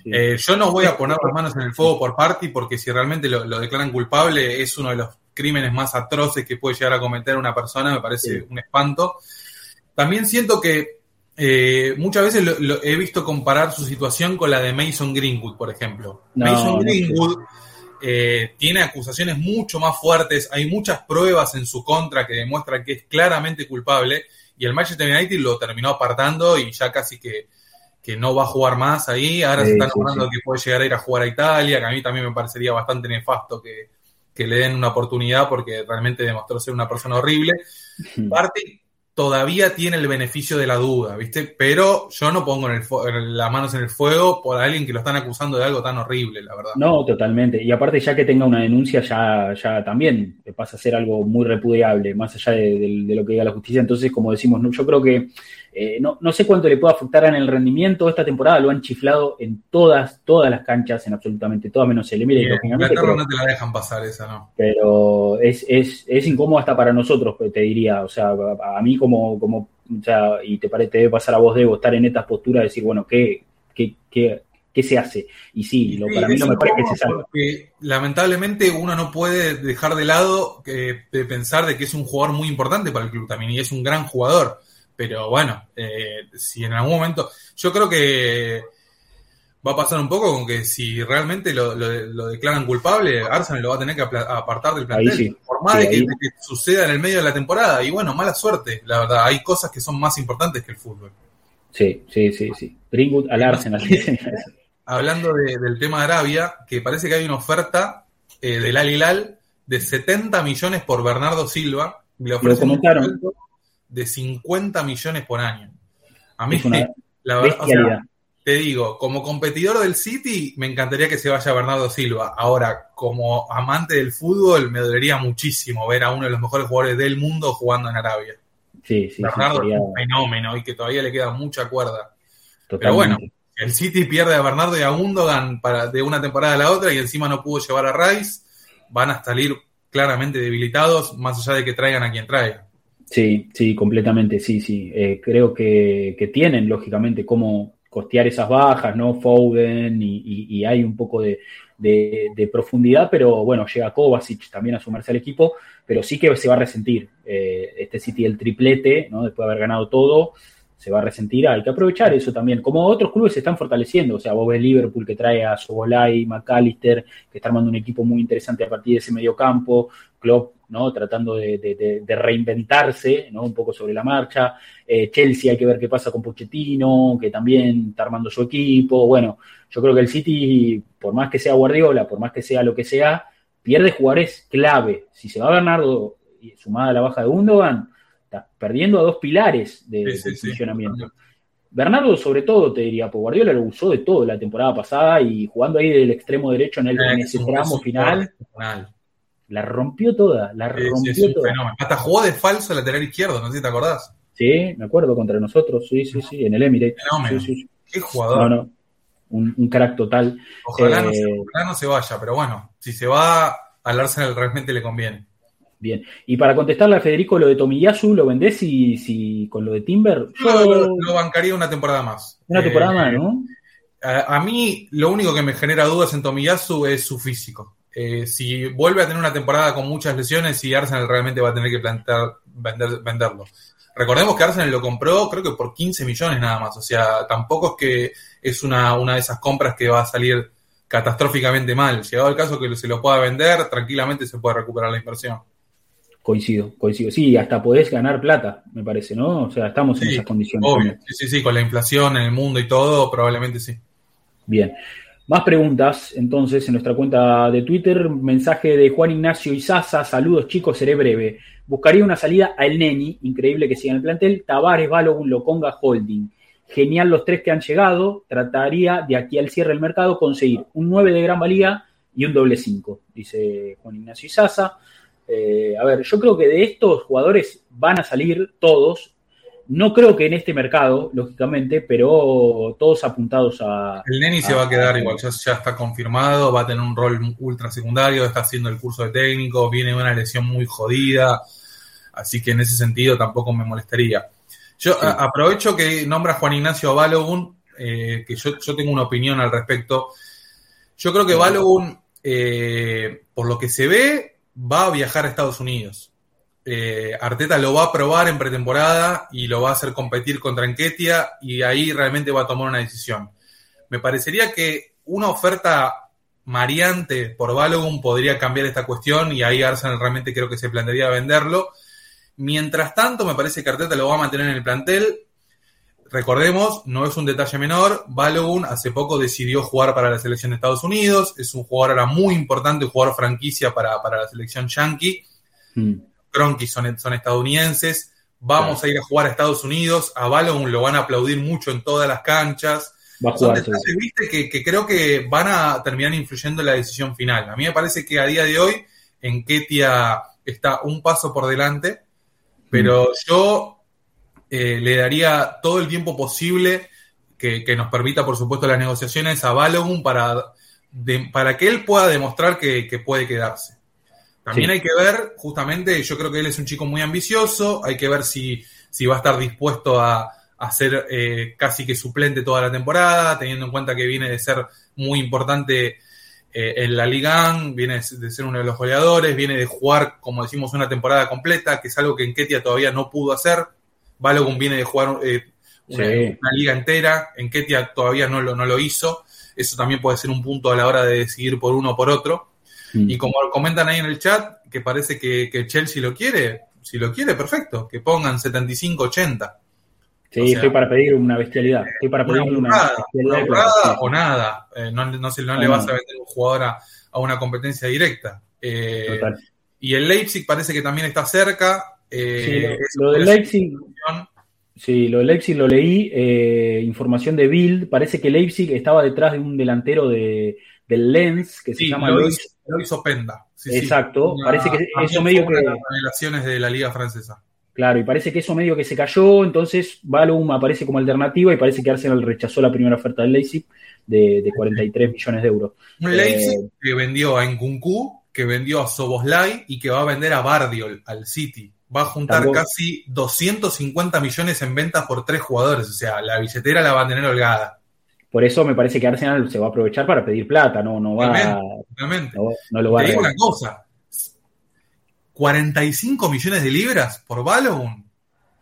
yo no voy a poner las manos en el fuego por Party porque si realmente lo, declaran culpable es uno de los crímenes más atroces que puede llegar a cometer una persona, me parece un espanto. También siento que eh, muchas veces lo, he visto comparar su situación con la de Mason Greenwood, por ejemplo. Mason Greenwood eh, tiene acusaciones mucho más fuertes, hay muchas pruebas en su contra que demuestran que es claramente culpable y el Manchester United lo terminó apartando y ya casi que, no va a jugar más ahí. Ahora se están hablando que puede llegar a ir a jugar a Italia, que a mí también me parecería bastante nefasto que, que le den una oportunidad porque realmente demostró ser una persona horrible. Party todavía tiene el beneficio de la duda, ¿viste? Pero yo no pongo las manos en el fuego por alguien que lo están acusando de algo tan horrible, la verdad. No, totalmente. Y aparte, ya que tenga una denuncia, ya, ya también pasa a ser algo muy repudiable, más allá de, lo que diga la justicia. Entonces, como decimos, yo creo que eh, no, no, sé cuánto le puede afectar en el rendimiento. Esta temporada lo han chiflado en todas, todas las canchas, en absolutamente todas, menos el Emirates. Pero, no te la dejan pasar esa, ¿no? Pero es, es, es incómodo hasta para nosotros, te diría. O sea, a, mí como, como o sea, y te, parece, te debe pasar a vos, Debo, estar en estas posturas, decir, bueno, ¿qué, qué, qué, qué se hace? Y sí, lo, para mí lo mejor es que se salga. lamentablemente uno no puede dejar de lado que, de pensar de que es un jugador muy importante para el club también, y es un gran jugador pero bueno, eh, si en algún momento. Yo creo que va a pasar un poco con que si realmente lo, declaran culpable, Arsenal lo va a tener que apartar del plantel. Por más de, que, suceda en el medio de la temporada. Y bueno, mala suerte, la verdad. Hay cosas que son más importantes que el fútbol. Sí, sí, sí, sí. Greenwood al Arsenal. Hablando del tema de Arabia, que parece que hay una oferta eh, del Al Hilal de 70 millones por Bernardo Silva. lo comentaron de 50 millones por año. A mí, la verdad, te digo, como competidor del City, me encantaría que se vaya Bernardo Silva. Ahora, como amante del fútbol, me dolería muchísimo ver a uno de los mejores jugadores del mundo jugando en Arabia. Sí, sí, Bernardo es un fenómeno y que todavía le queda mucha cuerda. Pero bueno, el City pierde a Bernardo y a Gundogan para, de una temporada a la otra y encima no pudo llevar a Rice, van a salir claramente debilitados, más allá de que traigan a quien traiga. Sí, sí, completamente, sí, sí. Eh, creo que, tienen, lógicamente, cómo costear esas bajas, ¿no? Foden y, hay un poco de, profundidad, pero bueno, llega Kovacic también a sumarse al equipo, pero sí que se va a resentir eh, este City el triplete, ¿no? Después de haber ganado todo, se va a resentir. Hay que aprovechar eso también. Como otros clubes se están fortaleciendo, o sea, vos ves Liverpool que trae a Sobolay, McAllister, que está armando un equipo muy interesante a partir de ese medio campo, Klopp ¿no? tratando de, reinventarse ¿no? un poco sobre la marcha. Eh, Chelsea hay que ver qué pasa con Pochettino, que también está armando su equipo. Bueno, yo creo que el City, por más que sea Guardiola, por más que sea lo que sea, pierde jugadores clave. Si se va Bernardo, sumada a la baja de Gundogan, perdiendo a dos pilares de, funcionamiento. Bernardo, sobre todo, te diría, pues Guardiola lo usó de todo la temporada pasada y jugando ahí del extremo derecho en, el, en ese tramo final la rompió toda, la rompió toda. Hasta jugó de falso lateral izquierdo, no sé si te acordás. Sí, me acuerdo, contra nosotros, sí, sí, sí, en el Emirates. Qué jugador. No, no. Un, crack total. Ojalá, no se, eh, ojalá, no se, vaya, pero bueno, si se va, al Arsenal realmente le conviene. Bien, y para contestarle a Federico lo de Tomiyasu, ¿lo vendés si, si con lo de Timber? Yo lo, bancaría una temporada más. Una temporada más, ¿no? A, a, mí lo único que me genera dudas en Tomiyasu es su físico. Eh, si vuelve a tener una temporada con muchas lesiones y Arsenal realmente va a tener que plantear vender, venderlo. Recordemos que Arsenal lo compró creo que por 15 millones nada más, o sea, tampoco es que es una, una de esas compras que va a salir catastróficamente mal. Llegado el caso que se lo pueda vender, tranquilamente se puede recuperar la inversión. Coincido, coincido. Sí, hasta podés ganar plata, me parece, ¿no? O sea, estamos en esas condiciones. Obvio, sí, sí, sí, con la inflación en el mundo y todo, probablemente sí. Bien. Más preguntas, entonces, en nuestra cuenta de Twitter. Mensaje de Juan Ignacio Izaza. Saludos, chicos, seré breve. Buscaría una salida al Neni, increíble que siga en el plantel. Tavares, Balogun, Loconga, Holding. Genial los tres que han llegado. Trataría de aquí al cierre del mercado conseguir un 9 de gran valía y un doble 5, dice Juan Ignacio Izaza. Eh, a ver, yo creo que de estos jugadores van a salir todos no creo que en este mercado, lógicamente, pero todos apuntados a. El Neni se va a quedar igual, ya, está confirmado, va a tener un rol ultra secundario, está haciendo el curso de técnico, viene una lesión muy jodida, así que en ese sentido tampoco me molestaría. Yo aprovecho que nombra Juan Ignacio Balogun, eh, que yo, tengo una opinión al respecto. Yo creo que Balogun, eh, por lo que se ve, va a viajar a Estados Unidos. Eh, Arteta lo va a probar en pretemporada y lo va a hacer competir contra Enquetia y ahí realmente va a tomar una decisión. Me parecería que una oferta mariante por Balogun podría cambiar esta cuestión y ahí Arsenal realmente creo que se plantearía venderlo. Mientras tanto, me parece que Arteta lo va a mantener en el plantel. Recordemos, no es un detalle menor, Balogun hace poco decidió jugar para la selección de Estados Unidos, es un jugador ahora muy importante, un jugador franquicia para, la selección yankee. Mm. Cronky son, son estadounidenses, vamos a ir a jugar a Estados Unidos, a Balogun lo van a aplaudir mucho en todas las canchas. Va a jugar, viste, que, creo que van a terminar influyendo en la decisión final. A mí me parece que a día de hoy en Ketia está un paso por delante, pero mm. yo eh, le daría todo el tiempo posible que, nos permita, por supuesto, las negociaciones a Balogun para, para que él pueda demostrar que puede quedarse. También hay que ver, justamente, yo creo que él es un chico muy ambicioso, hay que ver si, si va a estar dispuesto a, a ser eh, casi que suplente toda la temporada, teniendo en cuenta que viene de ser muy importante eh, en la Liga, viene de ser uno de los goleadores, viene de jugar, como decimos, una temporada completa, que es algo que en Ketia todavía no pudo hacer. Balogun viene de jugar eh, una, liga entera, en Ketia todavía no lo, no lo hizo. Eso también puede ser un punto a la hora de decidir por uno o por otro. Y como comentan ahí en el chat, que parece que, que, Chelsea lo quiere, si lo quiere, perfecto, que pongan 75-80. Sí, estoy para pedir una bestialidad. Estoy para pedir una, bestialidad. o nada. Eh, no, no, no, le vas a vender un jugador a, una competencia directa. Eh, y el Leipzig parece que también está cerca. Eh, sí, lo, del Leipzig. Sí, lo del Leipzig lo leí. información de Bild. Parece que Leipzig estaba detrás de un delantero de, del Lens que se llama Lois, Openda. Exacto, parece que eso medio que... Las revelaciones de la liga francesa. Claro, y parece que eso medio que se cayó, entonces Balum aparece como alternativa y parece que Arsenal rechazó la primera oferta del Leipzig de, 43 millones de euros. Un Leipzig eh, que vendió a Nkunku, que vendió a Soboslai y que va a vender a Bardiol, al City. Va a juntar casi 250 millones en ventas por tres jugadores, o sea, la billetera la va a tener holgada. Por eso me parece que Arsenal se va a aprovechar para pedir plata, no, no va Realmente. No, lo va Te digo una cosa. 45 millones de libras por Balogun.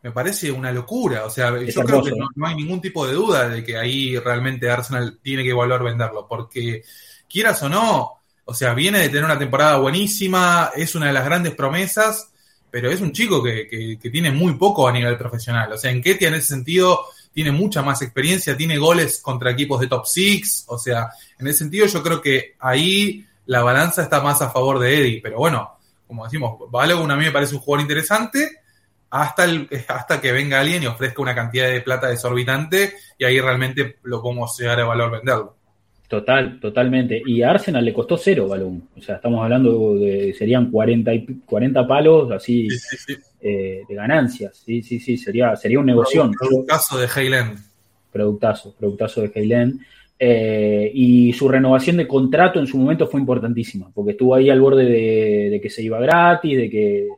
Me parece una locura. O sea, yo creo que no, hay ningún tipo de duda de que ahí realmente Arsenal tiene que evaluar venderlo. Porque, quieras o no, o sea, viene de tener una temporada buenísima, es una de las grandes promesas, pero es un chico que, que tiene muy poco a nivel profesional. O sea, en Ketia en ese sentido tiene mucha más experiencia, tiene goles contra equipos de top six, o sea, en ese sentido yo creo que ahí la balanza está más a favor de Eddie, pero bueno, como decimos, Balogun a mí me parece un jugador interesante hasta, el, hasta que venga alguien y ofrezca una cantidad de plata desorbitante y ahí realmente lo podemos llegar a valor venderlo. Total, totalmente. Y a Arsenal le costó cero balón. O sea, estamos hablando de, serían 40, y, 40 palos así eh, de ganancias. Sí, sí, sí, sería, sería un negocio. Productazo de Heyland. Productazo, productazo de Heyland. Eh, y su renovación de contrato en su momento fue importantísima, porque estuvo ahí al borde de, que se iba gratis, de que,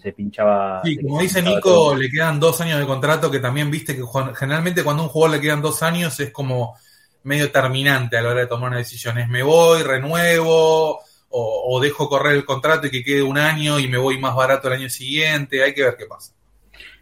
se pinchaba. Sí, como dice Nico, le quedan dos años de contrato, que también viste que generalmente cuando a un jugador le quedan dos años es como medio terminante a la hora de tomar una decisión. Es me voy, renuevo, o, dejo correr el contrato y que quede un año y me voy más barato el año siguiente. Hay que ver qué pasa.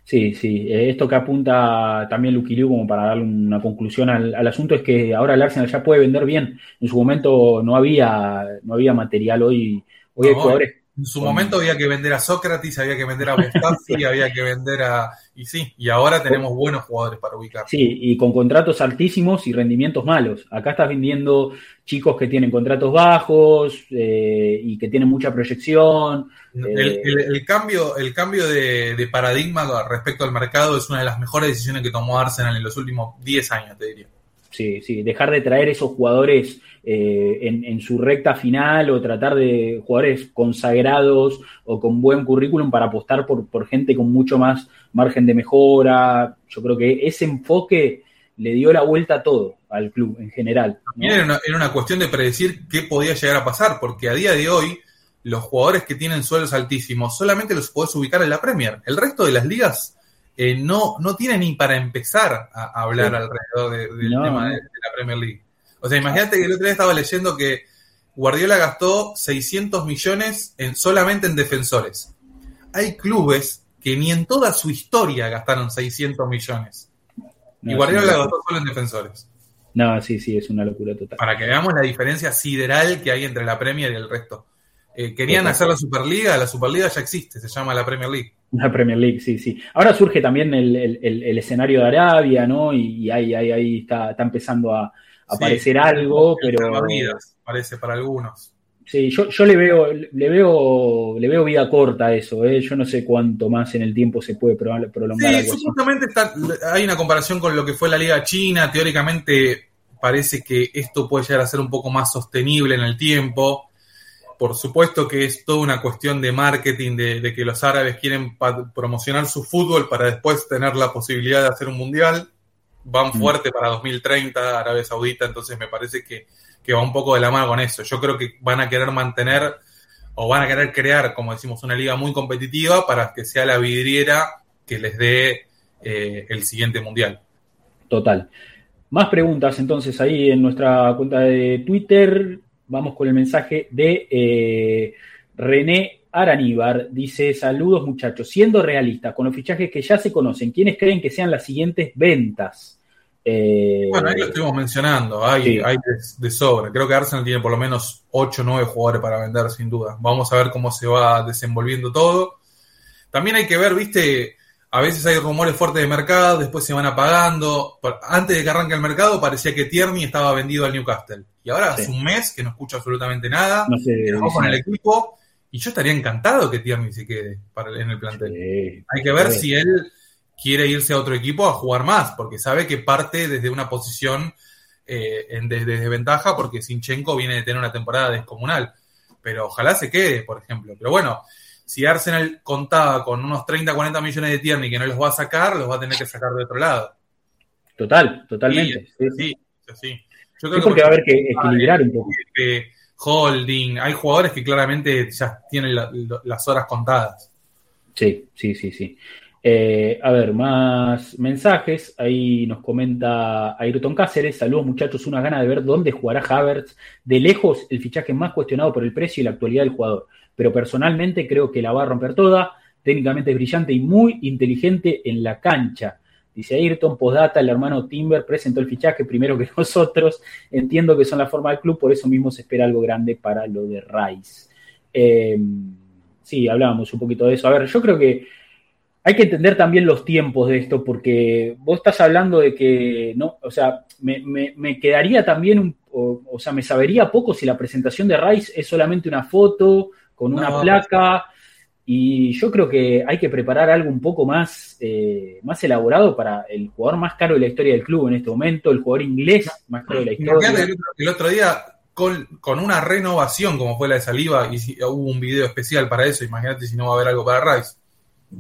Sí, sí. Eh, esto que apunta también Lucky Liu como para darle una conclusión al, asunto es que ahora el Arsenal ya puede vender bien. En su momento no había, no había material hoy. Hoy jugadores En su momento había que vender a Sócrates, había que vender a Mustafi, había que vender a. Y sí, y ahora tenemos buenos jugadores para ubicar. Sí, y con contratos altísimos y rendimientos malos. Acá estás vendiendo chicos que tienen contratos bajos eh, y que tienen mucha proyección. El, el, cambio, el cambio de, de, paradigma respecto al mercado es una de las mejores decisiones que tomó Arsenal en los últimos 10 años, te diría. Sí, sí, dejar de traer esos jugadores eh, en, su recta final o tratar de jugadores consagrados o con buen currículum para apostar por, por gente con mucho más margen de mejora. Yo creo que ese enfoque le dio la vuelta a todo al club en general. Era, una, era, una, cuestión de predecir qué podía llegar a pasar, porque a día de hoy los jugadores que tienen sueldos altísimos solamente los puedes ubicar en la Premier. El resto de las ligas eh, no, no tiene ni para empezar a hablar alrededor del tema de, la Premier League. O sea, imagínate que el otro día estaba leyendo que Guardiola gastó 600 millones en, solamente en defensores. Hay clubes que ni en toda su historia gastaron 600 millones. y Guardiola gastó solo en defensores. No, sí, sí, es una locura total. Para que veamos la diferencia sideral que hay entre la Premier y el resto. Eh, querían hacer la Superliga, la Superliga ya existe, se llama la Premier League. La Premier League, sí, sí. Ahora surge también el, escenario de Arabia, ¿no? Y, ahí, ahí, ahí está, está empezando a, aparecer algo, pero. parece para algunos. Sí, yo, yo le veo, le veo, le veo vida corta a eso, ¿eh? yo no sé cuánto más en el tiempo se puede prolongar. Sí, supuestamente hay una comparación con lo que fue la Liga China, teóricamente parece que esto puede llegar a ser un poco más sostenible en el tiempo por supuesto que es toda una cuestión de marketing, de, que los árabes quieren promocionar su fútbol para después tener la posibilidad de hacer un mundial. Van mm. fuerte para 2030 Arabia Saudita, entonces me parece que, va un poco de la mano con eso. Yo creo que van a querer mantener o van a querer crear, como decimos, una liga muy competitiva para que sea la vidriera que les dé eh, el siguiente mundial. Total. Más preguntas entonces ahí en nuestra cuenta de Twitter vamos con el mensaje de eh, René Araníbar. Dice, saludos muchachos, siendo realistas, con los fichajes que ya se conocen, ¿quiénes creen que sean las siguientes ventas? Eh, bueno, ahí lo estuvimos mencionando, hay, hay de, sobra. Creo que Arsenal tiene por lo menos 8 o 9 jugadores para vender, sin duda. Vamos a ver cómo se va desenvolviendo todo. También hay que ver, viste, a veces hay rumores fuertes de mercado, después se van apagando. Antes de que arranque el mercado parecía que Tierney estaba vendido al Newcastle. Y ahora hace un mes que no escucho absolutamente nada. No sé, con el equipo. Y yo estaría encantado que Tierney se quede en el plantel. Hay que ver si él quiere irse a otro equipo a jugar más, porque sabe que parte desde una posición eh, en desventaja, porque Sinchenko viene de tener una temporada descomunal. Pero ojalá se quede, por ejemplo. Pero bueno, si Arsenal contaba con unos 30, 40 millones de Tierney que no los va a sacar, los va a tener que sacar de otro lado. Total, totalmente. Sí, sí. sí. Yo creo que va a haber que equilibrar un poco. Holding, hay jugadores que claramente ya tienen las horas contadas. Sí, sí, sí, sí. Eh, a ver, más mensajes. Ahí nos comenta Ayrton Cáceres. Saludos muchachos, una gana de ver dónde jugará Havertz. De lejos, el fichaje más cuestionado por el precio y la actualidad del jugador. Pero personalmente creo que la va a romper toda. Técnicamente es brillante y muy inteligente en la cancha. Dice Ayrton, postdata, el hermano Timber presentó el fichaje primero que nosotros. Entiendo que son la forma del club, por eso mismo se espera algo grande para lo de Rice. Em, sí, hablábamos un poquito de eso. A ver, yo creo que hay que entender también los tiempos de esto, porque vos estás hablando de que, no, o sea, me, quedaría también, o, sea, me sabería poco si la presentación de Rice es solamente una foto con una placa. Y yo creo que hay que preparar algo un poco más, eh, más elaborado para el jugador más caro de la historia del club en este momento, el jugador inglés más caro de la historia. El otro, día, con, una renovación como fue la de Saliva, y hubo un video especial para eso, imagínate si no va a haber algo para Rice.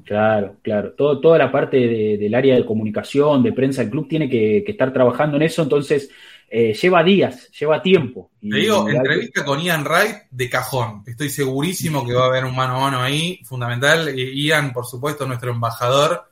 Claro, claro. Todo, toda la parte del área de comunicación, de prensa del club tiene que, que estar trabajando en eso, entonces eh, lleva días, lleva tiempo. Te digo, entrevista con Ian Wright de cajón. Estoy segurísimo que va a haber un mano a mano ahí, fundamental. Ian, por supuesto, nuestro embajador.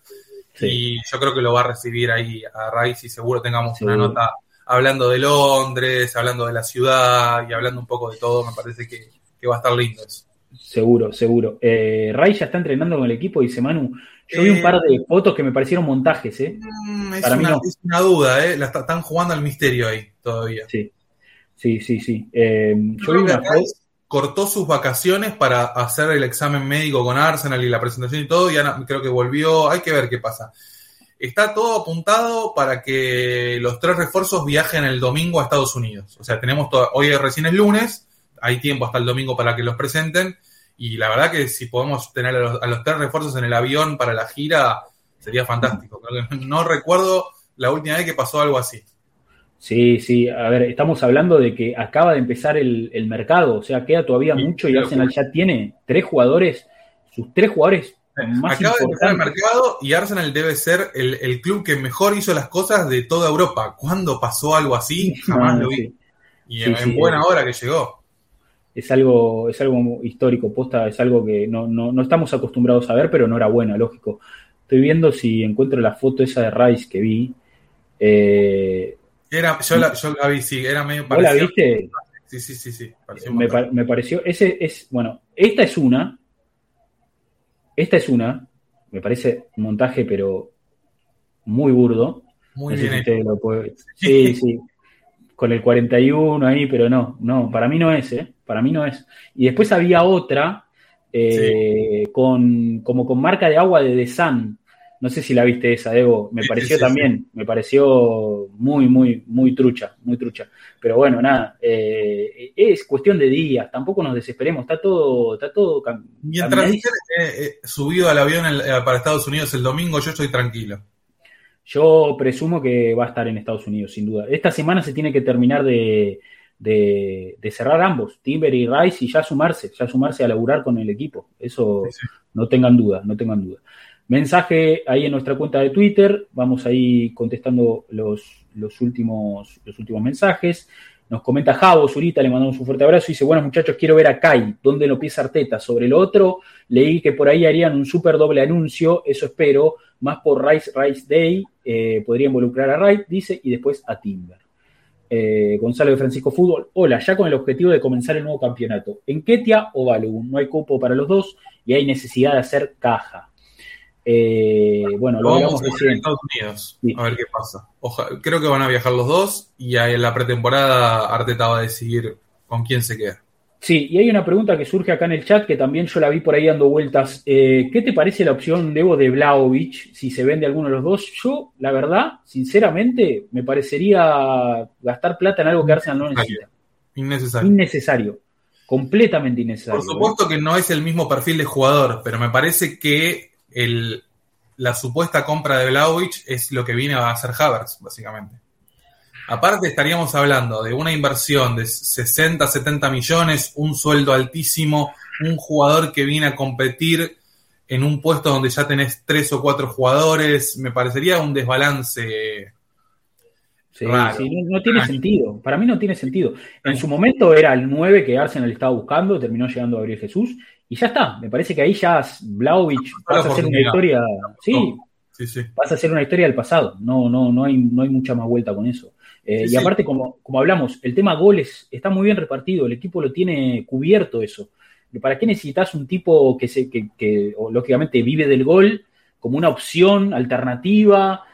Y yo creo que lo va a recibir ahí a Rice y seguro tengamos una nota hablando de Londres, hablando de la ciudad y hablando un poco de todo. Me parece que, va a estar lindo eso. Seguro, seguro. Eh, Ray ya está entrenando con el equipo, dice Manu. Yo vi un par de eh, fotos que me parecieron montajes, ¿eh? Mm, es, una, duda, ¿eh? La están jugando al misterio ahí todavía. Sí, sí, sí, sí. Eh, yo, vi una cortó sus vacaciones para hacer el examen médico con Arsenal y la presentación y todo, y ahora creo que volvió, hay que ver qué pasa. Está todo apuntado para que los tres refuerzos viajen el domingo a Estados Unidos. O sea, tenemos todo, hoy recién es lunes, hay tiempo hasta el domingo para que los presenten, y la verdad que si podemos tener a los, a los tres refuerzos en el avión para la gira, sería fantástico. No recuerdo la última vez que pasó algo así. Sí, sí, a ver, estamos hablando de que acaba de empezar el, el mercado, o sea, queda todavía mucho y Arsenal ya tiene tres jugadores, sus tres jugadores más Acaba de empezar el mercado y Arsenal debe ser el, el, club que mejor hizo las cosas de toda Europa. ¿Cuándo pasó algo así? Jamás lo vi. Sí. Y sí, en, en, buena hora que llegó. Es algo, es algo histórico, posta, es algo que no, no, no estamos acostumbrados a ver, pero no era bueno, lógico. Estoy viendo si encuentro la foto esa de Rice que vi. Eh, era, yo, la, yo la vi, sí, era medio parecido. ¿Vos la viste? Sí, sí, sí, sí. Me, me, pareció, ese es, bueno, esta es una, esta es una, me parece un montaje, pero muy burdo. Muy no bien. Si lo puede... Sí, sí, con el 41 ahí, pero no, no, para mí no es, ¿eh? Para mí no es. Y después había otra, eh, sí. con, como con marca de agua de The Sun, no sé si la viste esa, Debo. Me sí, pareció sí, también, me pareció muy, muy, muy trucha, muy trucha. Pero bueno, nada, eh, es cuestión de días, tampoco nos desesperemos, está todo, está todo Mientras esté eh, subido al avión el, eh, para Estados Unidos el domingo, yo estoy tranquilo. Yo presumo que va a estar en Estados Unidos, sin duda. Esta semana se tiene que terminar de, de, de cerrar ambos, Timber y Rice, y ya sumarse, ya sumarse a laburar con el equipo. Eso no tengan duda, no tengan duda. Mensaje ahí en nuestra cuenta de Twitter, vamos ahí contestando los, los, últimos, los últimos mensajes. Nos comenta Javo Zurita, le mandamos un fuerte abrazo. Dice, buenos muchachos, quiero ver a Kai, ¿dónde lo piensa Arteta? Sobre el otro, leí que por ahí harían un súper doble anuncio, eso espero, más por Rice Rice Day, eh, podría involucrar a Wright, dice, y después a Timber. Eh, Gonzalo de Francisco Fútbol, hola, ya con el objetivo de comenzar el nuevo campeonato. En Ketia o Balogun, no hay cupo para los dos y hay necesidad de hacer caja. Eh, bueno, lo vamos a en Estados Unidos, sí. a ver qué pasa. Oja, creo que van a viajar los dos y en la pretemporada Arteta va a decidir con quién se queda. Sí, y hay una pregunta que surge acá en el chat que también yo la vi por ahí dando vueltas. Eh, ¿Qué te parece la opción, Debo, de Blaovic si se vende alguno de los dos? Yo, la verdad, sinceramente, me parecería gastar plata en algo que Arsenal no necesita. Innecesario. Innecesario. Completamente innecesario. Por supuesto ¿eh? que no es el mismo perfil de jugador, pero me parece que el, la supuesta compra de Blaovic es lo que viene a hacer Havertz, básicamente. Aparte estaríamos hablando de una inversión de 60, 70 millones, un sueldo altísimo, un jugador que viene a competir en un puesto donde ya tenés tres o cuatro jugadores, me parecería un desbalance. Sí, sí no, no, tiene sentido. Para mí no tiene sentido. En su momento era el 9 que Arsenal estaba buscando, terminó llegando a Gabriel Jesús, y ya está. Me parece que ahí ya Blaovic pasa a ser una historia. Sí, sí, sí, pasa a ser una historia del pasado. No, no, no hay, no hay mucha más vuelta con eso. Eh, sí, y aparte, como, como hablamos, el tema goles está muy bien repartido, el equipo lo tiene cubierto eso. ¿Para qué necesitas un tipo que, se, que, que o, lógicamente vive del gol como una opción alternativa?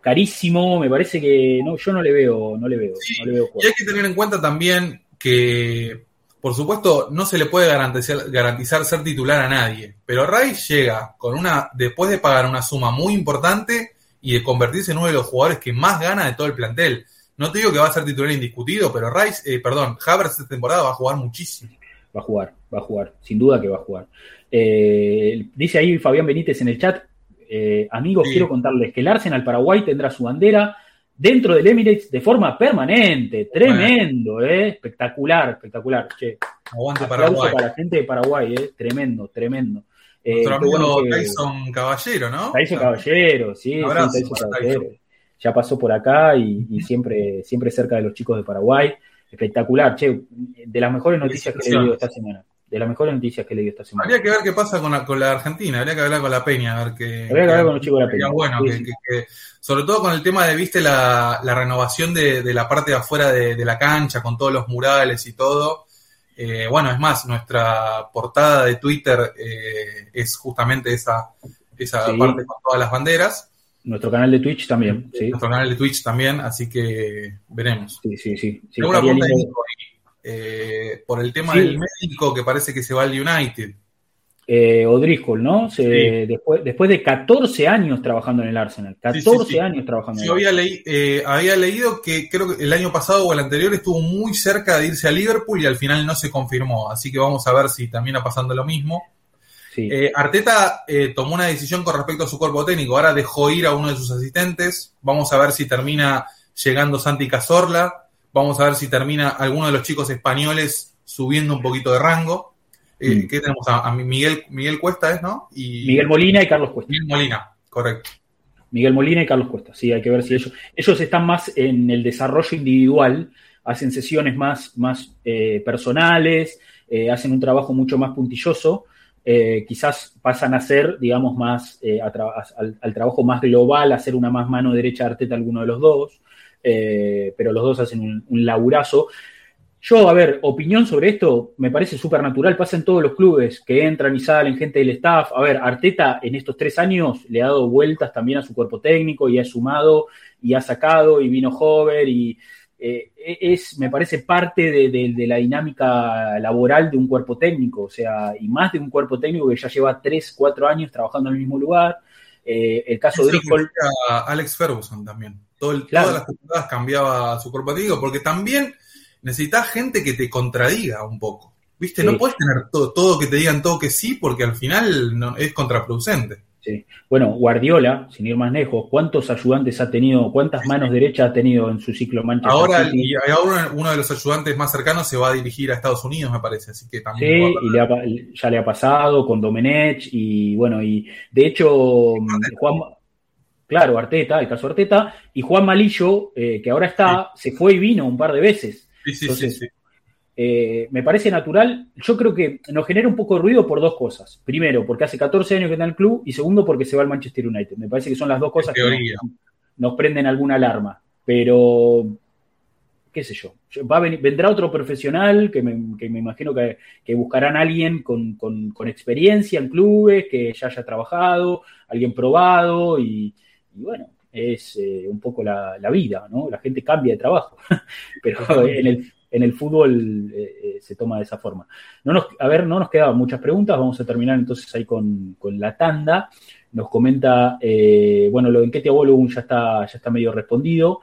Carísimo, me parece que no, yo no le veo, no le veo, sí, no le veo Y hay que tener en cuenta también que, por supuesto, no se le puede garantizar, garantizar ser titular a nadie. Pero Rice llega con una, después de pagar una suma muy importante y de convertirse en uno de los jugadores que más gana de todo el plantel. No te digo que va a ser titular indiscutido, pero Rice, eh, perdón, Havertz esta temporada va a jugar muchísimo. Va a jugar, va a jugar, sin duda que va a jugar. Eh, dice ahí Fabián Benítez en el chat, eh, amigos, sí. quiero contarles que el Arsenal Paraguay tendrá su bandera dentro del Emirates de forma permanente. Tremendo, eh, espectacular, espectacular. Che, Aguante Paraguay. para la gente de Paraguay, eh, tremendo, tremendo. Nuestro eh, amigo bueno que... Tyson Caballero, ¿no? Tyson Caballero, sí, abrazo, sí Tyson Caballero. Tyson ya pasó por acá y, y, siempre, siempre cerca de los chicos de Paraguay. Espectacular, che, de las mejores noticias que he leído esta semana. De las mejores noticias que leído esta semana. Habría que ver qué pasa con la, con la Argentina, habría que hablar con la Peña, a ver qué. Habría que hablar con los chicos de la Peña. Bueno, sí, que, sí. Que, sobre todo con el tema de, viste, la, la renovación de, de, la parte de afuera de, de, la cancha, con todos los murales y todo. Eh, bueno, es más, nuestra portada de Twitter eh, es justamente esa, esa sí. parte con todas las banderas. Nuestro canal de Twitch también, sí. Nuestro canal de Twitch también, así que veremos. Sí, sí, sí. sí Eh, por el tema del médico que parece que se va al United. Eh, O'Driscoll, ¿no? después, después de 14 años trabajando en el Arsenal. 14 años trabajando en el había, eh, había leído que creo que el año pasado o el anterior estuvo muy cerca de irse a Liverpool y al final no se confirmó. Así que vamos a ver si termina pasando lo mismo. Eh, Arteta tomó una decisión con respecto a su cuerpo técnico. Ahora dejó ir a uno de sus asistentes. Vamos a ver si termina llegando Santi Cazorla. Vamos a ver si termina alguno de los chicos españoles subiendo un poquito de rango. Eh, mm. ¿Qué tenemos? A, Miguel, Miguel Cuesta, ¿es, no? Y, Miguel Molina y Carlos Cuesta. Miguel Molina, correcto. Miguel Molina y Carlos Cuesta. Sí, hay que ver si ellos, ellos están más en el desarrollo individual, hacen sesiones más, más personales, hacen un trabajo mucho más puntilloso eh, quizás pasan a ser, digamos, más eh, al, trabajo más global, hacer una más mano derecha de Arteta alguno de los dos, eh, pero los dos hacen un, un, laburazo. Yo, a ver, opinión sobre esto, me parece súper natural, pasa en todos los clubes, que entran y salen gente del staff. A ver, Arteta en estos tres años le ha dado vueltas también a su cuerpo técnico y ha sumado y ha sacado y vino Hover y eh, es, me parece, parte de, la dinámica laboral de un cuerpo técnico, o sea, y más de un cuerpo técnico que ya lleva 3, 4 años trabajando en el mismo lugar. Eh, el caso de. Alex Ferguson también. Todo Todas las temporadas cambiaba su cuerpo técnico, porque también necesitas gente que te contradiga un poco. ¿Viste? No puedes tener todo, todo que te digan todo que sí, porque al final no, es contraproducente. Bueno, Guardiola, sin ir más lejos, ¿cuántos ayudantes ha tenido, cuántas manos derechas ha tenido en su ciclo Manchester ahora, Y ahora uno de los ayudantes más cercanos se va a dirigir a Estados Unidos, me parece, así que también. Sí, y ya le ha pasado con Domenech y bueno, y de hecho, Juan, claro, Arteta, el caso Arteta, y Juan Malillo, eh, que ahora está, se fue y vino un par de veces. Sí, sí, sí. Eh, me parece natural. Yo creo que nos genera un poco de ruido por dos cosas. Primero, porque hace 14 años que está en el club, y segundo, porque se va al Manchester United. Me parece que son las dos cosas que nos, prenden alguna alarma. Pero, qué sé yo, Va vendrá otro profesional que me, imagino que, buscarán a alguien con, experiencia en clubes, que ya haya trabajado, alguien probado, y, bueno, es eh, un poco la, la, vida, ¿no? La gente cambia de trabajo. Pero en el, en el fútbol eh, eh, se toma de esa forma. No a ver, no nos quedaban muchas preguntas, vamos a terminar entonces ahí con, la tanda. Nos comenta, bueno, lo de Enketia Volume ya está, ya está medio respondido.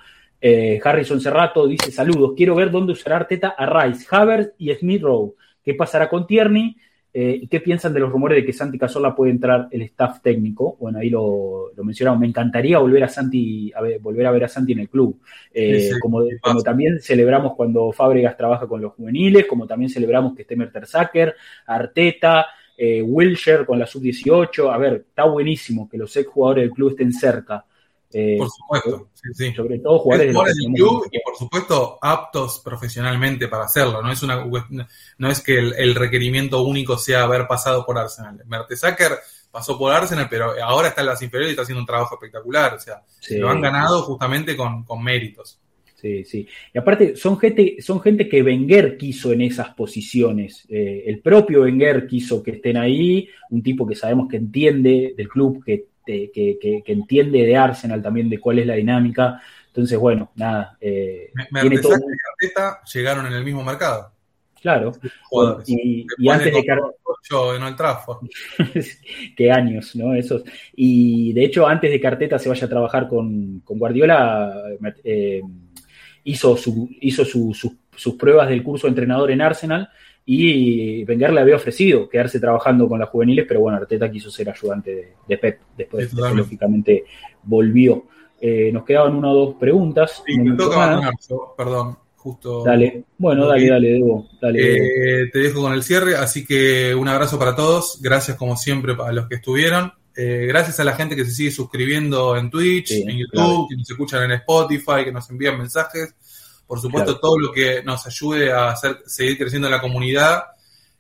Harrison Cerrato dice, saludos, quiero ver dónde usará Arteta a Rice, Havertz y Smith Rowe. ¿Qué pasará con Tierney? Eh, ¿Qué piensan de los rumores de que Santi Casola puede entrar el staff técnico? Bueno, ahí lo, lo mencionamos. Me encantaría volver a Santi, a ver, volver a ver a Santi en el club. Eh, como, también celebramos cuando Fábregas trabaja con los juveniles, como también celebramos que esté Mertersacker, Arteta, eh, Wilshire con la sub-18. A ver, está buenísimo que los ex jugadores del club estén cerca. Eh, por supuesto, sí, sí. Sobre todo jugadores del club y por supuesto aptos profesionalmente para hacerlo. No es una no es que el, requerimiento único sea haber pasado por Arsenal. Mertesacker pasó por Arsenal, pero ahora está en las inferiores y está haciendo un trabajo espectacular. O sea, lo han ganado justamente con, méritos. Sí, sí. Y aparte, son gente, son gente que Wenger quiso en esas posiciones. Eh, el propio Wenger quiso que estén ahí, un tipo que sabemos que entiende del club, que que, entiende de Arsenal también de cuál es la dinámica. Entonces, bueno, nada. Eh, tiene todo... llegaron en el mismo mercado. Claro. y, antes de Carteta. en el Trafford. Qué años, ¿no? Esos. Y de hecho, antes de que Arteta se vaya a trabajar con, Guardiola, eh, hizo, su, hizo sus pruebas del curso de entrenador en Arsenal y Wenger le había ofrecido quedarse trabajando con las juveniles, pero bueno, Arteta quiso ser ayudante de, Pep, después de que lógicamente volvió. Eh, nos quedaban una o dos preguntas. Sí, me toca perdón, justo. Dale, bueno, dale, dale, Debo. Dale, eh, te dejo con el cierre, así que un abrazo para todos, gracias como siempre a los que estuvieron. Eh, gracias a la gente que se sigue suscribiendo en Twitch, en YouTube, que nos escuchan en Spotify, que nos envían mensajes. Por supuesto, todo lo que nos ayude a hacer, seguir creciendo la comunidad,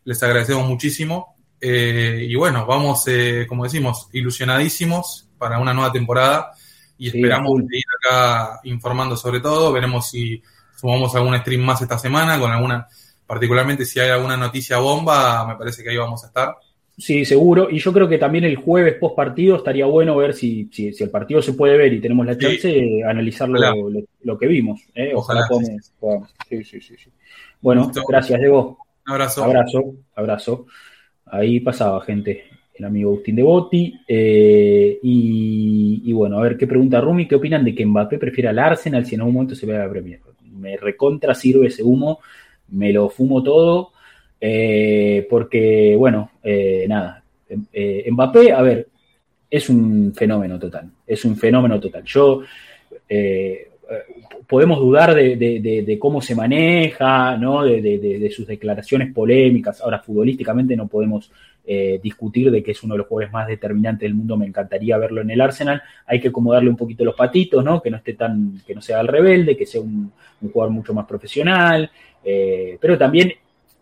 les agradecemos muchísimo. Eh, y bueno, vamos, eh, como decimos, ilusionadísimos para una nueva temporada y esperamos seguir acá informando sobre todo. Veremos si sumamos algún stream más esta semana, con alguna, particularmente si hay alguna noticia bomba, me parece que ahí vamos a estar. Sí, seguro. Y yo creo que también el jueves post partido estaría bueno ver si, si, el partido se puede ver y tenemos la chance de analizar lo, que vimos. ¿eh? Ojalá, Sí, sí, sí, Bueno, gracias, Diego. Un abrazo. Abrazo, abrazo. Ahí pasaba, gente. El amigo Agustín de Botti. Eh, y, bueno, a ver qué pregunta Rumi. ¿Qué opinan de que Mbappé prefiera al Arsenal si en algún momento se ve a la Premier? Me recontra sirve ese humo. Me lo fumo todo eh, porque, bueno, eh, nada, eh, Mbappé, a ver, es un fenómeno total, es un fenómeno total. Yo, podemos dudar de, cómo se maneja, ¿no? de, sus declaraciones polémicas. Ahora, futbolísticamente no podemos discutir de que es uno de los jugadores más determinantes del mundo. Me encantaría verlo en el Arsenal. Hay que acomodarle un poquito los patitos, ¿no? Que no esté tan, que no sea el rebelde, que sea un jugador mucho más profesional. pero también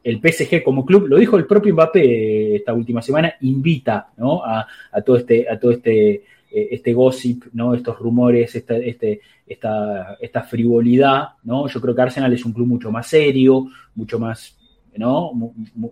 el PSG como club, lo dijo el propio Mbappé esta última semana, invita a, todo este, a todo este, eh, este gossip, ¿no? estos rumores, esta, este, esta, esta frivolidad. ¿no? Yo creo que Arsenal es un club mucho más serio, mucho más, ¿no?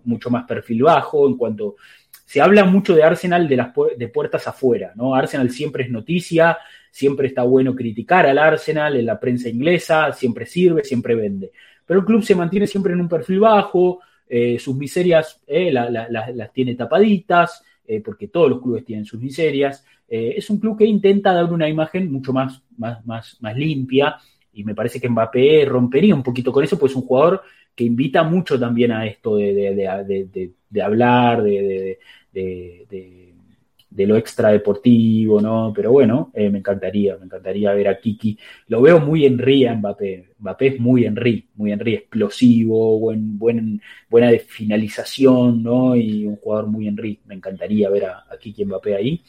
mucho más perfil bajo en cuanto... Se habla mucho de Arsenal de, las, de puertas afuera, ¿no? Arsenal siempre es noticia, siempre está bueno criticar al Arsenal en la prensa inglesa, siempre sirve, siempre vende pero el club se mantiene siempre en un perfil bajo, eh, sus miserias eh, las tiene tapaditas, eh, porque todos los clubes tienen sus miserias. es un club que intenta dar una imagen mucho más, más, más, más limpia y me parece que Mbappé rompería un poquito con eso, pues es un jugador que invita mucho también a esto de, de hablar, de, de lo extradeportivo, ¿no? Pero bueno, eh, me encantaría, me encantaría ver a Kiki. Lo veo muy Henry a Mbappé. Mbappé es muy Henry, muy Henry, explosivo, buen, buen, buena finalización, ¿no? Y un jugador muy Henry. Me encantaría ver a, Kiki Mbappé ahí.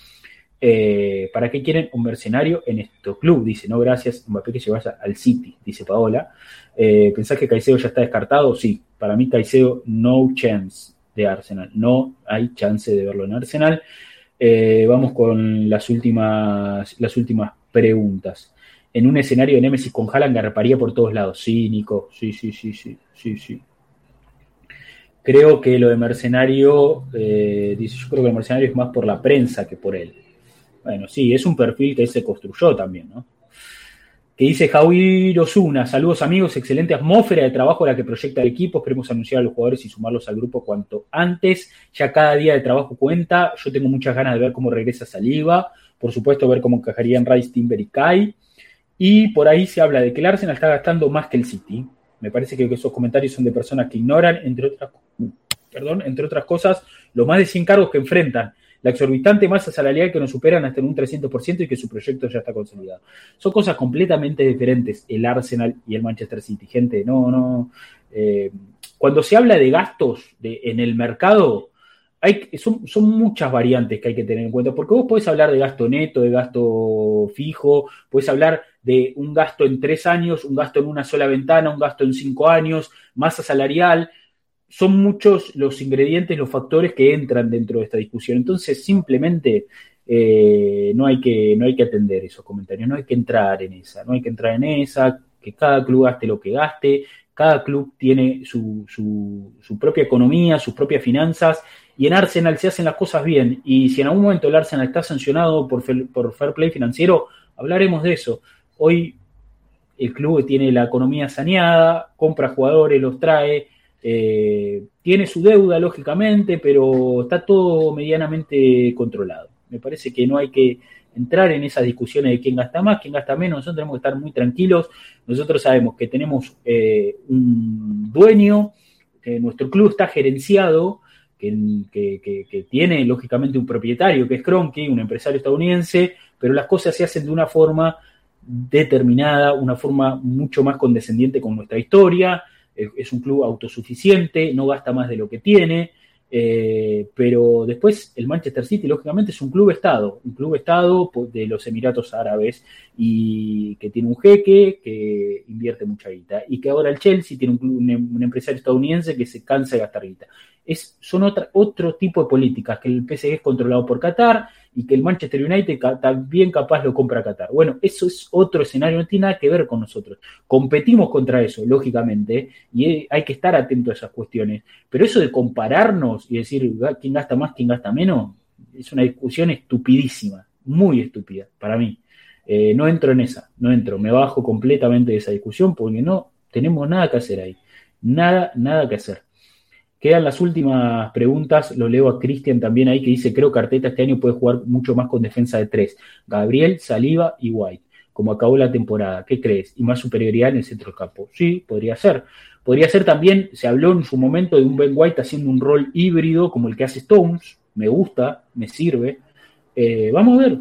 Eh, ¿Para qué quieren un mercenario en este club? Dice, no, gracias, Mbappé que se vaya al City, dice Paola. Eh, ¿Pensás que Caicedo ya está descartado? Sí, para mí Caicedo no chance de Arsenal, no hay chance de verlo en Arsenal. Eh, vamos con las últimas, las últimas preguntas. En un escenario de Nemesis con Haaland garparía por todos lados. Sí, Nico. Sí, sí, sí, sí, sí, sí. Creo que lo de Mercenario, eh, dice, yo creo que el Mercenario es más por la prensa que por él. Bueno, sí, es un perfil que se construyó también, ¿no? Que dice Javier Osuna, saludos amigos, excelente atmósfera de trabajo la que proyecta el equipo, esperemos anunciar a los jugadores y sumarlos al grupo cuanto antes, ya cada día de trabajo cuenta, yo tengo muchas ganas de ver cómo regresa Saliva, por supuesto ver cómo encajarían Rice, Timber y Kai, y por ahí se habla de que el Arsenal está gastando más que el City, me parece que esos comentarios son de personas que ignoran, entre otras, perdón, entre otras cosas, los más de 100 cargos que enfrentan, la exorbitante masa salarial que nos superan hasta en un 300% y que su proyecto ya está consolidado. Son cosas completamente diferentes el Arsenal y el Manchester City. Gente, no, no. Eh, cuando se habla de gastos en el mercado, hay, son, son, muchas variantes que hay que tener en cuenta, porque vos podés hablar de gasto neto, de gasto fijo, podés hablar de un gasto en tres años, un gasto en una sola ventana, un gasto en cinco años, masa salarial, son muchos los ingredientes, los factores que entran dentro de esta discusión. Entonces, simplemente eh, no, hay que, no hay que atender esos comentarios, no hay que entrar en esa, no hay que entrar en esa, que cada club gaste lo que gaste, cada club tiene su, su, propia economía, sus propias finanzas, y en Arsenal se hacen las cosas bien. Y si en algún momento el Arsenal está sancionado por, por fair play financiero, hablaremos de eso. Hoy el club tiene la economía saneada, compra jugadores, los trae, eh, tiene su deuda, lógicamente, pero está todo medianamente controlado. Me parece que no hay que entrar en esas discusiones de quién gasta más, quién gasta menos. Nosotros tenemos que estar muy tranquilos. Nosotros sabemos que tenemos eh, un dueño, que nuestro club está gerenciado, que, tiene lógicamente un propietario, que es Kroenke, un empresario estadounidense, pero las cosas se hacen de una forma determinada, una forma mucho más condescendiente con nuestra historia, es un club autosuficiente, no gasta más de lo que tiene, eh, pero después el Manchester City, lógicamente, es un club Estado, un club Estado de los Emiratos Árabes y que tiene un jeque que invierte mucha guita y que ahora el Chelsea tiene un, un, empresario estadounidense que se cansa de gastar guita. Es, son otra, otro tipo de políticas, que el PSG es controlado por Qatar y que el Manchester United también capaz lo compra a Qatar. Bueno, eso es otro escenario, no tiene nada que ver con nosotros. Competimos contra eso, lógicamente, y hay que estar atento a esas cuestiones. Pero eso de compararnos y decir quién gasta más, quién gasta menos, es una discusión estupidísima, muy estúpida para mí. Eh, no entro en esa, no entro, me bajo completamente de esa discusión porque no tenemos nada que hacer ahí. Nada, nada que hacer. Quedan las últimas preguntas, lo leo a Cristian también ahí que dice, creo que Arteta este año puede jugar mucho más con defensa de tres. Gabriel, Saliva y White, como acabó la temporada. ¿Qué crees? Y más superioridad en el centro del campo. Sí, podría ser. Podría ser también, se habló en su momento de un Ben White haciendo un rol híbrido como el que hace Stones. Me gusta, me sirve. Eh, vamos a ver.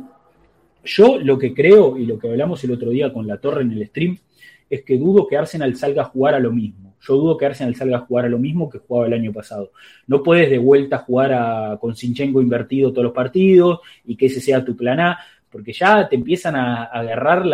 Yo lo que creo y lo que hablamos el otro día con la torre en el stream es que dudo que Arsenal salga a jugar a lo mismo yo dudo que Arsenal salga a jugar a lo mismo que jugaba el año pasado. No puedes de vuelta jugar a, con Sinchenko invertido todos los partidos y que ese sea tu plan A, porque ya te empiezan a, agarrar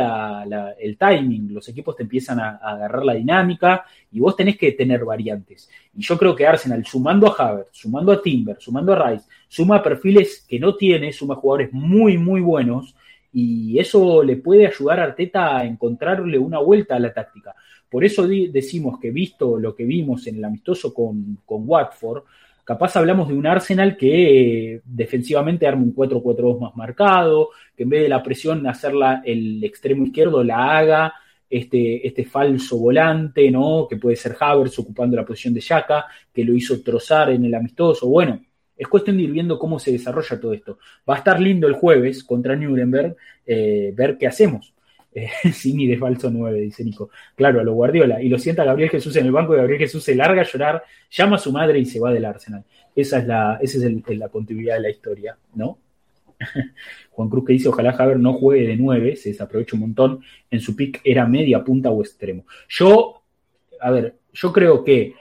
el timing, los equipos te empiezan a, agarrar la dinámica y vos tenés que tener variantes. Y yo creo que Arsenal, sumando a Havertz, sumando a Timber, sumando a Rice, suma perfiles que no tiene, suma jugadores muy, muy buenos y eso le puede ayudar a Arteta a encontrarle una vuelta a la táctica. Por eso decimos que visto lo que vimos en el amistoso con, Watford, capaz hablamos de un Arsenal que eh, defensivamente arma un 4-4-2 más marcado, que en vez de la presión hacerla el extremo izquierdo la haga este, este falso volante, ¿no? Que puede ser Havertz ocupando la posición de Yaka, que lo hizo trozar en el amistoso. Bueno, es cuestión de ir viendo cómo se desarrolla todo esto. Va a estar lindo el jueves contra Nuremberg eh, ver qué hacemos. Eh, Simi de falso 9, dice Nico. Claro, a lo Guardiola. Y lo sienta Gabriel Jesús en el banco y Gabriel Jesús se larga a llorar, llama a su madre y se va del Arsenal. Esa es la, esa es la continuidad de la historia, ¿no? Juan Cruz que dice, ojalá Javier no juegue de 9, se desaprovecha un montón. En su pick era media, punta o extremo. Yo, a ver, yo creo que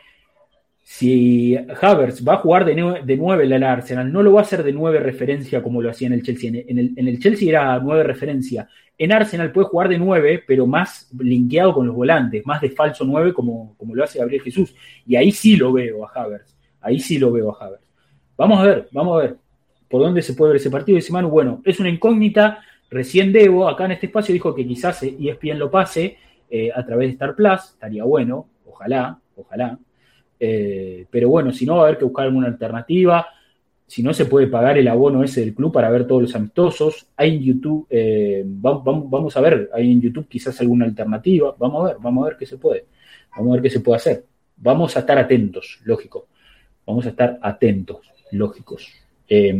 si Havertz va a jugar de 9, de en el Arsenal, no lo va a hacer de 9 referencia como lo hacía en el Chelsea. En el, Chelsea era 9 referencia. En Arsenal puede jugar de 9, pero más linkeado con los volantes, más de falso 9 como, como lo hace Gabriel Jesús. Y ahí sí lo veo a Havertz. Ahí sí lo veo a Havertz. Vamos a ver, vamos a ver por dónde se puede ver ese partido. Dice Manu, bueno, es una incógnita. Recién Debo, acá en este espacio, dijo que quizás ESPN lo pase eh, a través de Star Plus. Estaría bueno, ojalá, ojalá. Eh, pero bueno, si no, va a haber que buscar alguna alternativa. Si no, se puede pagar el abono ese del club para ver todos los amistosos. Hay en YouTube, eh, vamos, vamos, a ver, hay en YouTube quizás alguna alternativa. Vamos a ver, vamos a ver qué se puede. Vamos a ver qué se puede hacer. Vamos a estar atentos, lógico. Vamos a estar atentos, lógicos. Eh,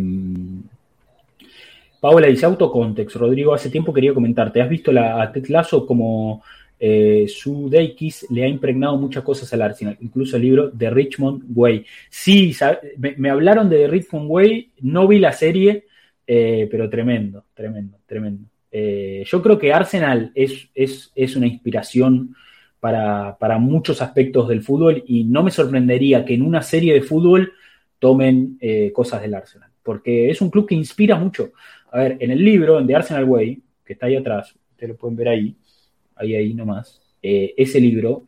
Paola dice autocontext. Rodrigo, hace tiempo quería comentarte. ¿Has visto la, a Ted como eh, su Deikis le ha impregnado muchas cosas al Arsenal, incluso el libro de Richmond Way. Sí, me, hablaron de Richmond Way, no vi la serie, eh, pero tremendo, tremendo, tremendo. Eh, yo creo que Arsenal es, es, una inspiración para, muchos aspectos del fútbol y no me sorprendería que en una serie de fútbol tomen cosas del Arsenal, porque es un club que inspira mucho. A ver, en el libro, The Arsenal Way, que está ahí atrás, ustedes lo pueden ver ahí, ahí, ahí nomás, eh, ese libro,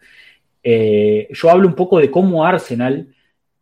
eh, yo hablo un poco de cómo Arsenal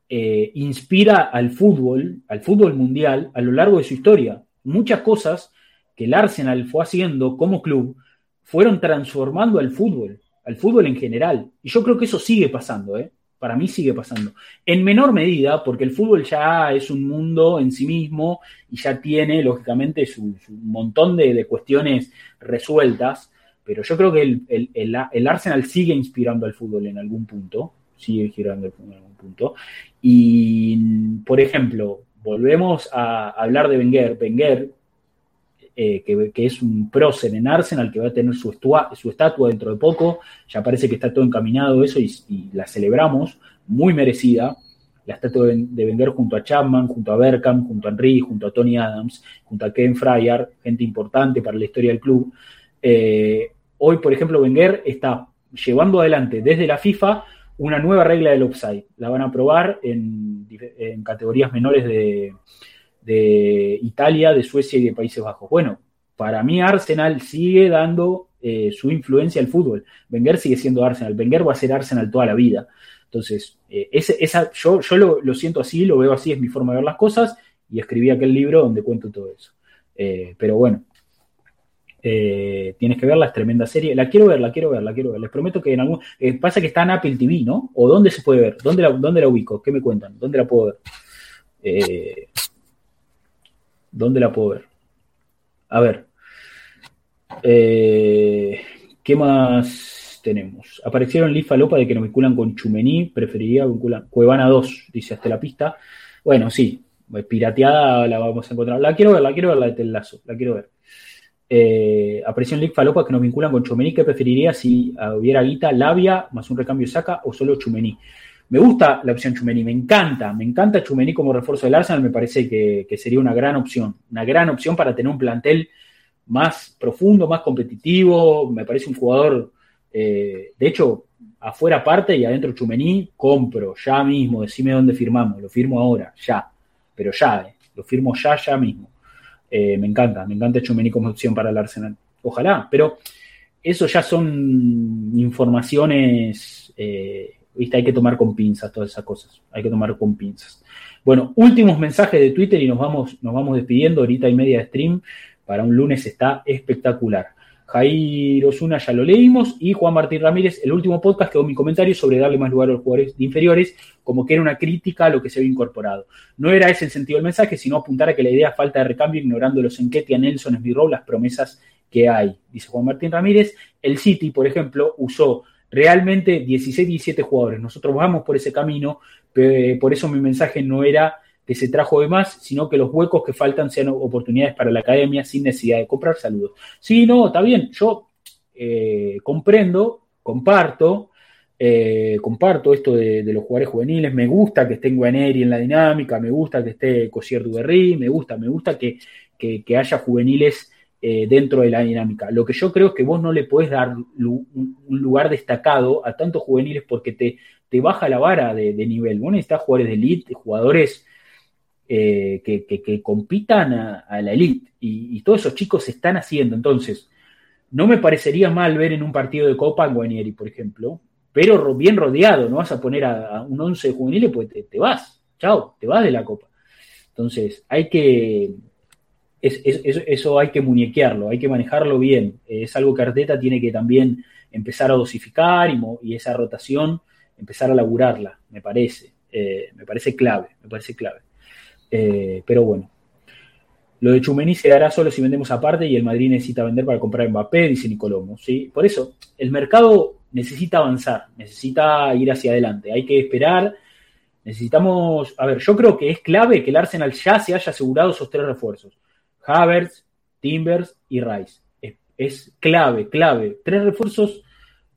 eh, inspira al fútbol, al fútbol mundial, a lo largo de su historia. Muchas cosas que el Arsenal fue haciendo como club fueron transformando al fútbol, al fútbol en general. Y yo creo que eso sigue pasando, Para mí sigue pasando. En menor medida, porque el fútbol ya es un mundo en sí mismo y ya tiene, lógicamente, su, montón de, cuestiones resueltas pero yo creo que el, Arsenal sigue inspirando al fútbol en algún punto, sigue inspirando al fútbol en algún punto. Y, por ejemplo, volvemos a hablar de Wenger. Wenger, eh, que, es un prócer en Arsenal, que va a tener su, su estatua dentro de poco, ya parece que está todo encaminado eso y, la celebramos, muy merecida. La estatua de Wenger junto a Chapman, junto a Berkham, junto a Henry, junto a Tony Adams, junto a Ken Fryer, gente importante para la historia del club. Eh, Hoy, por ejemplo, Wenger está llevando adelante desde la FIFA una nueva regla del offside. La van a probar en, categorías menores de, Italia, de Suecia y de Países Bajos. Bueno, para mí Arsenal sigue dando eh, su influencia al fútbol. Wenger sigue siendo Arsenal. Wenger va a ser Arsenal toda la vida. Entonces, eh, esa, yo, lo, siento así, lo veo así, es mi forma de ver las cosas y escribí aquel libro donde cuento todo eso. Eh, pero bueno, eh, tienes que verla, es tremenda serie. La quiero ver, la quiero ver, la quiero ver. Les prometo que en algún. pasa que está en Apple TV, ¿no? ¿O dónde se puede ver? ¿Dónde la, dónde la ubico? ¿Qué me cuentan? ¿Dónde la puedo ver? ¿Dónde la puedo ver? A ver. ¿Qué más? tenemos. Aparecieron Lifa Lopa de que nos vinculan con Chumení, preferiría vincular Cuevana 2, dice hasta la pista. Bueno, sí, pirateada la vamos a encontrar. La quiero ver, la quiero ver la de Telazo, la quiero ver. Eh, apareció Lifa Lopa que nos vinculan con Chumení, ¿qué preferiría si hubiera guita, labia, más un recambio saca o solo Chumení? Me gusta la opción Chumení, me encanta, me encanta Chumení como refuerzo del Arsenal, me parece que, que sería una gran opción, una gran opción para tener un plantel más profundo, más competitivo, me parece un jugador eh, de hecho, afuera parte y adentro Chumení, compro ya mismo, decime dónde firmamos, lo firmo ahora, ya, pero ya, eh, lo firmo ya, ya mismo. Eh, me encanta, me encanta Chumení como opción para el Arsenal. Ojalá, pero eso ya son informaciones, viste, hay que tomar con pinzas todas esas cosas, hay que tomar con pinzas. Bueno, últimos mensajes de Twitter y nos vamos, nos vamos despidiendo, ahorita y media de stream, para un lunes está espectacular. Jair Osuna ya lo leímos y Juan Martín Ramírez, el último podcast quedó mi comentario sobre darle más lugar a los jugadores inferiores, como que era una crítica a lo que se había incorporado. No era ese el sentido del mensaje, sino apuntar a que la idea falta de recambio, ignorando los Enquete, a Nelson, Esbirro, las promesas que hay, dice Juan Martín Ramírez. El City, por ejemplo, usó realmente 16-17 jugadores. Nosotros vamos por ese camino, por eso mi mensaje no era que se trajo de más, sino que los huecos que faltan sean oportunidades para la academia sin necesidad de comprar saludos. Sí, no, está bien, yo eh, comprendo, comparto, eh, comparto esto de, los jugadores juveniles, me gusta que esté Guaneri en la dinámica, me gusta que esté Cosier Duberry, me gusta, me gusta que, haya juveniles eh, dentro de la dinámica. Lo que yo creo es que vos no le podés dar un lugar destacado a tantos juveniles porque te, baja la vara de, nivel. Vos necesitas jugadores de elite, jugadores eh, que, compitan a, la elite. Y, todos esos chicos se están haciendo. Entonces, no me parecería mal ver en un partido de Copa a Guanieri, por ejemplo, pero bien rodeado. No vas a poner a, un 11 juvenil pues te, vas. Chao, te vas de la Copa. Entonces, hay que. eso hay que muñequearlo, hay que manejarlo bien. Es algo que Arteta tiene que también empezar a dosificar y, esa rotación empezar a laburarla, me parece. Eh, me parece clave, me parece clave. Eh, pero bueno. Lo de Chumení se dará solo si vendemos aparte y el Madrid necesita vender para comprar Mbappé, dice Nicolomo. ¿sí? Por eso, el mercado necesita avanzar, necesita ir hacia adelante. Hay que esperar. Necesitamos. A ver, yo creo que es clave que el Arsenal ya se haya asegurado esos tres refuerzos: Havertz, Timbers y Rice. Es, clave, clave. Tres refuerzos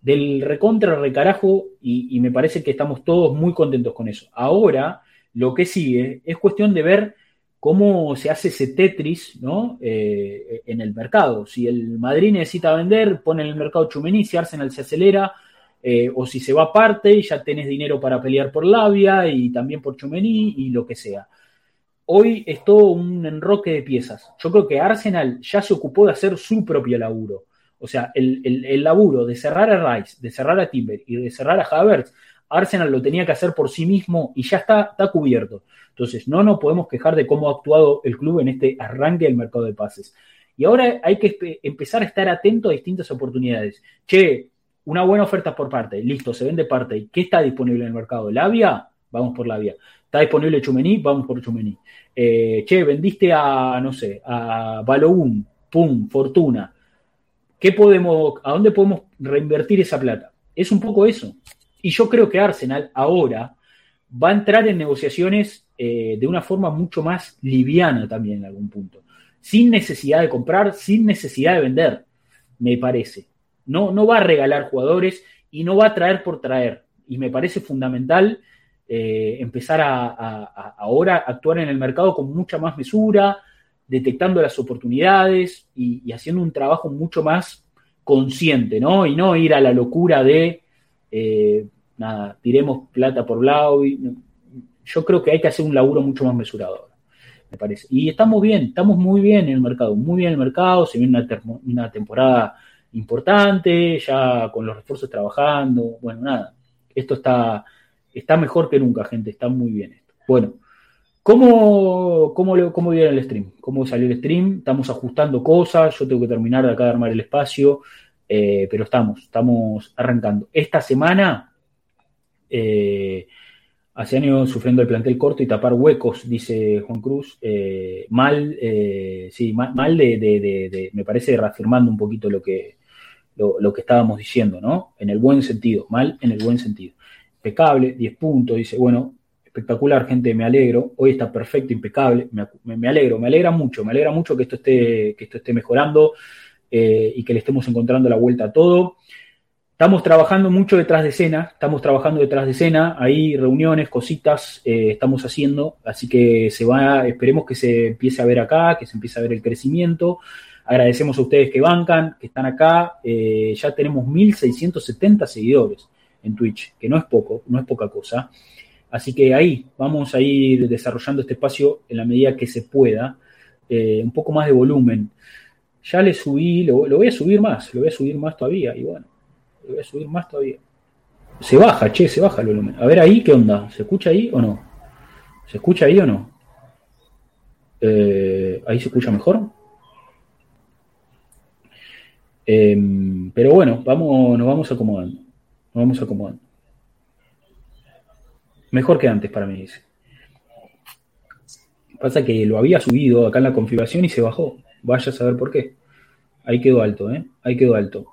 del recontra recarajo y me parece que estamos todos muy contentos con eso. Ahora lo que sigue es cuestión de ver cómo se hace ese Tetris ¿no? Eh, en el mercado. Si el Madrid necesita vender, pone en el mercado Chumení, si Arsenal se acelera, eh, o si se va aparte y ya tenés dinero para pelear por Labia y también por Chumení y lo que sea. Hoy es todo un enroque de piezas. Yo creo que Arsenal ya se ocupó de hacer su propio laburo. O sea, el, el laburo de cerrar a Rice, de cerrar a Timber y de cerrar a Havertz Arsenal lo tenía que hacer por sí mismo y ya está, está cubierto. Entonces, no nos podemos quejar de cómo ha actuado el club en este arranque del mercado de pases. Y ahora hay que empezar a estar atento a distintas oportunidades. Che, una buena oferta por parte, listo, se vende parte. ¿Qué está disponible en el mercado? ¿La vía? Vamos por la vía. ¿Está disponible Chumení? Vamos por Chumení. Eh, che, vendiste a, no sé, a Balogun, pum, Fortuna. ¿Qué podemos, ¿A dónde podemos reinvertir esa plata? Es un poco eso. Y yo creo que Arsenal ahora va a entrar en negociaciones eh, de una forma mucho más liviana también en algún punto. Sin necesidad de comprar, sin necesidad de vender, me parece. No, no va a regalar jugadores y no va a traer por traer. Y me parece fundamental eh, empezar a, ahora actuar en el mercado con mucha más mesura, detectando las oportunidades y, haciendo un trabajo mucho más consciente, ¿no? Y no ir a la locura de eh, nada, tiremos plata por lado. yo creo que hay que hacer un laburo mucho más mesurado, me parece. Y estamos bien, estamos muy bien en el mercado, muy bien en el mercado, se viene una, temporada importante, ya con los refuerzos trabajando, bueno, nada, esto está, está mejor que nunca, gente, está muy bien esto. Bueno, ¿Cómo, cómo, cómo vieron el stream? ¿Cómo salió el stream? Estamos ajustando cosas, yo tengo que terminar de acá de armar el espacio, eh, pero estamos, estamos arrancando. Esta semana, eh, hace años sufriendo el plantel corto y tapar huecos, dice Juan Cruz, eh, mal, sí, mal, de, me parece reafirmando un poquito lo que, lo, que estábamos diciendo, ¿no? En el buen sentido, mal en el buen sentido impecable, 10 puntos, dice, bueno, espectacular, gente, me alegro, hoy está perfecto, impecable, me, alegro, me alegra mucho, me alegra mucho que esto esté, que esto esté mejorando eh, y que le estemos encontrando la vuelta a todo. Estamos trabajando mucho detrás de escena, estamos trabajando detrás de escena, hay reuniones, cositas, eh, estamos haciendo, así que se va, esperemos que se empiece a ver acá, que se empiece a ver el crecimiento. Agradecemos a ustedes que bancan, que están acá, eh, ya tenemos 1.670 seguidores en Twitch, que no es poco, no es poca cosa. Así que ahí vamos a ir desarrollando este espacio en la medida que se pueda, un poco más de volumen. Ya le subí, lo, voy a subir más, lo voy a subir más todavía, y bueno, lo voy a subir más todavía. Se baja, che, se baja el volumen. A ver ahí, ¿qué onda? ¿Se escucha ahí o no? ¿Se escucha ahí o no? Eh, ¿Ahí se escucha mejor? Em, pero bueno, vamos, nos vamos acomodando. Nos vamos acomodando. Mejor que antes para mí, dice. Pasa que lo había subido acá en la configuración y se bajó. Vaya a saber por qué. Ahí quedó alto, ¿eh? Ahí quedó alto.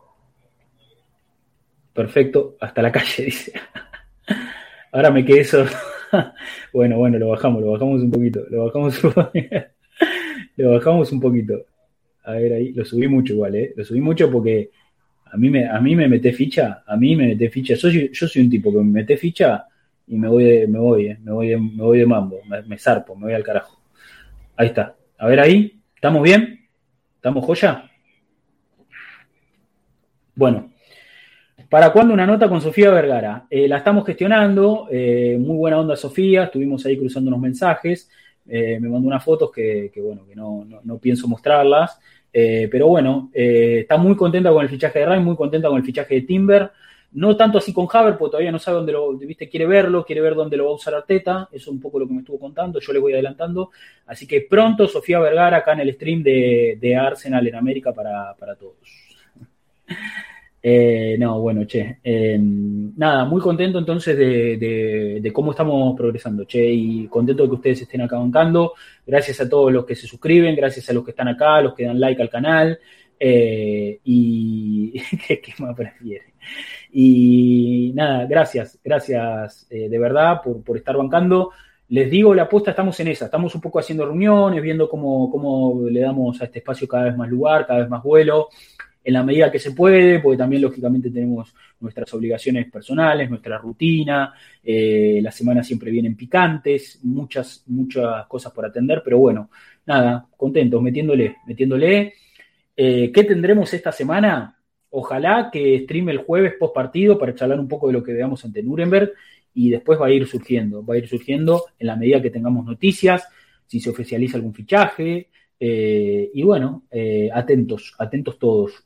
Perfecto, hasta la calle, dice. Ahora me quedé solo. bueno, bueno, lo bajamos, lo bajamos un poquito. Lo bajamos un poquito. lo bajamos un poquito. A ver ahí, lo subí mucho igual, ¿eh? Lo subí mucho porque a mí me, a mí me mete ficha, a mí me mete ficha. Soy, yo soy un tipo que me mete ficha y me voy de, me voy, eh, me voy de, me voy de mambo, me, zarpo, me voy al carajo. Ahí está. A ver ahí, ¿estamos bien? ¿Estamos joya? Bueno, ¿para cuándo una nota con Sofía Vergara? Eh, la estamos gestionando, eh, muy buena onda Sofía, estuvimos ahí cruzando unos mensajes, me mandó unas fotos que, bueno, que no, no, pienso mostrarlas, pero bueno, está muy contenta con el fichaje de Ray, muy contenta con el fichaje de Timber. No tanto así con Haber, porque todavía no sabe dónde lo, viste, quiere verlo, quiere ver dónde lo va a usar Arteta, eso es un poco lo que me estuvo contando, yo le voy adelantando. Así que pronto Sofía Vergara acá en el stream de, Arsenal en América para, todos. Eh, no, bueno, che. Eh, nada, muy contento entonces de, cómo estamos progresando, che, y contento de que ustedes estén acá bancando. Gracias a todos los que se suscriben, gracias a los que están acá, los que dan like al canal. Eh, y ¿qué, más prefiere? Y nada, gracias, gracias eh, de verdad por, estar bancando. Les digo, la apuesta estamos en esa, estamos un poco haciendo reuniones, viendo cómo, cómo le damos a este espacio cada vez más lugar, cada vez más vuelo, en la medida que se puede, porque también lógicamente tenemos nuestras obligaciones personales, nuestra rutina, eh, las semanas siempre vienen picantes, muchas, muchas cosas por atender, pero bueno, nada, contentos, metiéndole, metiéndole. Eh, ¿Qué tendremos esta semana? Ojalá que streame el jueves post partido para charlar un poco de lo que veamos ante Nuremberg y después va a ir surgiendo, va a ir surgiendo en la medida que tengamos noticias, si se oficializa algún fichaje. Eh, y bueno, eh, atentos, atentos todos.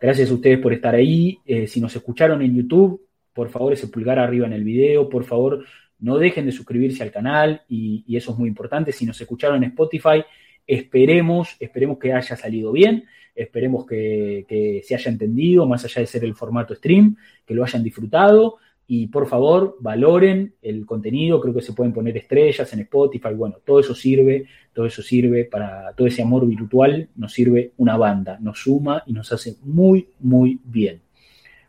gracias a ustedes por estar ahí. si nos escucharon en YouTube, por favor ese pulgar arriba en el video, por favor no dejen de suscribirse al canal y, y eso es muy importante. Si nos escucharon en Spotify, Esperemos, esperemos que haya salido bien, esperemos que, se haya entendido, más allá de ser el formato stream, que lo hayan disfrutado y por favor valoren el contenido, creo que se pueden poner estrellas en Spotify, bueno, todo eso sirve, todo eso sirve para todo ese amor virtual, nos sirve una banda, nos suma y nos hace muy, muy bien.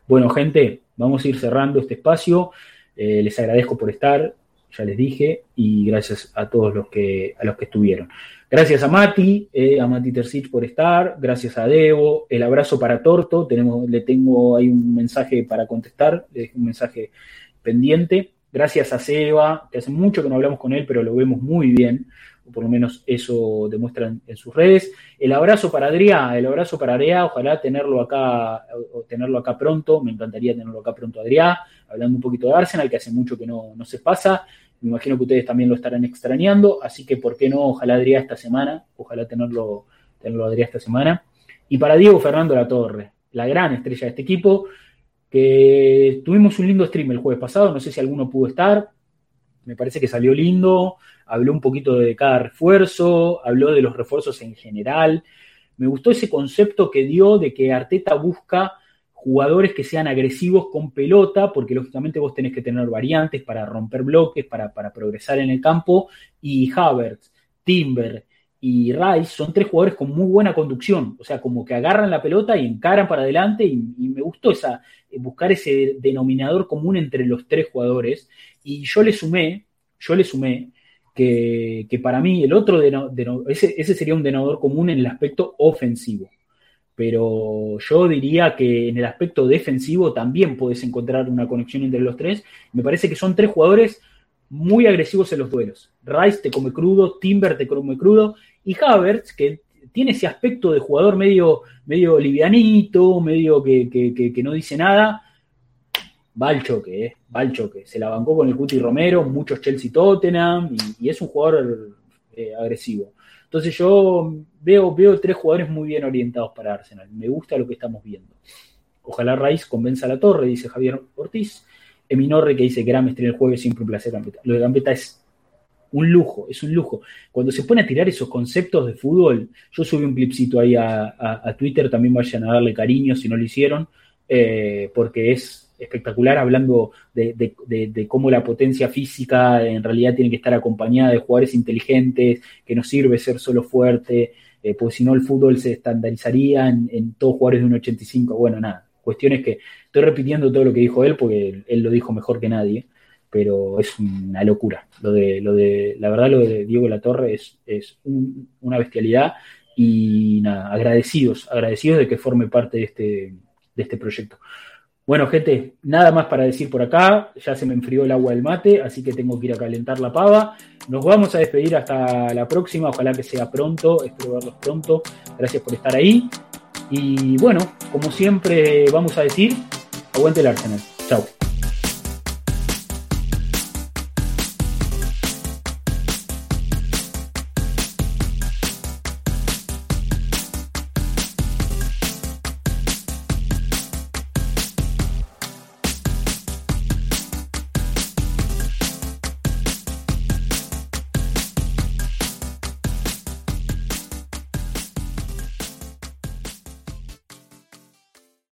Bueno, gente, vamos a ir cerrando este espacio, eh, les agradezco por estar, ya les dije, y gracias a todos los que, a los que estuvieron. Gracias a Mati, eh, a Mati Tercich por estar, gracias a Debo, el abrazo para Torto, tenemos, le tengo ahí un mensaje para contestar, un mensaje pendiente. Gracias a Seba, que hace mucho que no hablamos con él, pero lo vemos muy bien, o por lo menos eso demuestran en sus redes. El abrazo para Adrián, el abrazo para Adrián, ojalá tenerlo acá, tenerlo acá pronto, me encantaría tenerlo acá pronto Adrián, hablando un poquito de Arsenal, que hace mucho que no, no se pasa. Me imagino que ustedes también lo estarán extrañando, así que ¿por qué no? Ojalá Adrián esta semana, ojalá tenerlo, tenerlo Adrián esta semana. Y para Diego Fernando La Torre, la gran estrella de este equipo, que tuvimos un lindo stream el jueves pasado, no sé si alguno pudo estar, me parece que salió lindo, habló un poquito de cada refuerzo, habló de los refuerzos en general. Me gustó ese concepto que dio de que Arteta busca jugadores que sean agresivos con pelota, porque lógicamente vos tenés que tener variantes para romper bloques, para, progresar en el campo, y Havertz, Timber y Rice son tres jugadores con muy buena conducción, o sea, como que agarran la pelota y encaran para adelante, y, me gustó esa, buscar ese denominador común entre los tres jugadores, y yo le sumé, yo le sumé que, para mí el otro, ese, ese sería un denominador común en el aspecto ofensivo pero yo diría que en el aspecto defensivo también puedes encontrar una conexión entre los tres. Me parece que son tres jugadores muy agresivos en los duelos. Rice te come crudo, Timber te come crudo y Havertz, que tiene ese aspecto de jugador medio, medio livianito, medio que, no dice nada, va al choque, eh, va al choque. Se la bancó con el Cuti Romero, muchos Chelsea Tottenham y, es un jugador eh, agresivo. Entonces yo veo, veo tres jugadores muy bien orientados para Arsenal. Me gusta lo que estamos viendo. Ojalá Rice convenza a la torre, dice Javier Ortiz. Eminorre que dice que Gram estrena el jueves siempre un placer Gambetta. Lo de Gambetta es un lujo, es un lujo. Cuando se pone a tirar esos conceptos de fútbol, yo subí un clipcito ahí a, Twitter, también vayan a darle cariño si no lo hicieron, eh, porque es espectacular hablando de, cómo la potencia física en realidad tiene que estar acompañada de jugadores inteligentes, que no sirve ser solo fuerte, eh, porque si no el fútbol se estandarizaría en, todos jugadores de un 85. Bueno, nada, cuestiones que estoy repitiendo todo lo que dijo él, porque él, lo dijo mejor que nadie, pero es una locura. Lo de, lo de, la verdad, lo de Diego Latorre es, es una bestialidad y nada, agradecidos, agradecidos de que forme parte de este, de este proyecto. Bueno, gente, nada más para decir por acá. Ya se me enfrió el agua del mate, así que tengo que ir a calentar la pava. Nos vamos a despedir hasta la próxima. Ojalá que sea pronto. Espero verlos pronto. Gracias por estar ahí. Y bueno, como siempre, vamos a decir, aguante el Arsenal.